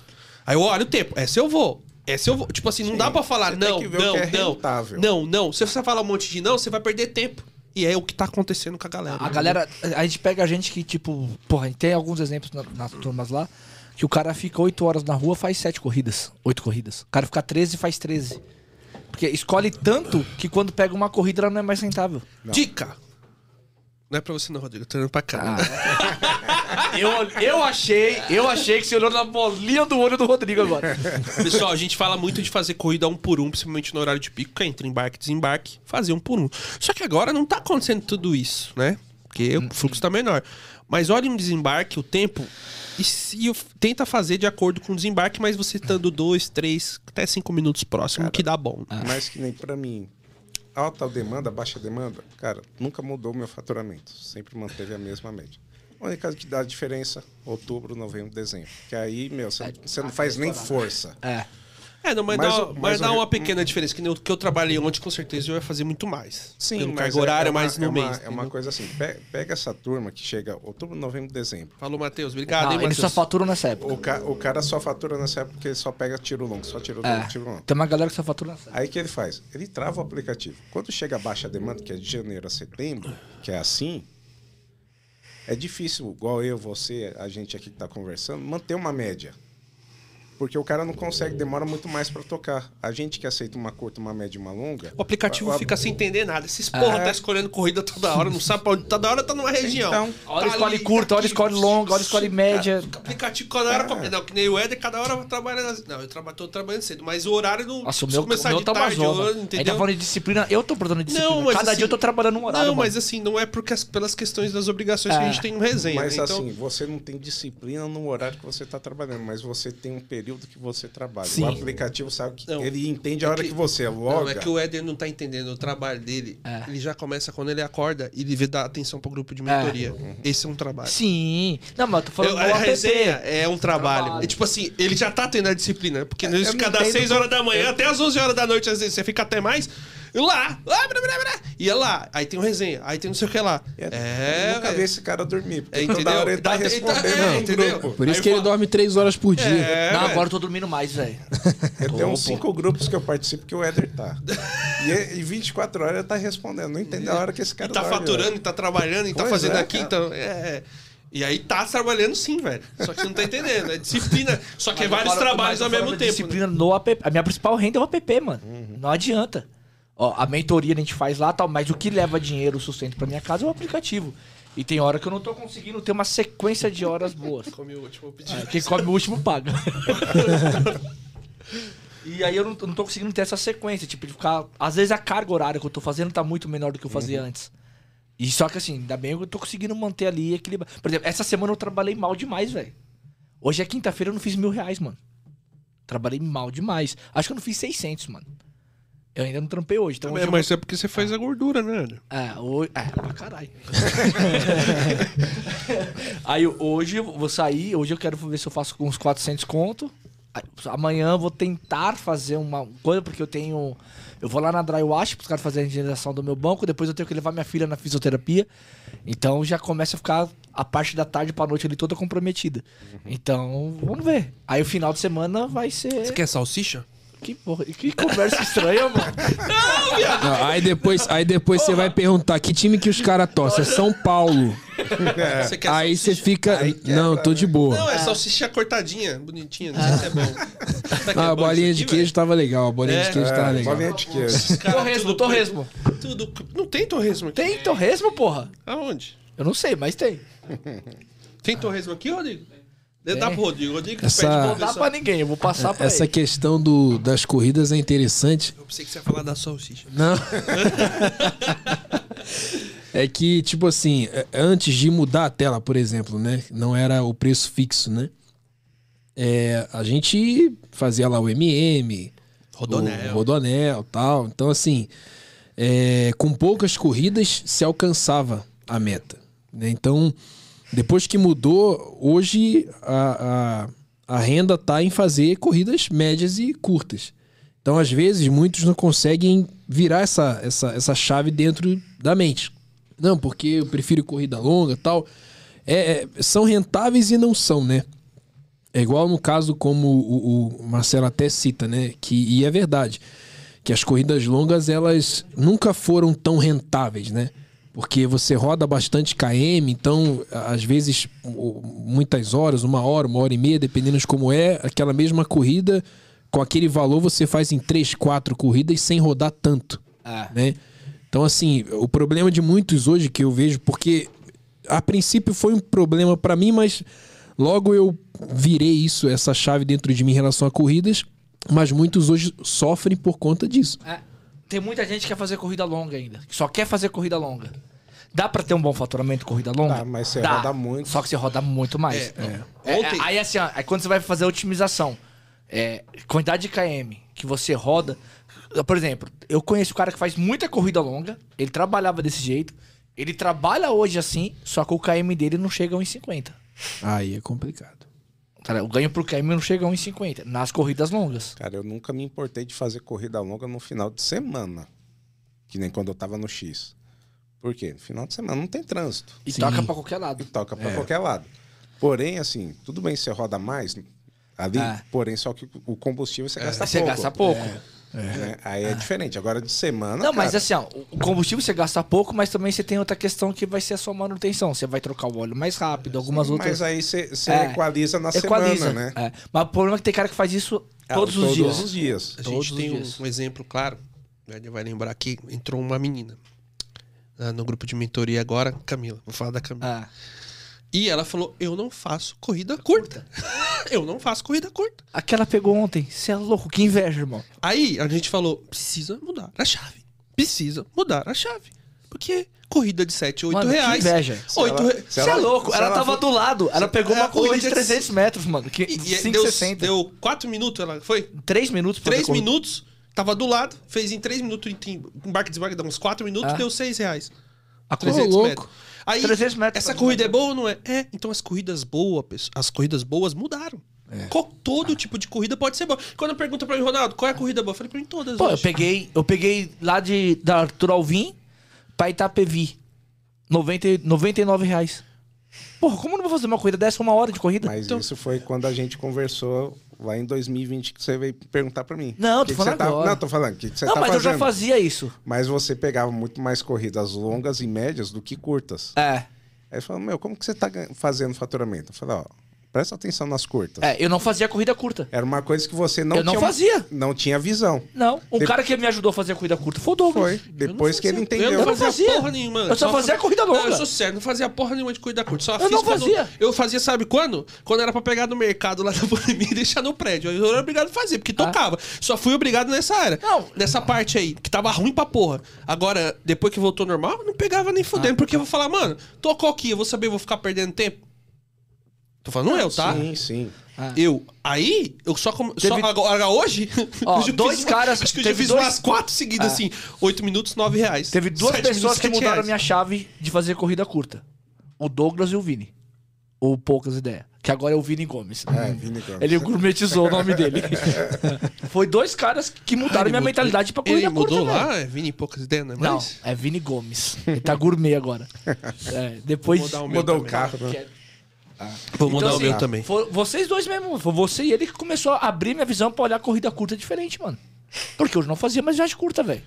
Aí eu olho o tempo, essa eu vou. Essa eu vou. Tipo assim, não Sim, dá pra falar não, que ver o não, é não. rentável. Não, não. Se você falar um monte de não, você vai perder tempo. E é o que tá acontecendo com a galera. A galera, a gente pega a gente que, tipo, porra, a gente tem alguns exemplos na- nas turmas lá, que o cara fica 8 horas na rua, faz 7 corridas, 8 corridas. O cara fica 13 faz 13. Porque escolhe tanto que quando pega uma corrida ela não é mais rentável. Dica! Não é pra você não, Rodrigo. Eu tô olhando pra cá. *laughs* Eu, eu achei, eu achei que você olhou na bolinha do olho do Rodrigo agora. Pessoal, a gente fala muito de fazer corrida um por um, principalmente no horário de pico, que é entre embarque e desembarque, fazer um por um. Só que agora não tá acontecendo tudo isso, né? Porque o fluxo tá menor. Mas olha um desembarque, o tempo, e se eu- tenta fazer de acordo com o desembarque, mas você estando dois, três, até cinco minutos próximo, que dá bom. Mas que nem pra mim, alta demanda, baixa demanda, cara, nunca mudou o meu faturamento. Sempre manteve a mesma média. A única que dá diferença, outubro, novembro, dezembro. Que aí, meu, você, você não faz nem força. É. É, não, mas, Mas dá, o- mas mas dá uma pequena diferença. Que nem o que eu trabalhei ontem, com certeza eu ia fazer muito mais. Sim, Pelo mas cargo é- horário, é uma- mas no é uma, mês. É uma coisa assim, pe- pega essa turma que chega outubro, novembro, dezembro. Falou, Matheus. Obrigado, Não, hein, eles só Matheus. faturam nessa época. O, ca- o cara só fatura nessa época porque ele só pega tiro longo, só tiro longo, É. tiro longo. Tem uma galera que só fatura nessa época. Aí o que ele faz? Ele trava o aplicativo. Quando chega a baixa demanda, que é de janeiro a setembro, que é assim, é difícil, igual eu, você, a gente aqui que está conversando, manter uma média. Porque o cara não consegue, demora muito mais para tocar. A gente que aceita uma curta, uma média e uma longa. O aplicativo a- a- fica sem entender nada. Esses porra É. tá escolhendo corrida toda hora, não sabe pra onde. Toda hora tá numa região. Então, Hora Tá escolhe ali, curta, tá hora escolhe longa, hora escolhe média. O aplicativo cada hora. Não, que nem o Éder, cada hora vai trabalhando. as- Não, eu traba, tô trabalhando cedo, mas o horário não. Nossa, o meu, o começar meu de tá uma tarde, zona. eu- A gente tá entendeu? falando de disciplina, eu tô produzindo disciplina. Não, mas Cada assim- dia eu tô trabalhando um horário, Não, mano. mas assim, não é porque as- pelas questões das obrigações que a É. gente tem no resenha. mas né? Então, assim, você não tem disciplina no horário que você está trabalhando, mas você tem um período que você trabalha. Sim. O aplicativo sabe que Não. ele entende a hora É que- que, você Não, loga. é que o Éder não tá entendendo o trabalho dele. É. Ele já começa quando ele acorda e ele vê dar atenção pro grupo de mentoria. Esse é um trabalho. Sim. Não, mas eu tô falando Eu- do a resenha é um trabalho. Trabalho. É tipo assim, ele já tá tendo a disciplina. Porque eu fica não das entendo 6 horas da manhã até as 11 horas da noite, às vezes. Você fica até mais. E Lá, lá, blá, blá, blá, ia lá, aí tem um resenha, aí tem não sei o que lá. É, eu nunca velho. vi esse cara dormir, porque É, toda entendeu? hora ele tá Tá- tá- respondendo é, entendeu? grupo. Por isso Aí que ele falo- dorme três horas por dia. É, Não, agora eu tô dormindo mais, velho. Eu tenho uns cinco grupos que eu participo que o Éder tá. E em 24 horas ele tá respondendo. Não entende a hora que esse E cara tá dorme, faturando, velho. e tá trabalhando, e tá Pois fazendo é, aqui, cara. então. É. é. E aí tá trabalhando sim, velho. Só que você não tá entendendo. É disciplina. Só que é Mas eu vários falo- trabalhos ao mesmo tempo. né? Disciplina no app. A minha principal renda é o app, mano. Uhum. Não adianta. Ó, a mentoria a gente faz lá tal, mas o que leva dinheiro, o sustento pra minha casa é o aplicativo. E tem hora que eu não tô conseguindo ter uma sequência de horas boas. *laughs* Comi o último pedido. É, Quem come o último paga. *laughs* e aí eu não, não tô conseguindo ter essa sequência, tipo, de ficar. Às vezes a carga horária que eu tô fazendo tá muito menor do que eu fazia Uhum. antes. E só que assim, ainda bem que eu tô conseguindo manter ali equilibrado. Por exemplo, essa semana eu trabalhei mal demais, velho. Hoje é quinta-feira, eu não fiz mil reais, mano. Trabalhei mal demais. Acho que eu não fiz 600, mano. Eu ainda não trampei hoje. Então hoje É, eu mas é porque você faz a gordura, né? É, hoje. É, pra caralho. *laughs* Aí hoje eu vou sair, hoje eu quero ver se eu faço uns 400 conto. Aí, Amanhã eu vou tentar fazer uma coisa, porque eu tenho. Eu vou lá na Dry Wash pros caras fazerem a higienização do meu banco, depois eu tenho que levar minha filha na fisioterapia. Então já começa a ficar a parte da tarde pra noite ali toda comprometida. Então, vamos ver. Aí o final de semana vai ser. Você quer salsicha? Que, porra, que conversa estranha, mano. Não, aí depois, aí depois você vai perguntar que time que os caras torcem. É São Paulo. Você quer Aí você fica. Aí quebra, não, tô de boa. Não, é salsicha cortadinha, bonitinha. Não sei se é bom. Ah, é a bolinha de queijo tava legal. A bolinha É. de queijo tava É, legal. bolinha de queijo. Cara, Torresmo, tudo torresmo. Tudo... Não tem torresmo aqui? Tem torresmo, porra? Aonde? Eu não sei, mas tem. Tem torresmo aqui, Rodrigo? Dá pro Rodrigo. Rodrigo Essa- pede Não dá pra ninguém, eu vou passar pra Essa ele. questão do, das corridas é interessante. Eu pensei que você ia falar da salsicha. Não. *laughs* é que, tipo assim, é- antes de mudar a tela, por exemplo, né? Não era o preço fixo, né? É, a gente fazia lá o MM, Rodonel. o Rodonel tal. Então, assim, é, com poucas corridas se alcançava a meta. né? Então, depois que mudou, hoje a, a, a renda está em fazer corridas médias e curtas. Então, às vezes, muitos não conseguem virar essa, essa, essa chave dentro da mente. Não, porque eu prefiro corrida longa tal. É, é, são rentáveis e não são, né? É igual no caso como o, o Marcelo até cita, né? Que, e é verdade. Que as corridas longas, elas nunca foram tão rentáveis, né? Porque você roda bastante KM, então, às vezes, muitas horas, uma hora, uma hora e meia, dependendo de como é, aquela mesma corrida, com aquele valor, você faz em três, quatro corridas sem rodar tanto Ah. né? Então, assim, o problema de muitos hoje que eu vejo, porque a princípio foi um problema pra mim, mas logo eu virei isso, essa chave dentro de mim em relação a corridas, mas muitos hoje sofrem por conta disso. É, tem muita gente que quer fazer corrida longa ainda. Que só quer fazer corrida longa. Dá pra ter um bom faturamento corrida longa? Dá, mas você Dá. roda muito. Só que você roda muito mais. É, É, Ontem- é, aí assim, ó, aí quando você vai fazer a otimização, é, quantidade de KM que você roda. Por exemplo, eu conheço um cara que faz muita corrida longa, ele trabalhava desse jeito, ele trabalha hoje assim, só que o KM dele não chega a 1,50. Aí é complicado. Cara, O ganho pro não chega a 1,50 nas corridas longas. Cara, eu nunca me importei de fazer corrida longa no final de semana. Que nem quando eu tava no X. Por quê? No final de semana não tem trânsito. E Sim. toca pra qualquer E lado. toca pra qualquer lado. Porém, assim, tudo bem se você roda mais ali, Ah. porém, só que o combustível você gasta Você pouco. gasta pouco. Né? Aí é diferente. Agora de semana. Não, mas cara, assim, ó, o combustível você gasta pouco, mas também você tem outra questão que vai ser a sua manutenção. Você vai trocar o óleo mais rápido, algumas outras. Mas aí você, você É. equaliza na Equaliza, semana, né? é. Mas o problema é que tem cara que faz isso Ah, todos os dias. Todos os dias. A Todos gente os tem um, dias. um exemplo claro. né, Ele vai lembrar aqui. Entrou uma menina ah, no grupo de mentoria agora, Camila. Vou falar da Camila. Ah, E ela falou: Eu não faço corrida curta. *laughs* eu não faço corrida curta. aquela pegou ontem. Você é louco, que inveja, irmão. Aí a gente falou: Precisa mudar a chave. Precisa mudar a chave. Porque corrida de 7, 8 Mano, que reais. inveja. Se 8 ela- reais. se Você é ela- louco. Ela, ela tava for- do lado. Ela pegou uma É, corrida hoje de é- 300 metros, mano. Que, E, e deu, 5,60. deu 4 minutos, ela foi? 3 minutos pra 3 ter corrido. minutos, tava do lado, fez em 3 minutos, em- embarque e desbarque, deu uns 4 minutos, Ah. deu 6 reais. A Ô, 300 louco. metros. Aí, 300 metros essa corrida é boa ou não é? É, então as corridas boas, as corridas boas mudaram. É. Todo tipo de corrida pode ser boa. Quando pergunta pra mim, Ronaldo, qual é a corrida boa? Eu falei pra mim todas. Pô, eu peguei, eu peguei lá de, da Arthur Alvim pra Itapevi. 90, e- 99 reais. Porra, como eu não vou fazer uma corrida dessa uma hora de corrida? Mas Então- isso foi quando a gente conversou lá em 2020 que você veio perguntar pra mim. Não, que tô que falando tá- agora. Não, tô falando. Que que você não, tá mas eu já fazia isso. Mas você pegava muito mais corridas longas e médias do que curtas. É. Aí falou, meu, como que você tá fazendo faturamento? Eu falei, ó, presta atenção nas curtas. É, eu não fazia corrida curta. Era uma coisa que você não Eu não tinha... fazia. Não tinha visão. Não. Um De- cara que me ajudou a fazer a corrida curta foi o Douglas. Foi. Depois que ele Eu entendeu. não não fazia, fazia. porra nenhuma. Eu só fazia corrida longa. Não, eu sou sério, não fazia porra nenhuma de corrida curta. Só Eu fiz não quando- fazia. Eu fazia, sabe quando? Quando era pra pegar no mercado lá da *laughs* pandemia e deixar no prédio. Eu era obrigado a fazer, porque tocava. Só fui obrigado nessa área. Ah. Não. Nessa parte aí, que tava ruim pra porra. Agora, depois que voltou normal, eu não pegava nem Ah. fudendo, porque eu vou falar, mano, tocou aqui, eu vou saber, eu vou ficar perdendo tempo. Tô falando eu, tá? Sim, sim. Eu. Aí, eu só. Com... só Teve- agora hoje. *laughs* Ó, dois fiz caras- Acho que eu já teve fiz dois- umas quatro seguidas, Ah. assim. Oito minutos, nove reais. Teve duas Sete pessoas minutos, que mudaram a reais. minha chave de fazer corrida curta. O Douglas e o Vini. Ou poucas ideias. Que agora é o Vini Gomes. É, Vini Gomes. Ele gourmetizou o nome dele. *laughs* Foi dois caras que mudaram Ah, ele minha mudou- mentalidade pra Ele corrida curta. mudou velho. lá? É Vini poucas ideias, não é Não, mais? é Vini Gomes. Ele tá gourmet agora. *laughs* É, depois. O Mudou o também. carro, né? É- Vou mudar Então, o meu assim, também. Foi vocês dois mesmo. Foi você e ele que começou a abrir minha visão pra olhar corrida curta diferente, mano. Porque eu não fazia mais viagem curta, velho.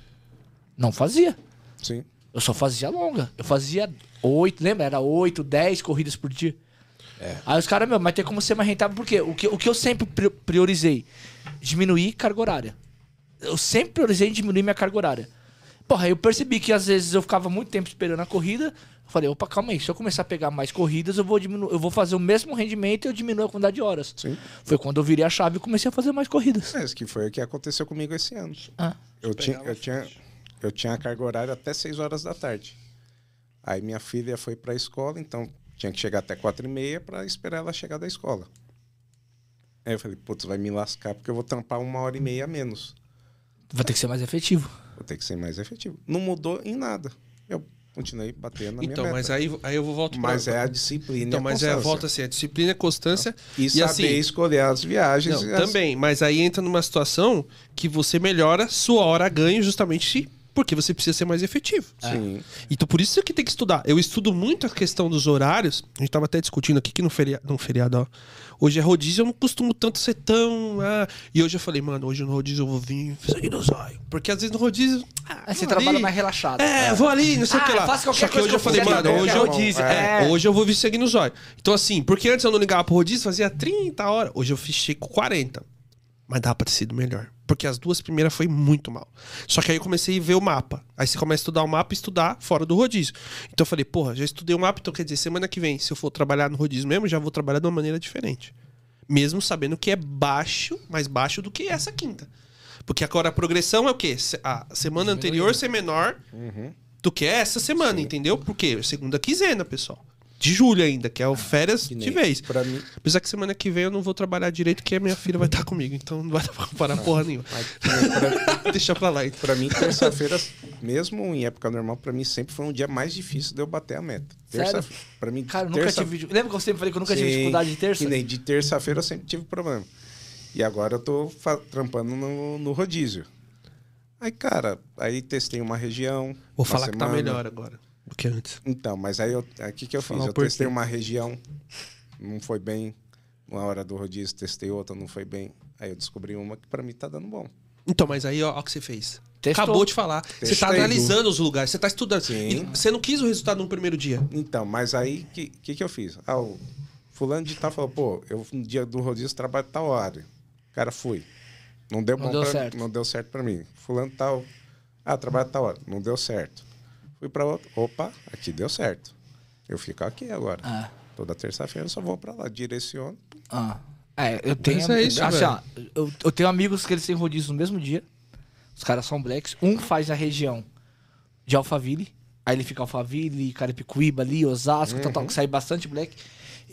Não fazia. Sim. Eu só fazia longa. Eu fazia oito, lembra? Era oito, dez corridas por dia. Aí os caras, meu, mas tem como ser mais rentável, porque o que, o que eu sempre pri- priorizei? Diminuir carga horária. Eu sempre priorizei diminuir minha carga horária. Porra, aí eu percebi que às vezes eu ficava muito tempo esperando a corrida. Eu falei, opa, calma aí, se eu começar a pegar mais corridas, eu vou diminuir, eu vou fazer o mesmo rendimento e eu diminuo a quantidade de horas. Sim. Foi quando eu virei a chave e comecei a fazer mais corridas. É, isso que foi o que aconteceu comigo esse ano. Ah. Eu tinha, eu, tinha, eu tinha a carga horária até 6 horas da tarde. Aí minha filha foi para a escola, então tinha que chegar até 4 e meia para esperar ela chegar da escola. Aí eu falei, putz, vai me lascar porque eu vou tampar uma hora e meia a menos. Vai ter que ser mais efetivo. Vou ter que ser mais efetivo. Não mudou em nada. Eu continuei batendo na minha Então, meta. mas aí, aí eu vou voltar Mas é a disciplina Então, e a mas é, constância. volta assim, a disciplina e a constância. E, saber assim, escolher as viagens. Não, e as- também, mas aí entra numa situação que você melhora sua hora ganho justamente porque você precisa ser mais efetivo. Sim. Então por isso que tem que estudar. Eu estudo muito a questão dos horários. A gente tava até discutindo aqui que no feriado, no feriado ó, hoje é rodízio, eu não costumo tanto ser tão. ah, e hoje eu falei, mano, hoje no rodízio eu vou vir sangue no zóio. Porque às vezes no rodízio. ah, Aí você vou trabalha ali. mais relaxado. É, vou ali, não sei o Ah, que lá. faço qualquer Só que coisa hoje eu que falei, eu quiser, mano, hoje é eu, rodízio. é, É. hoje eu vou vir sangue no zóio. Então assim, porque antes eu não ligava pro rodízio, fazia 30 horas. Hoje eu fiz com 40. Mas dá pra ter sido melhor. Porque as duas primeiras foi muito mal. Só que aí eu comecei a ver o mapa. Aí você começa a estudar o mapa e estudar fora do rodízio. Então eu falei, porra, já estudei o mapa, então quer dizer, semana que vem, se eu for trabalhar no rodízio mesmo, já vou trabalhar de uma maneira diferente. Mesmo sabendo que é baixo, mais baixo do que essa quinta. Porque agora a progressão é o quê? A semana anterior ser menor do que essa semana, entendeu? Porque segunda quinzena, pessoal. De julho ainda, que é o férias que de nem- vez. pra mim- Apesar que semana que vem eu não vou trabalhar direito, porque a minha filha vai estar comigo. Então não vai dar pra comparar porra nenhuma. *laughs* Deixa pra lá, então. Pra mim, terça-feira, mesmo em época normal, pra mim sempre foi um dia mais difícil de eu bater a meta. Sério? Terça, pra mim, Cara, eu nunca terça- tive. Lembra que eu sempre falei que eu nunca tive Sim, dificuldade de terça? Que nem de terça-feira eu sempre tive problema. E agora eu tô fa- trampando no, no rodízio. Aí, cara, aí testei uma região. Vou uma falar que tá semana. melhor agora do que antes. Então, mas aí o que, que eu fiz? Falar Eu testei uma região, não foi bem. Uma hora do rodízio, testei outra, não foi bem. Aí eu descobri uma que pra mim tá dando bom. Então, mas aí, ó, ó o que você fez. Testou. Acabou de falar. Você tá analisando os lugares, você tá estudando. Sim. E você não quis o resultado no primeiro dia. Então, mas aí, o que, que, que eu fiz? Ah, o fulano de tal falou, pô, eu no dia do rodízio trabalho tal horário. Cara, fui. Não deu Não bom deu pra certo. mim. Não deu certo pra mim. Fulano tal. Ah, trabalho tal hora. Não deu certo. Fui pra outro. Opa, aqui deu certo. Eu fico aqui agora. Ah. Toda terça-feira eu só vou pra lá. Direciono. Ah. É, eu tenho. Mas é isso, assim, ó, eu, eu tenho amigos que eles têm rodízio no mesmo dia. Os caras são blacks. Um faz na região de Alphaville. Aí ele fica Alphaville, Carapicuíba ali, Osasco, tal, tal, que sai bastante black.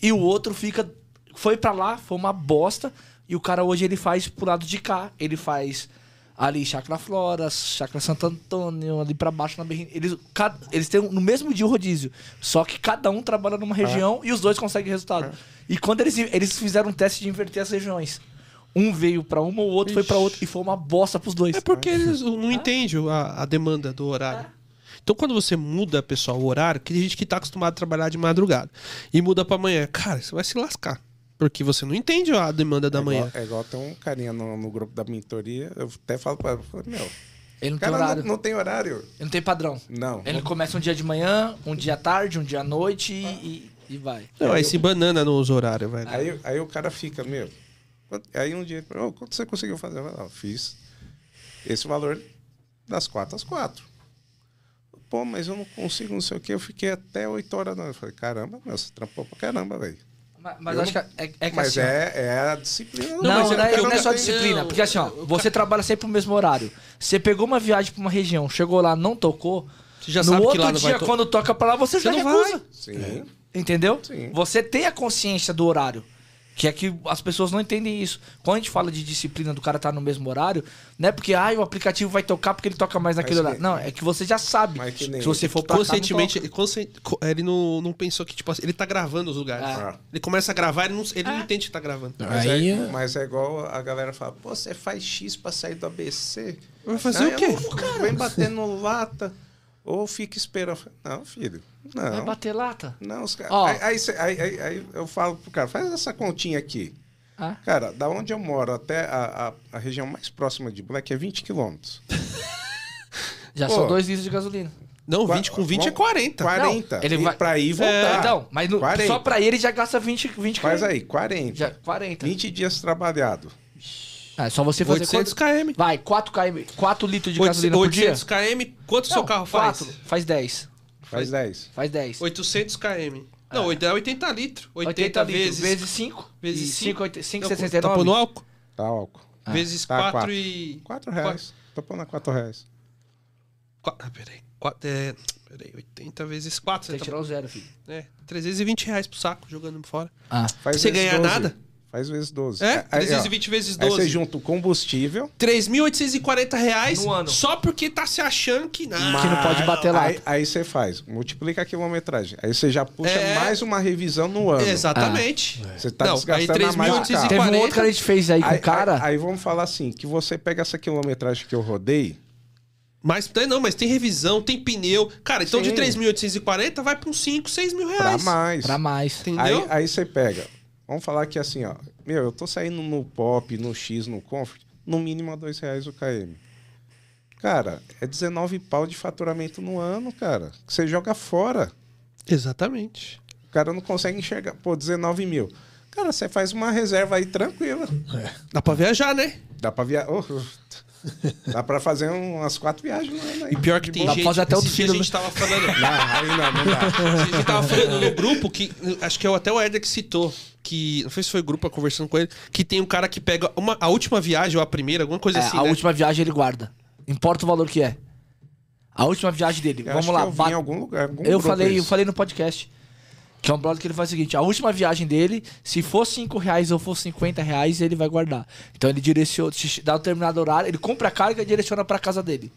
E o outro fica. Foi pra lá, foi uma bosta. E o cara hoje ele faz pro lado de cá. Ele faz ali Chacra Flora, Chacra Santo Antônio, ali pra baixo na Berrini. Eles, cada- eles têm no mesmo dia o rodízio. Só que cada um trabalha numa região e os dois conseguem resultado. E quando eles, eles fizeram um teste de inverter as regiões. Um veio pra uma, o outro foi pra outra. E foi uma bosta pros dois. É porque eles não entendem a, a demanda do horário. Então, quando você muda, pessoal, o horário, que tem gente que tá acostumado a trabalhar de madrugada e muda pra manhã, cara, você vai se lascar. Porque você não entende a demanda da é manhã. Igual, é igual tem um carinha no, no grupo da mentoria. Eu até falo pra ele, eu falo, meu, Ele não tem cara horário. não, não tem horário. Ele não tem padrão. Não. Ele começa um dia de manhã, um dia à tarde, um dia à noite e, e- e vai. Não, aí se banana nos horários, velho. Aí, aí o cara fica, meu. Aí um dia, oh, quanto você conseguiu fazer? Eu falei, "Ah, fiz esse valor das quatro às quatro. Pô, mas eu não consigo, não sei o que. Eu fiquei até 8 horas. Não. Eu falei, caramba, meu, você trampou pra caramba, velho. Mas, mas acho que não- é, é que Mas assim, é, é a disciplina. Não, mas não, é é, não é só disciplina. Porque assim, ó, você trabalha sempre no mesmo horário. Você pegou uma viagem pra uma região, chegou lá, não tocou. Você já no sabe que outro lá não vai dia, to- quando toca pra lá, você, Você já não recusa. vai. Sim. Entendeu? Sim. Você tem a consciência do horário. Que é que as pessoas não entendem isso. Quando a gente fala de disciplina do cara estar no mesmo horário, não é porque ah, o aplicativo vai tocar porque ele toca mais naquele Mas horário. Não, é que você já sabe. Mas que nem- Se você for pra cá, não Conscientemente, ele, não, não pensou que, tipo assim, ele tá gravando os lugares. Ah. Ele começa a gravar, ele não, ele não entende que tá gravando. Mas, Aí- é, mas é igual a galera fala, pô, você faz X pra sair do ABC. Vai fazer Não, o quê? não- Vem batendo lata. Ou fica esperando. Eu falo, Não. Vai Não. bater lata. Não, os caras. Ó. Aí, aí, aí- aí- aí eu falo pro cara, faz essa continha aqui. Ah. Cara, da onde eu moro até a, a, a região mais próxima de Black é 20 quilômetros. *laughs* Já Pô. são dois litros de gasolina. Não, Qua- 20 com 20 é vamos- 40. 40. Não, ele e vai- pra ir e voltar. É, Então, mas no- 40. só pra ele já gasta 20, 20 Faz km. aí, 40. Já, 40. 20 dias trabalhado. Ah, é só você fazer 800 quanto? km. Vai, 4 km, 4 litros de gasolina por dia? 800 km. Quanto seu Não, carro faz? quatro. Faz 10. Faz 10. Faz 10. 800 km. Não, é 80 litros. 80, 80 litros vezes... vezes 5. vezes e 5. 5, 5, Não, 69. Tá pondo álcool? Tá álcool. vezes tá, 4 quatro. e... 4 reais. Tô pondo a 4 reais. Ah, peraí. Quatro, é... Peraí, 80 vezes 4. Tem que tirar o zero, filho. É, 320 reais pro saco, jogando fora. Ah. Faz Você vezes ganha 12. nada? Faz vezes 12. É, Aí, ó, 320 vezes Aí você 12. junta o combustível. 3.840 reais No ano. só porque tá se achando que nada. Que não pode bater lá. Aí, aí você faz, multiplica a quilometragem. Aí você já puxa É. mais uma revisão no ano. Exatamente. Você tá Não, desgastando aí a mais o 3.840. carro. Teve um outro que a gente fez aí com Aí, o cara. aí- aí vamos falar assim, que você pega essa quilometragem que eu rodei, Mas não, mas tem revisão, tem pneu. Cara, então de Sim. 3.840 vai pra uns 5, 6 mil pra reais. mais. Pra mais. Entendeu? Aí, aí você pega. Vamos falar que assim, ó. Meu, eu tô saindo no Pop, no X, no Comfort, no mínimo a dois reais o KM. Cara, é 19 pau de faturamento no ano, cara. Que você joga fora. Exatamente. O cara não consegue enxergar. Pô, 19 mil. Cara, você faz uma reserva aí tranquila. Dá pra viajar, né? Dá pra viajar. Dá pra fazer umas quatro viagens no ano aí. E pior que tem Dá boa. pra gente... fazer até dias filho, a gente tava falando... Não, aí não, não dá. A gente tava falando no grupo que. Acho que é até o Herder que citou. Que. Não sei se foi o grupo conversando com ele. Que tem um cara que pega uma, a última viagem ou a primeira, alguma coisa É, assim. a né? última viagem ele guarda. Importa o valor que é. A última viagem dele. Eu Vamos acho lá. que eu vi bate- em algum lugar. algum Eu falei, eu falei no podcast. Que é um brother que ele faz o seguinte: a última viagem dele, se for 5 reais ou for 50 reais, ele vai guardar. Então ele direciona, se dá um determinado horário, ele compra a carga e direciona pra casa dele.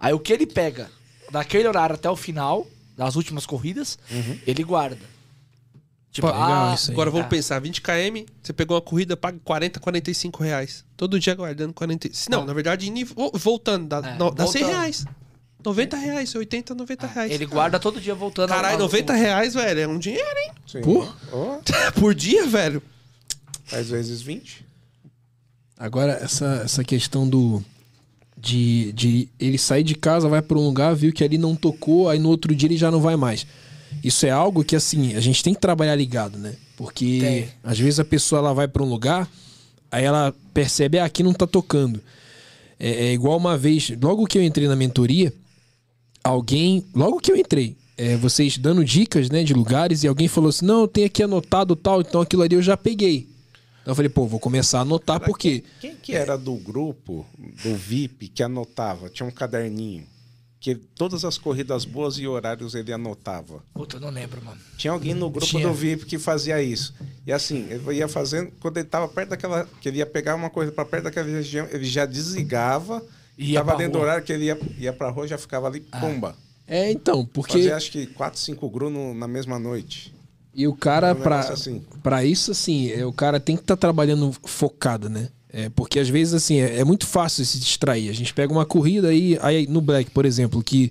Aí o que ele pega daquele horário até o final, das últimas corridas, Uhum. ele guarda. Tipo, Pô, legal ah, isso aí. Agora vamos É. pensar, 20 km, você pegou uma corrida, paga 40, 45 reais. Todo dia guardando 40. Não, Ah. na verdade, voltando, dá, É, no- dá 100 voltando. reais. 90 reais, 80, 90 reais. ele guarda todo dia voltando. Caralho, ao- 90 reais, velho, é um dinheiro, hein? Sim. Pô. Ó, *laughs* Por dia, velho. faz vezes 20. Agora, essa, essa questão do. De, de ele sair de casa, vai pra um lugar, viu que ali não tocou, aí no outro dia ele já não vai mais. Isso é algo que, assim, a gente tem que trabalhar ligado, né? Porque Tem. às vezes a pessoa ela vai pra um lugar, aí ela percebe, ah, aqui não tá tocando. É, é igual uma vez, logo que eu entrei na mentoria, alguém, logo que eu entrei, é, vocês dando dicas, né, de lugares, e alguém falou assim: não, eu tenho aqui anotado tal, então aquilo ali eu já peguei. Então eu falei, pô, vou começar a anotar, porque. Quem que era do grupo, do VIP, que anotava? Tinha um caderninho. Que todas as corridas boas e horários ele anotava. Puta, não lembro, mano. Tinha alguém no grupo Tinha. do VIP que fazia isso. E assim, ele ia fazendo, quando ele tava perto daquela. Que ele ia pegar uma coisa para perto daquela região, ele já desligava. E ia tava dentro do horário que ele ia, ia pra rua, já ficava ali, pumba. É, então, porque. Fazia acho que 4, 5 gru no- na mesma noite. E o cara, Um pra, assim. pra isso, assim, é, o cara tem que estar trabalhando focado, né? É, porque às vezes, assim, é, é muito fácil se distrair. A gente pega uma corrida aí, aí no Black, por exemplo, que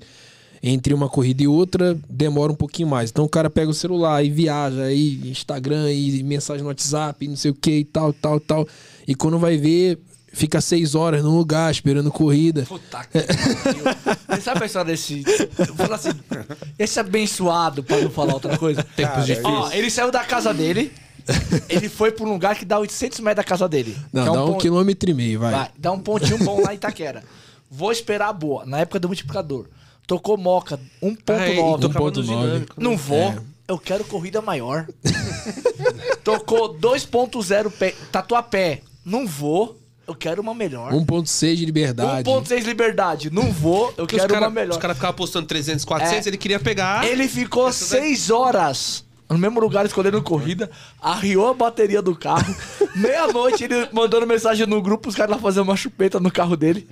entre uma corrida e outra demora um pouquinho mais. Então o cara pega o celular e viaja, aí Instagram e mensagem no WhatsApp, e não sei o que e tal, tal, tal. E quando vai ver, fica seis horas num lugar esperando corrida. Puta que pariu. Você sabe a história desse. Eu falo assim, esse abençoado, pra não falar outra coisa. Tempos difíceis. Ó, ele saiu da casa dele, ele foi pra um lugar que dá 800 metros da casa dele. Não, é dá um pon- quilômetro e meio, vai. Vai, dá um pontinho bom lá em Itaquera. Vou esperar a boa, na época do multiplicador. Tocou Moca, 1.9. Ah, tocava no 1.9. dinâmico. né? Não vou. É. Eu quero corrida maior. Tocou 2.0 pé, tatuapé. Não vou. Eu quero uma melhor. 1.6 de liberdade. 1.6 liberdade. Não vou. Eu Porque quero cara- uma melhor. Os caras ficavam apostando 300, 400, É. ele queria pegar. Ele ficou seis horas no mesmo lugar escolhendo corrida, arriou a bateria do carro. *laughs* Meia-noite ele mandando mensagem no grupo, os caras lá fazendo uma chupeta no carro dele.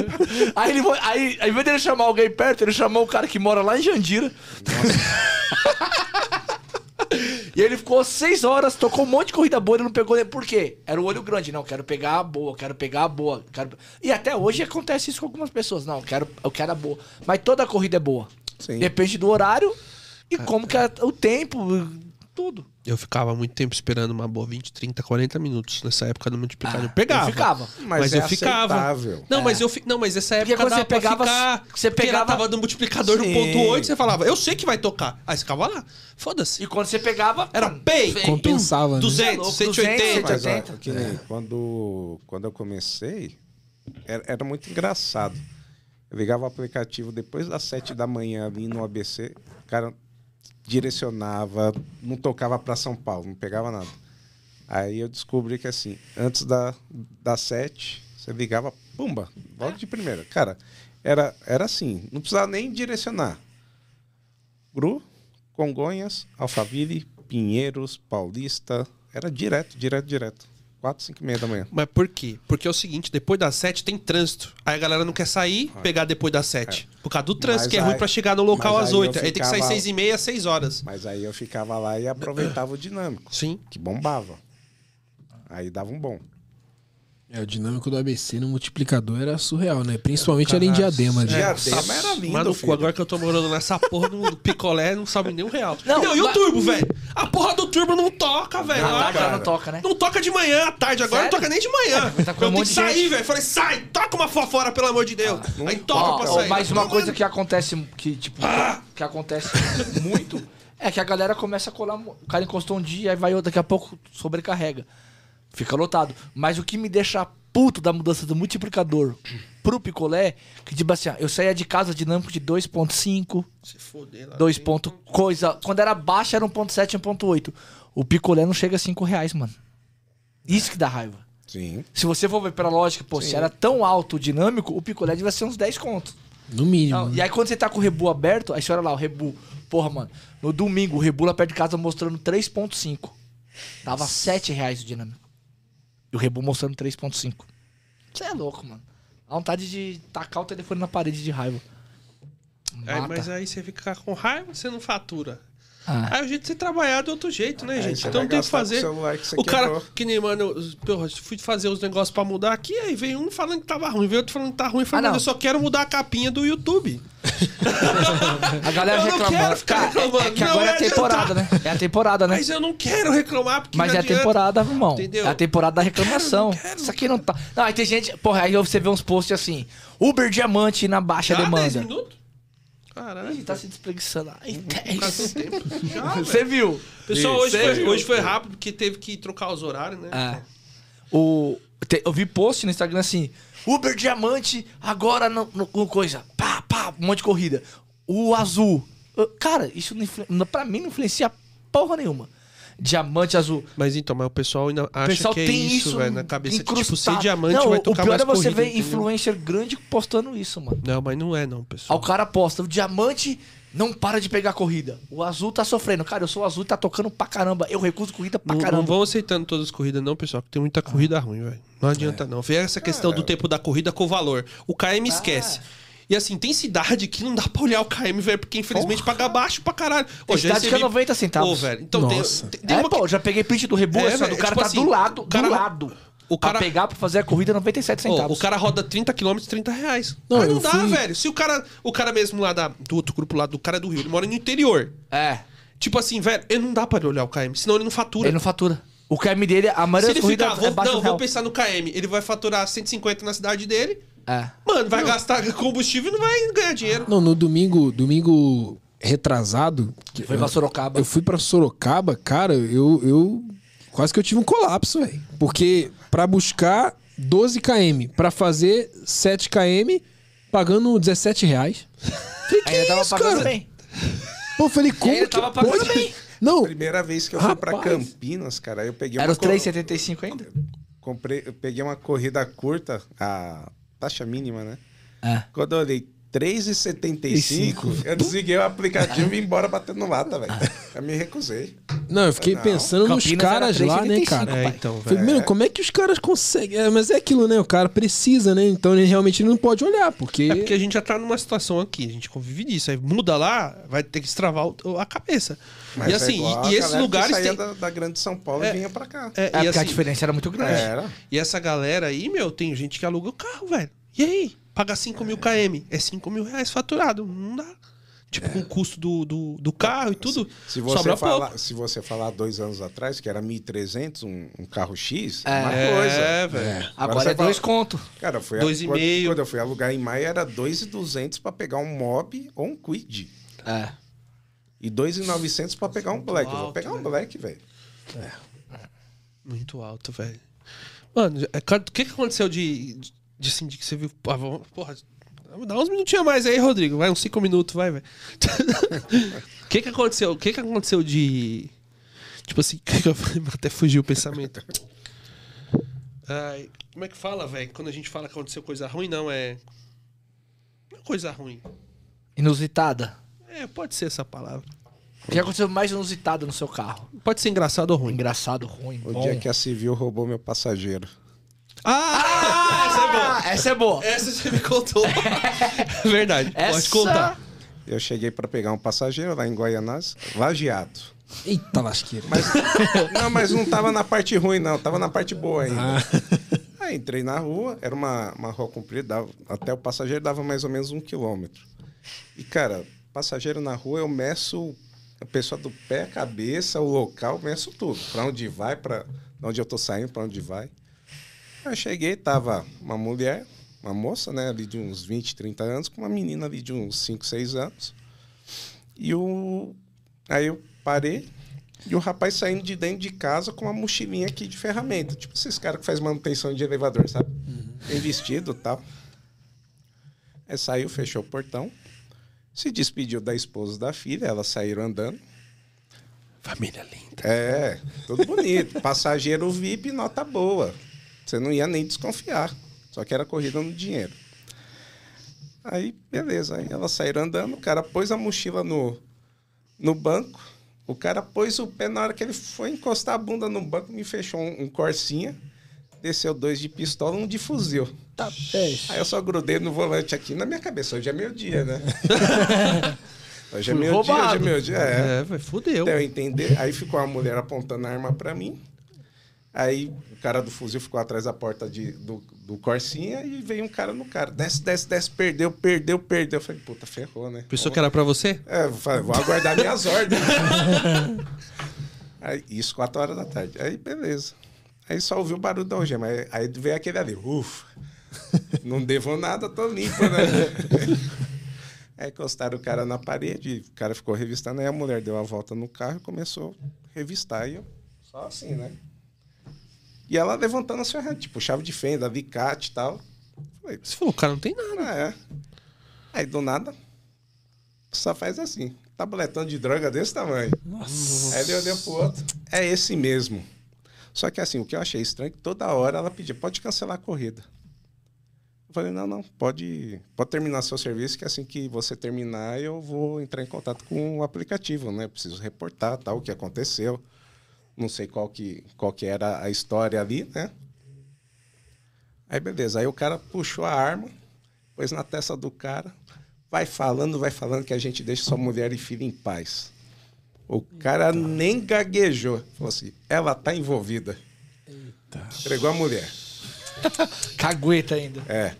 *laughs* Aí ele foi- aí, ao invés dele chamar alguém perto, ele chamou o cara que mora lá em Jandira. *laughs* E ele ficou seis horas, tocou um monte de corrida boa, ele não pegou. Por quê? Era o olho grande. Não, quero pegar a boa, quero pegar a boa. Quero... E até hoje acontece isso com algumas pessoas. Não, eu quero, eu quero a boa. Mas toda corrida é boa. Sim. Depende do horário e como que é o tempo. Tudo. Eu ficava muito tempo esperando uma boa 20, 30, 40 minutos nessa época do multiplicador. Ah, eu pegava. eu ficava. Mas, Mas é eu ficava. aceitável. Não, mas eu fi... não, mas essa época quando dava você pegava- pra ficar... você pegava- tava no multiplicador do Sim. ponto 8, você falava, eu sei que vai tocar. Aí você ficava lá, foda-se. E quando você pegava. Era pay, feio. Compensava, né? 200, louco, 180. 200, Mas, ó, 80. que nem quando, quando eu comecei, era, era muito engraçado. Eu ligava o aplicativo depois das 7 da manhã ali no ABC, o cara direcionava, não tocava para São Paulo, não pegava nada. Aí eu descobri que assim, antes da, das 7, você ligava, pumba, logo de primeira. Cara, era, era assim, não precisava nem direcionar. Gru, Congonhas, Alphaville, Pinheiros, Paulista. Era direto, direto, direto. 4, 5 e meia da manhã. Mas por quê? Porque é o seguinte, depois das 7 tem trânsito. Aí a galera não quer sair, pegar depois das 7. Por causa do trânsito, Mas que é ruim aí- pra chegar no local às aí eu 8. Aí tem que sair ficava- 6 e meia, 6 horas. Mas aí eu ficava lá e aproveitava o dinâmico, Sim. que bombava. Aí dava um bom. É, o dinâmico do ABC no multiplicador era surreal, né? Principalmente ali em Diadema. ali. Diadema era lindo, Mas no filho. cu, agora que eu tô morando nessa porra do picolé, não sobe nem um real. Não, Não, e o mas- turbo, velho? A porra do turbo não toca, velho. À Ah, tarde não toca, né? Não toca de manhã, à tarde. Agora Sério? não toca nem de manhã. mas tá um eu tenho que sair, velho. Falei, sai, toca uma fora, pelo amor de Deus. Aí toca Ó, pra ó, sair. mas uma coisa mano. que acontece, que, tipo, que acontece muito, é que a galera começa a colar. O cara encostou um dia, aí vai outro, daqui a pouco sobrecarrega. Fica lotado. Mas o que me deixa puto da mudança do multiplicador pro picolé, que tipo assim, eu saía de casa dinâmico de 2.5, Se foder lá. 2 ponto coisa. Quando era baixa era 1.7, 1.8. O picolé não chega a 5 reais, mano. Isso que dá raiva. Sim. Se você for ver pela lógica, pô, se era tão alto o dinâmico, o picolé devia ser uns 10 contos. No mínimo. Não, né? e aí quando você tá com o rebu aberto, aí você olha lá, o rebu. Porra, mano, no domingo o rebu lá perto de casa mostrando 3.5. Dava 7 reais o dinâmico. E o rebu mostrando 3.5. Você é louco, mano. Dá vontade de tacar o telefone na parede de raiva. É, mas aí você fica com raiva, você não fatura. Ah. Aí o jeito de você trabalhar é de outro jeito, né, Aí gente? Então tem o que gastar com o fazer. celular que você O cara, quebrou. que nem, mano, eu, porra, fui fazer os negócios pra mudar aqui, aí veio um falando que tava ruim, veio outro falando que tá ruim. Eu falei, Ah, eu só quero mudar a capinha do YouTube. A galera Eu não reclamando. quero ficar Cara, reclamando, É, é que não agora é a adianta. temporada, né? É a temporada, né? Mas eu não quero reclamar, porque Mas não é a temporada, irmão. Entendeu? É a temporada da reclamação. Quero, não quero. Isso aqui não tá. Não, aí tem gente. Porra, aí você vê uns posts assim: Uber Diamante na baixa Já 10 demanda. minutos? Caralho. Ih, tá se despreguiçando. Ai, Por causa do 10. tempo. Já, *laughs* velho. Você viu? Pessoal, hoje foi, hoje foi rápido, porque teve que trocar os horários, né? É. O, te- eu vi post no Instagram assim: Uber Diamante agora no, no- no coisa. Pá, pá, um monte de corrida. O azul. Eu- Cara, isso não pra mim não influencia porra nenhuma. Diamante azul. Mas então, mas o pessoal ainda O acha pessoal que é tem isso, isso velho, na cabeça. Que, tipo, ser incrustado. diamante não, vai o tocar pior mais é você corrida, ver entendeu? influencer grande postando isso, mano. Não, mas não é não, Aí pessoal. o cara posta, o diamante não para de pegar corrida. O azul tá sofrendo. Cara, eu sou o azul e tá tocando pra caramba. Eu recuso corrida pra Não, caramba. não vão aceitando todas as corridas, não, pessoal, que tem muita corrida ruim, velho. Não adianta, É. não. Vê essa questão do tempo da corrida com o valor. O KM esquece. E assim, tem cidade que não dá pra olhar o KM, velho, porque infelizmente paga baixo pra caralho. Cidade que é recebi- 90 centavos. Ô, velho, então tem, Nossa. tem, tem É, uma pô, já peguei print do rebu, É, assim, velho, do cara tipo tá assim, do lado, o cara- do lado. o cara- Pra pegar, pra fazer a corrida, 97 Ô, centavos. o cara roda 30 km, 30 reais. Não, Mas não dá, fui- velho. Se o cara, o cara mesmo lá da, do outro grupo lá, do cara é do Rio, ele mora no interior. É, Tipo assim, velho, ele não dá pra ele olhar o KM, senão ele não fatura. ele não fatura. O KM dele, a Se maioria ele das corridas ficar, é vou, baixo não, do real. vou pensar no KM, ele vai faturar 150 na cidade dele, É. mano, vai gastar combustível e não vai ganhar dinheiro. Não, no domingo, domingo retrasado. que- Foi pra Sorocaba. Eu fui pra Sorocaba, cara, eu, eu quase que eu tive um colapso, velho. Porque pra buscar 12 km, pra fazer 7 km, pagando 17 reais. *laughs* Falei, que Ainda tava isso, pagando cara? bem. Pô, eu falei, como ainda que tava pagando pode? bem. Não, Primeira vez que eu fui pra Rapaz. Campinas, cara, eu peguei Era uma os co- 3,75 ainda? comprei, eu peguei uma corrida curta, a taxa mínima, né? É. Quando eu olhei 3,75, eu desliguei o aplicativo e vim embora batendo lata, velho. Eu me recusei. não, eu fiquei Não. pensando nos Campinas era caras lá, né, 3,75, cara? É, então, Falei, velho. mano, como é que os caras conseguem? É, mas é aquilo, né? O cara precisa, né? Então ele realmente não pode olhar, porque. É porque a gente já tá numa situação aqui, a gente convive disso. Aí muda lá, vai ter que destravar o- a cabeça. Mas e é assim, igual e, e a esses lugares saía tem. da, da grande São Paulo É. e vinha pra cá. É, É, e, porque a assim, diferença era muito grande. Era. e essa galera aí, meu, tem gente que aluga o carro, velho. E aí? Paga 5 mil km. É 5 mil reais faturado. Não dá. Tipo, com o custo do, do, do carro e tudo, Se você, sobra falar, pouco. se você falar dois anos atrás, que era 1.300, um, um carro X, É. uma É, coisa. velho. Agora você é dois fala- conto. Cara, foi Dois e quando, meio. quando eu fui alugar em maio era 2.200 pra pegar um mob ou um quid. É. E 2.900 pra pegar um black. eu vou alto, pegar um velho. black, velho. Muito alto, velho. Mano, é, o que, que aconteceu de, de, assim, de que você viu? Porra, dá uns minutinhos a mais aí, Rodrigo. Vai, uns cinco minutos, vai, velho. O *laughs* que que aconteceu? O que que aconteceu de... Tipo assim, *laughs* até fugiu o pensamento. Ai, como é que fala, velho? Quando a gente fala que aconteceu coisa ruim, não, é... Não é coisa ruim. Inusitada. É, pode ser essa palavra. O que aconteceu mais inusitado no seu carro? Pode ser engraçado ou ruim. Engraçado, ruim, O bom. dia que a Civil roubou meu passageiro. Ah, essa é boa. Ah, essa você me contou. *laughs* Verdade, pode Essa- contar. Eu cheguei pra pegar um passageiro lá em Goianás, lajeado. Eita lasqueira. Mas, não, mas não tava na parte ruim, não. Tava na parte boa ainda. *laughs* Aí entrei na rua, era uma, uma rua comprida, dava- até o passageiro dava mais ou menos um quilômetro. E, cara, passageiro na rua, eu meço a pessoa do pé, a cabeça, o local, meço tudo. Pra onde vai, pra onde eu tô saindo, pra onde vai. Aí eu cheguei, tava uma mulher, uma moça, né, ali de uns 20, 30 anos, com uma menina ali de uns 5, 6 anos. E o. Aí eu parei e o rapaz saindo de dentro de casa com uma mochilinha aqui de ferramenta. Tipo esses caras que faz manutenção de elevador, sabe? Bem vestido e tal. Aí saiu, fechou o portão. Se despediu da esposa e da filha, elas saíram andando. Família linda. É, tudo bonito. Passageiro VIP, nota boa. Você não ia nem desconfiar. Só que era corrida no dinheiro. Aí, beleza. Aí elas saíram andando, o cara pôs a mochila no, no banco. O cara pôs o pé na hora que ele foi encostar a bunda no banco, me fechou um, um corsinha. Desceu dois de pistola, um de fuzil. Tá, peixe. Aí eu só grudei no volante aqui na minha cabeça. Hoje é meu dia, né? *laughs* Hoje é meu dia, hoje é meu dia. É. É, vai, fudeu. Deu a entender. Aí ficou a mulher apontando a arma pra mim. Aí cara do fuzil ficou atrás da porta de, do, do Corsinha e veio um cara no cara. Desce, desce, desce, perdeu, perdeu, perdeu. Eu falei, puta, ferrou, né? Pensou que era pra você? É, falei, vou aguardar minhas ordens. *laughs* Aí, isso, quatro horas da tarde. Aí, beleza. Aí só ouviu o barulho da algema. Aí, aí veio aquele ali, ufa. Não devo nada, tô limpo, né? *laughs* Aí encostaram o cara na parede, o cara ficou revistando, aí a mulher deu a volta no carro e começou a revistar. E eu, só assim, né? E ela levantando as ferramentas, tipo, chave de fenda, alicate e tal. Falei, Você falou, cara, não tem nada. ah, é. Aí do nada, só faz assim. Tabletão de droga desse tamanho. Aí ele olhou pro outro. É esse mesmo. Só que assim, o que eu achei estranho é que toda hora ela pedia, pode cancelar a corrida. Eu falei, não, não, pode, pode terminar seu serviço, que assim que você terminar, eu vou entrar em contato com o aplicativo, né? Preciso reportar tal, o que aconteceu. Não sei qual que, qual que era a história ali, né? Aí beleza, aí o cara puxou a arma, pôs na testa do cara, vai falando, vai falando que a gente deixa sua mulher e filho em paz. O cara nem gaguejou. Falou assim, ela tá envolvida. Entregou a mulher. *laughs* Cagueta ainda. É.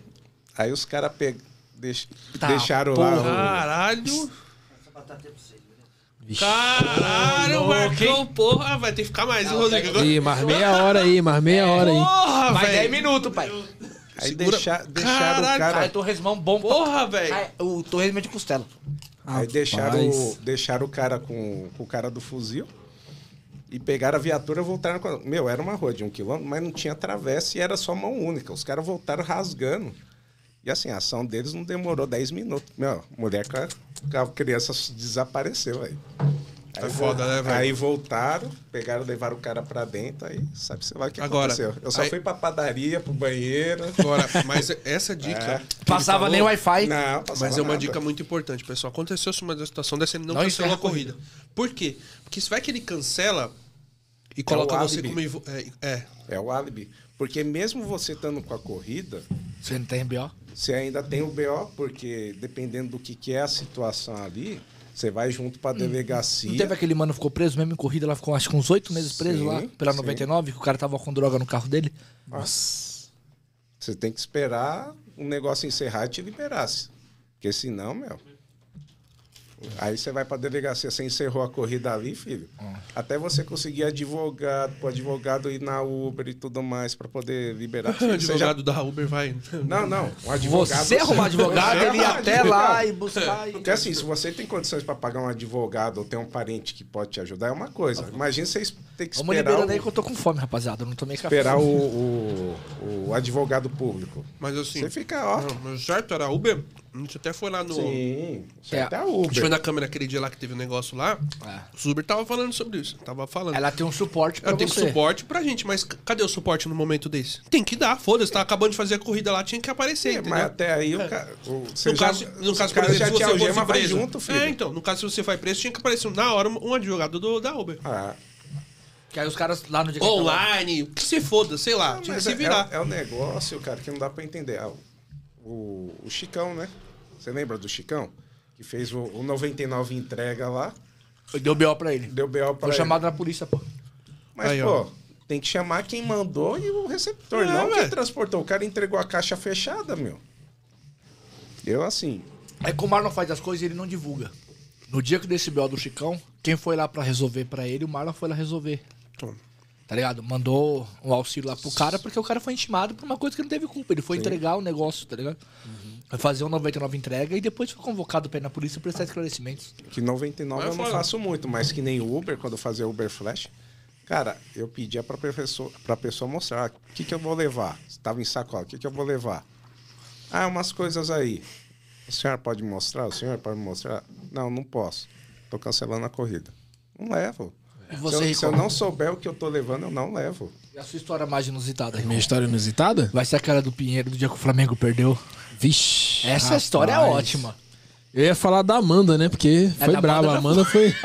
Aí os caras pe... deix- Tá, deixaram porra. lá. o- Caralho. Caralho, Marcão, porra. Vai ter que ficar mais, hein, Rodrigo? Agora- Ih, mais meia hora aí, mais meia hora aí. Porra, Mais 10 velho. minutos, pai. Aí Segura- deixa- deixaram Caralho, o cara. Cara, torresmão bom pra- Porra, velho. Ai, O torresmo é de costela. Aí deixaram, o- deixaram o cara com, com o cara do fuzil e pegaram a viatura e voltaram com. Meu, era uma rua de um quilômetro, mas não tinha travessa e era só mão única. Os caras voltaram rasgando. E assim, a ação deles não demorou 10 minutos. Meu, mulher com a, a criança desapareceu. É Aí foda, vol- né, velho? Aí voltaram, pegaram, levaram o cara pra dentro, aí sabe sei lá o que Agora, aconteceu. Eu só aí- fui pra padaria, pro banheiro. Agora, mas essa dica. É. Passava falou, nem Wi-Fi. Não, passava Mas é uma nada. dica muito importante, pessoal. Aconteceu uma situação dessa, ele não, Não cancelou a encerra a corrida. Por quê? Porque se vai que ele cancela e coloca o você como. É, é. É o álibi. Porque mesmo você estando com a corrida, Você não tem BO? Você ainda tem o BO, porque dependendo do que, que é a situação ali, você vai junto pra delegacia. Não teve aquele mano que ficou preso mesmo em corrida lá, ficou acho que uns oito meses preso Sim, lá, pela sim. 99, que o cara tava com droga no carro dele. Nossa. Você tem que esperar o negócio encerrar e te liberasse. Porque senão, meu. Aí você vai pra delegacia, você encerrou a corrida ali, filho. Até você conseguir advogado, pro advogado ir na Uber e tudo mais pra poder liberar. *laughs* O você já- advogado da Uber vai. Não, não. Um advogado. Você arrumar advogado, Você ele ir até advogado. lá e buscar. e- Porque assim, se você tem condições pra pagar um advogado ou tem um parente que pode te ajudar, é uma coisa. Imagina vocês ter que Vamos esperar, liberando o, aí que eu tô com fome, rapaziada. Eu não tomei café. esperar o, o, o advogado público. Mas assim. Você fica, ó. Não, mas certo era Uber. A gente até foi lá no. Sim, É. é até a A gente foi Uber. na câmera aquele dia lá que teve um negócio lá. É. O Uber tava falando sobre isso. Tava falando. Ela tem um suporte pra Ela tem você. suporte pra gente, mas cadê o suporte no momento desse? Tem que dar, foda-se. Tá acabando de fazer a corrida lá, tinha que aparecer, É, mas até aí o cara. o- Você No já, caso, no caso por exemplo, já se você fosse algema, vai preso. junto, filho. É, então, no caso, se você vai preso, tinha que aparecer na hora um advogado do, da Uber. Ah, Que aí os caras lá no dia tava- Online, o que se foda, sei lá, tinha que se é, virar. é, é um negócio, cara, que não dá pra entender. Ah, o, o Chicão, né? Você lembra do Chicão? Que fez o, o 99 entrega lá, Deu B.O. pra ele. deu B.O. pra Foi ele. chamado na polícia, pô. Mas, Aí, pô, ó. tem que chamar quem mandou e o receptor, É, não quem velho. transportou. O cara entregou a caixa fechada, meu. Eu, assim, Aí como o Marlon faz as coisas, ele não divulga. No dia que desse B.O. do Chicão, quem foi lá pra resolver pra ele, o Marlon foi lá resolver. Toma. Tá ligado? Mandou um auxílio lá pro cara porque o cara foi intimado por uma coisa que não teve culpa. Ele foi entregar o negócio, tá ligado? Vai fazer um 99 entrega e depois foi convocado pra ir na polícia prestar esclarecimentos. que 99 Mas eu não faço muito, mas que nem o Uber, quando eu fazia Uber Flash, cara, eu pedia pra pessoa, pra pessoa mostrar ah, o que, que eu vou levar. Estava em sacola, o que, que eu vou levar? Ah, umas coisas aí. O senhor pode mostrar? O senhor pode mostrar? Não, não posso. Tô cancelando a corrida. Não levo. E Se você, eu, se eu não souber o que eu tô levando, eu não levo. E a sua história mais inusitada, Rico? Minha história inusitada? Vai ser aquela do Pinheiro do dia que o Flamengo perdeu. Vixe. Essa história é rapaz. ótima. Eu ia falar da Amanda, né? Porque foi da brava. A Amanda Amanda foi. *laughs*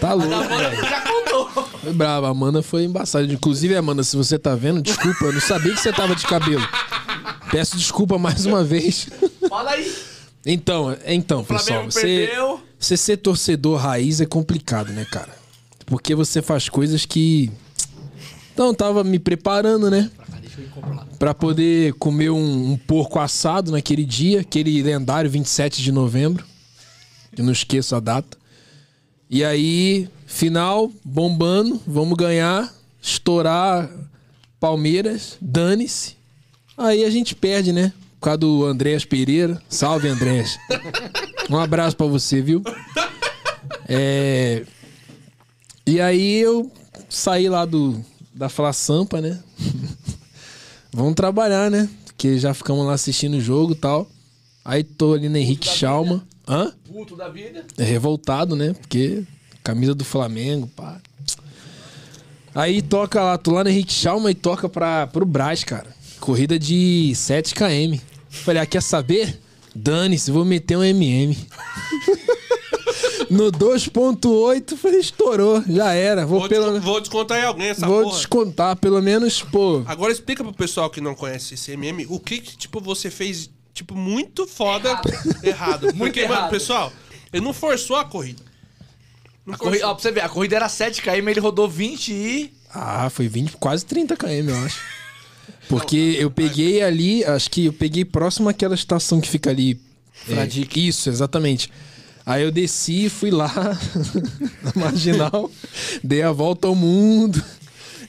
Tá louco, Agora velho. já contou. Foi brava. A Amanda foi embaçada. Inclusive, Amanda, se você tá vendo, desculpa. Eu não sabia que você tava de cabelo. Peço desculpa mais uma vez. Fala aí. Então, é- então, pessoal, você, você ser torcedor raiz é complicado, né, cara? Porque você faz coisas que. Então, tava me preparando, né? Pra poder comer um, um porco assado naquele dia, aquele lendário 27 de novembro. Eu não esqueço a data. E aí, final, bombando, vamos ganhar, estourar Palmeiras, dane-se. Aí a gente perde, né? Por causa do Andréas Pereira. Salve, Andréas. *laughs* Um abraço pra você, viu? É... E aí eu saí lá do da Fla Sampa, né? *laughs* Vamos trabalhar, né? Porque já ficamos lá assistindo o jogo e tal. Aí tô ali no Henrique Schalma. Hã? Puto da vida. É revoltado, né? Porque camisa do Flamengo, pá. Aí toca lá, tô lá no Henrique Schalma e toca pra, pro Brás, cara. Corrida de 7 km. Falei, ah, quer saber? Dane-se, vou meter um MM. *laughs* no 2.8, falei, estourou, já era. Vou, Vou, pelo desco- vou descontar em alguém essa vou porra. descontar, pelo menos, pô. Agora explica pro pessoal que não conhece esse MM o que, que, tipo, você fez, tipo, muito foda *laughs* errado. Muito Porque, mano, errado. pessoal, ele não forçou a corrida. Não A corrida, ó, pra você ver, a corrida era 7km, ele rodou 20 e. Ah, foi 20, quase 30 km, eu acho. *laughs* Porque eu peguei ali, acho que eu peguei próximo àquela estação que fica ali. é, isso, exatamente. Aí eu desci, fui lá *laughs* na marginal, dei a volta ao mundo.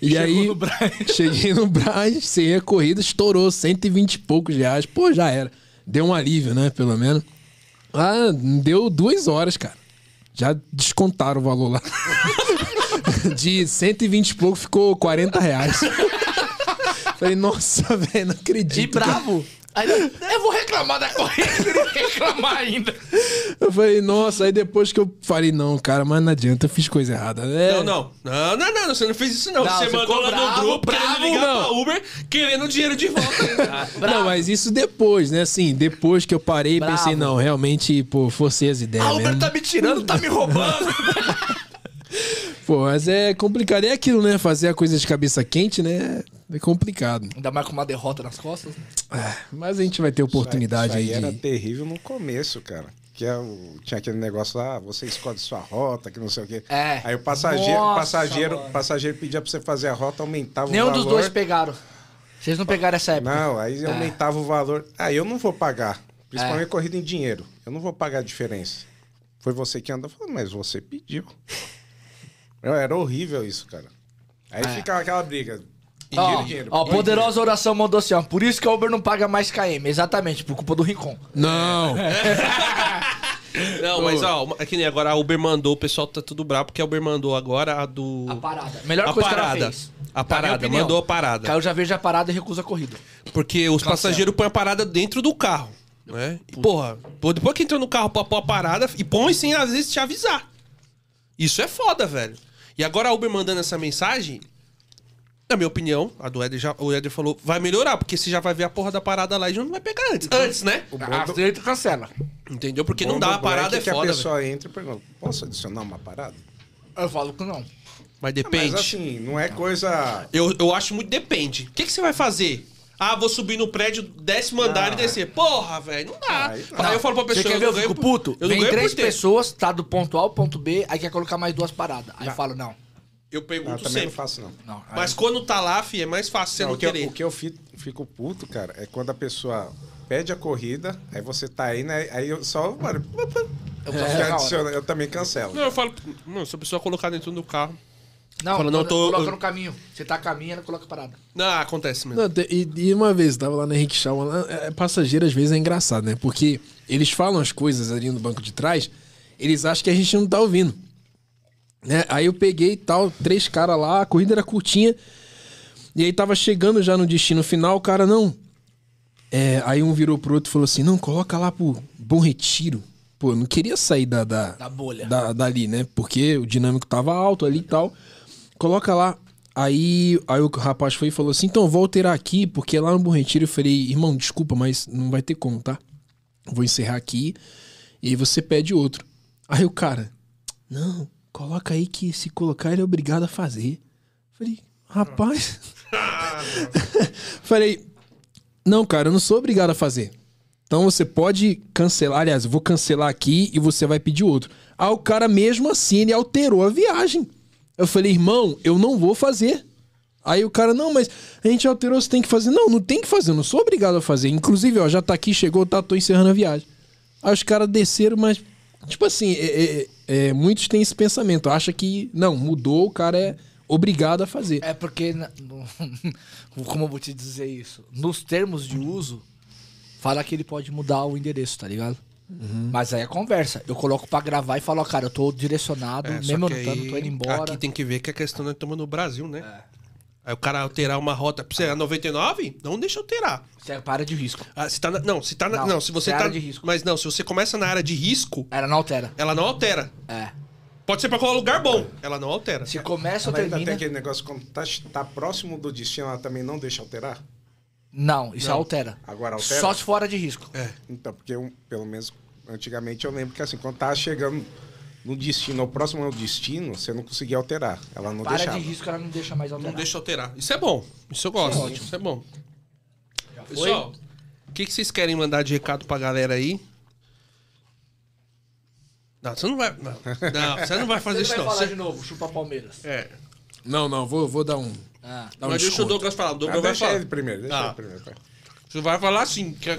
E Chegou aí no cheguei no Braz, sei a corrida, estourou 120 e poucos reais. Pô, já era. Deu um alívio, né, pelo menos. Ah, deu duas horas, cara. Já descontaram o valor lá. *laughs* De 120 e pouco ficou 40 reais. *laughs* Falei, nossa, velho, não acredito. E bravo. Aí, eu vou reclamar da corrida, reclamar ainda. Eu falei, nossa, aí depois que eu falei, não, cara, mas não adianta, eu fiz coisa errada. É, Não, não. Não, não, não. Você não fez isso, não. Não, você você mandou lá bravo, no grupo bravo, querendo ligar não. pra Uber querendo dinheiro de volta. *laughs* Não, mas isso depois, né? Assim, depois que eu parei, Bravo. pensei, não, realmente, pô, forcei as ideias A Uber mesmo. tá me tirando, tá me roubando. *laughs* Pô, mas é complicado. É aquilo, né? Fazer a coisa de cabeça quente, né? É complicado. Ainda mais com uma derrota nas costas. Mas a gente vai ter oportunidade Isso aí aí era de... terrível no começo, cara. Que é o- tinha aquele negócio lá, você escolhe sua rota, que não sei o quê. É. Aí o passageiro, Nossa, passageiro, mano. passageiro pedia pra você fazer a rota, aumentava Nenhum o valor. dos dois pegaram. Vocês não pegaram essa época. Não, aí É. aumentava o valor. Ah, eu não vou pagar. Principalmente corrida em dinheiro. Eu não vou pagar a diferença. foi você que andou. Falei, mas você pediu. Era horrível isso, cara. Aí fica aquela briga. Ó, Dinheiro, dinheiro. ó, poderosa oração mandou assim, ó. Por isso que a Uber não paga mais KM. Exatamente, por culpa do Rincon. Não. *laughs* Não, mas ó, é que nem agora a Uber mandou, o pessoal tá tudo bravo, porque a Uber mandou agora a do. A parada. Melhor A coisa que parada. ela fez. A parada, mandou a parada. Caio já vejo a parada e recusa a corrida. Porque os passageiros põem a parada dentro do carro. Né? E, porra, depois que entrou no carro pra pôr a parada, e põe sem às vezes te avisar. Isso é foda, velho. E agora a Uber mandando essa mensagem, na minha opinião, a do Éder já, o Éder falou, vai melhorar, porque você já vai ver a porra da parada lá e já não vai pegar antes. Antes, né? O bom do- Aceita e cancela. Entendeu? Porque não dá, a parada Black é que foda, a velho. pessoa entra e pergunta, posso adicionar uma parada? Eu falo que não. Mas depende. Mas assim, não é coisa... Eu, eu acho muito depende. O que, que você vai fazer? Ah, vou subir no prédio, décimo andar e descer. Porra, velho, não dá. Aí Aí, não. eu falo pra pessoa, Você quer eu ver não eu ganho fico por- puto? Eu não Vem ganho três pessoas, tá do ponto A ao ponto B, aí quer colocar mais duas paradas. Aí eu falo, não. Eu Não, pergunto eu também não sempre. faço, não. Não. Aí- Mas quando tá lá, fi, é mais fácil você Não, não, o, que eu, querer. o que eu fico, fico puto, cara, é quando a pessoa pede a corrida, aí você tá aí, né? Aí eu só. Mano, eu eu, posso adiciono, eu também cancelo. Não, eu falo, não, se a pessoa colocar dentro do carro. Não, Fala, não, tô- coloca eu- no caminho. Você tá caminhando, coloca parada. Não, acontece mesmo. Não, e, e uma vez, tava lá na Henrique Shaw, lá, é, passageiro às vezes é engraçado, né? Porque eles falam as coisas ali no banco de trás, eles acham que a gente não tá ouvindo. Né? Aí eu peguei e tal, três caras lá, a corrida era curtinha, e aí tava chegando já no destino final, o cara, não. É, aí um virou pro outro e falou assim: não, coloca lá pro Bom Retiro. Pô, eu não queria sair da, da, Da bolha. da- dali, né? Porque o dinâmico tava alto ali e tal. Coloca lá. Aí, aí o rapaz foi e falou assim: então, vou alterar aqui, porque lá no Bom Retiro eu falei, irmão, desculpa, mas não vai ter como, tá? Vou encerrar aqui e aí você pede outro. Aí o cara, não, coloca aí que se colocar ele é obrigado a fazer. Falei, rapaz. *laughs* falei, não, cara, eu não sou obrigado a fazer. Então você pode cancelar, aliás, vou cancelar aqui e você vai pedir outro. Aí o cara mesmo assim, ele alterou a viagem. Eu falei, irmão, eu não vou fazer. Aí o cara, não, mas a gente alterou, você tem que fazer. Não, não tem que fazer, não sou obrigado a fazer. Inclusive, ó, já tá aqui, chegou, tá, tô encerrando a viagem. Aí os caras desceram, mas, tipo assim, é- é- é, muitos têm esse pensamento, acha que, não, mudou, o cara é obrigado a fazer. É porque, no- *laughs* como eu vou te dizer isso? Nos termos de uso, fala que ele pode mudar o endereço, tá ligado? Uhum. Mas aí é conversa. Eu coloco pra gravar e falo, ó, cara, eu tô direcionado, É, mesmo não aí- tô indo embora. Aqui tem que ver que a questão nós estamos no Brasil, né? Aí o cara alterar uma rota pra você a 99, não deixa alterar. Você é para de risco. Ah, se tá na- não, se tá na- Não, não, se você é tá área de risco. Mas não, se você começa na área de risco, Ela não altera. ela não altera. É. Pode ser pra qualquer lugar bom, ela não altera. Se começa ou termina. tem aquele negócio, quando tá, tá próximo do destino, ela também não deixa alterar? Não, isso altera. Agora altera? Só se fora de risco. É. Então, porque eu, pelo menos antigamente eu lembro que assim, quando tava chegando no destino, ou próximo ao destino, você não conseguia alterar. Ela não Para deixava. de risco, ela não deixa mais Não alterar. deixa alterar. Isso é bom. Isso eu gosto. Isso é bom. Pessoal, o que, que vocês querem mandar de recado pra galera aí? Não, você não vai. Não, *laughs* não você não vai fazer Você isso, vai não. falar Você- de novo, chupa Palmeiras. É. Não, não, vou, vou dar um. Ah. Dar um Mas deixa o. Douglas falar. O Ah, Douglas vai deixa falar. ele primeiro, deixa Ah. ele primeiro. Você vai falar assim. Que...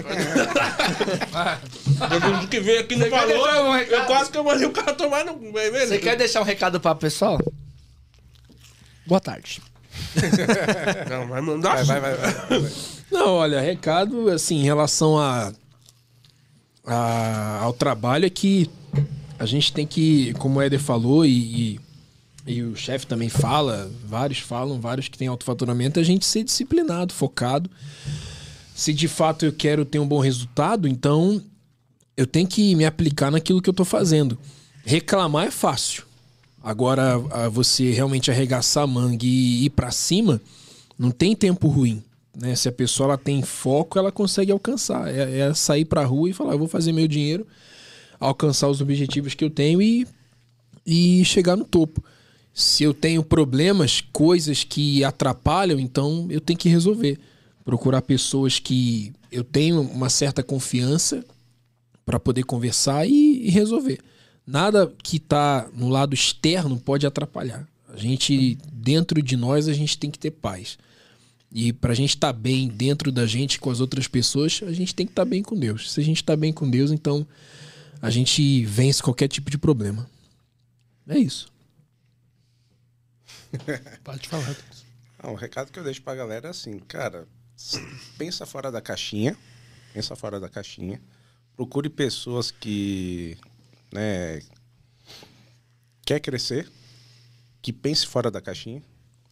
Depois do que veio aqui não falou. um eu recado? quase que eu mandei o cara tomar no. Você quer deixar um recado pra pessoal? Boa tarde. *laughs* Não, vai mandar Vai, vai, vai, vai, vai. Não, olha, recado, assim, em relação a, a- ao trabalho é que a gente tem que, como o Éder falou e, e, e o chefe também fala, vários falam, vários que têm autofaturamento, é a gente ser disciplinado, focado. Se de fato eu quero ter um bom resultado, então eu tenho que me aplicar naquilo que eu tô fazendo. Reclamar é fácil. Agora, a- você realmente arregaçar a manga e ir pra cima, não tem tempo ruim. Né? Se a pessoa ela tem foco, ela consegue alcançar. É, é sair pra rua e falar, eu vou fazer meu dinheiro, alcançar os objetivos que eu tenho e, e chegar no topo. Se eu tenho problemas, coisas que atrapalham, então eu tenho que resolver. Procurar pessoas que eu tenho uma certa confiança para poder conversar e, e resolver. Nada que está no lado externo pode atrapalhar. A gente, dentro de nós, a gente tem que ter paz. E para a gente estar bem dentro da gente com as outras pessoas, a gente tem que estar bem com Deus. Se a gente está bem com Deus, então a gente vence qualquer tipo de problema. É isso. *laughs* Pode falar. Ah, o recado que eu deixo pra galera é assim, cara, pensa fora da caixinha, pensa fora da caixinha, procure pessoas que, né, quer crescer, que pense fora da caixinha,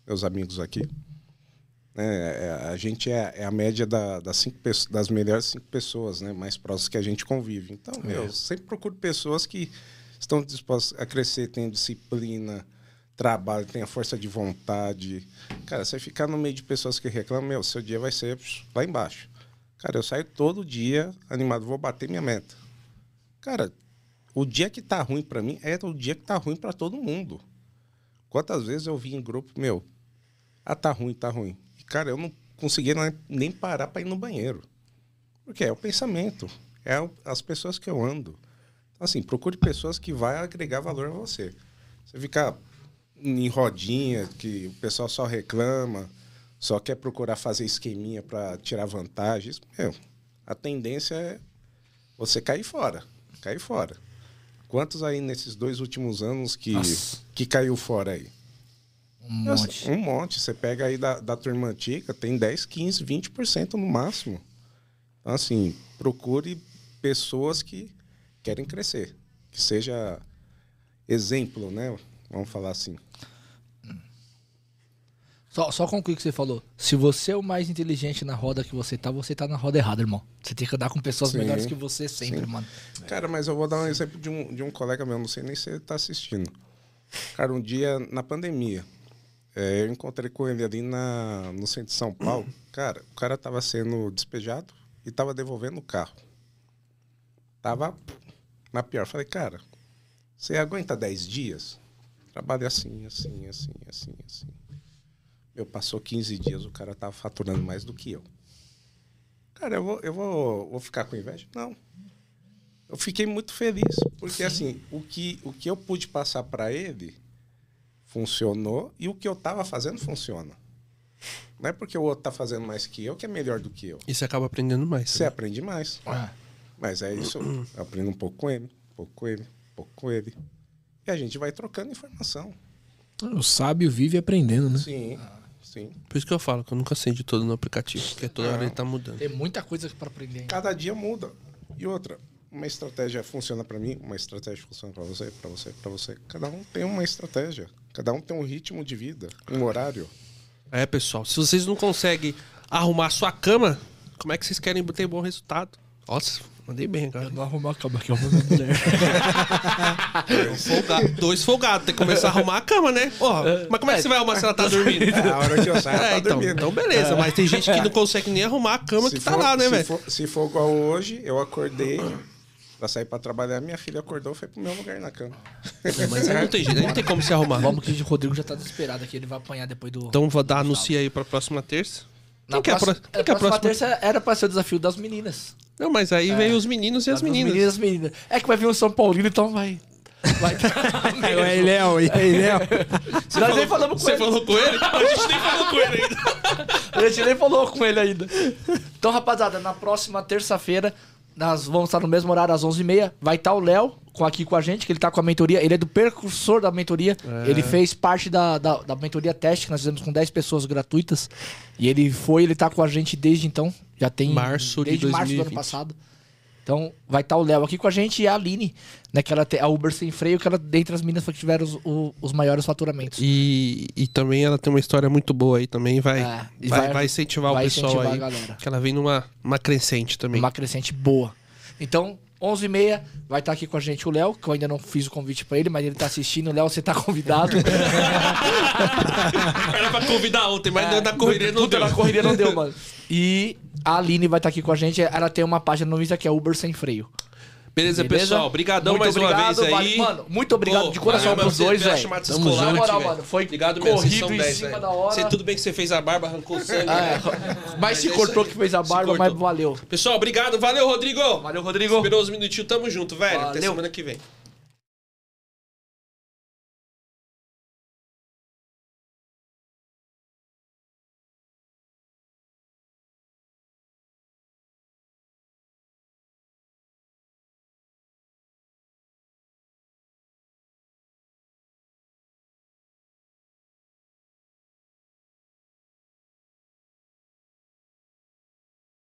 meus amigos aqui. Né, é, a gente é, é a média da- das, cinco, das melhores cinco pessoas, né, mais próximas que a gente convive. Então, meu, sempre procure pessoas que estão dispostas a crescer, têm disciplina, trabalho, tem a força de vontade. Cara, você ficar no meio de pessoas que reclamam, meu, seu dia vai ser lá embaixo. Cara, eu saio todo dia animado, vou bater minha meta. Cara, o dia que tá ruim pra mim é o dia que tá ruim pra todo mundo. Quantas vezes eu vi em grupo, meu, ah, tá ruim, tá ruim. E, cara, eu não conseguia nem- parar pra ir no banheiro. Porque é o pensamento, é as pessoas que eu ando. Então, assim, procure pessoas que vai agregar valor a você. Você ficar em rodinha, que o pessoal só reclama, só quer procurar fazer esqueminha para tirar vantagens, meu, a tendência é você cair fora, cair fora. Quantos aí nesses dois últimos anos que, Nossa. que caiu fora aí? Um monte. Um monte. Você pega aí da, da turma antiga, tem 10, 15, 20% no máximo. Então, assim, procure pessoas que querem crescer. Que seja exemplo, né? Vamos falar assim. Só, só concluir o que você falou. Se você é o mais inteligente na roda que você tá, você tá na roda errada, irmão. Você tem que andar com pessoas Sim. melhores que você sempre, Sim. mano. Cara, mas eu vou dar um exemplo de um, de um colega meu, não sei nem se ele tá assistindo. Cara, um dia na pandemia, é, eu encontrei com ele ali na, no centro de São Paulo. *clears throat* Cara, o cara tava sendo despejado e tava devolvendo o carro. Tava na pior. Falei, cara, você aguenta 10 dias? Trabalha assim, assim, assim, assim, assim. Meu, passou 15 dias, o cara tava faturando mais do que eu. Cara, eu vou, eu vou, vou ficar com inveja? Não. Eu fiquei muito feliz, porque assim, o que, o que eu pude passar para ele funcionou e o que eu tava fazendo funciona. Não é porque o outro tá fazendo mais que eu que é melhor do que eu. E você acaba aprendendo mais. Você aprende mais. Ah, Mas é isso, eu aprendo um pouco com ele, um pouco com ele, um pouco com ele. E a gente vai trocando informação. O sábio vive aprendendo, né? Sim, sim. Por isso que eu falo que eu nunca sei de todo no aplicativo, porque toda hora ele tá mudando. tem muita coisa pra aprender ainda. Cada dia muda. E outra, uma estratégia funciona para mim, uma estratégia funciona para você, para você, para você. Cada um tem uma estratégia. Cada um tem um ritmo de vida, um horário. É, pessoal, se vocês não conseguem arrumar a sua cama, como é que vocês querem ter bom resultado? Nossa, mandei bem, cara. Eu não arrumar a cama aqui, eu vou minha mulher. *laughs* Folgado, dois folgados, tem que começar a arrumar a cama, né? Ó, mas como é que você vai arrumar se ela tá dormindo? É a hora que eu saio, ela É, tá então, dormindo. então beleza, mas tem gente que não consegue nem arrumar a cama que tá for- lá, né, se velho? for- Se for igual hoje, eu acordei pra sair pra trabalhar, minha filha acordou foi pro meu lugar na cama. Mas aí não tem jeito, aí não tem como se arrumar. Vamos que o Rodrigo já tá desesperado aqui, ele vai apanhar depois do... Então vou dar anúncio aí pra próxima terça. Quem que é a próxima, pró- quem que é a próxima próxima? terça era pra ser o desafio das meninas. Não, mas aí veio os meninos e as Os meninas. meninos, as meninas. É que vai vir um São Paulino, então vai... Vai Aí, Léo, e aí, Léo? Nós nem falamos com Você ele. falou com ele? *laughs* A gente nem falou com ele ainda. A gente nem falou com ele ainda. Então, rapaziada, na próxima terça-feira, nós vamos estar no mesmo horário, às 11h30. Vai estar o Léo com- aqui com a gente, que ele tá com a mentoria. Ele é do percursor da mentoria. Ele fez parte da, da, da mentoria teste, que nós fizemos com 10 pessoas gratuitas. E ele foi, ele tá com a gente desde então. Já tem. Março de desde março do ano 2020. passado. Então, vai estar o Léo aqui com a gente e a Aline, né? Que ela tem a Uber sem freio, que ela, dentre as minas, foi que tiveram os, o- os maiores faturamentos. E, e também ela tem uma história muito boa aí também. Vai, É, vai, vai- vai incentivar vai o pessoal incentivar aí. a galera. Que ela vem numa uma crescente também. Uma crescente boa. Então, 11h30, vai estar aqui com a gente o Léo, que eu ainda não fiz o convite pra ele, mas ele tá assistindo. Léo, você tá convidado. *laughs* Era pra convidar ontem, mas na correria não Puta, deu. na correria não deu, mano. E a Aline vai estar aqui com a gente. Ela tem uma página no Insta que é Uber Sem Freio. Beleza, Beleza? pessoal. Obrigadão Muito mais uma obrigado, vez aí. mano, muito obrigado Pô, de coração valeu, pros dois, velho. Tamo escolar junto. moral, mano, foi Obrigado mesmo, corrido em 10, cima velho. da hora. Você, tudo bem que você fez a barba, arrancou sangue. *laughs* É, mas se é cortou que fez a barba, mas valeu. Pessoal, obrigado. Valeu, Rodrigo. Valeu, Rodrigo. Esperou uns minutinhos. Tamo junto, velho. Até semana que vem.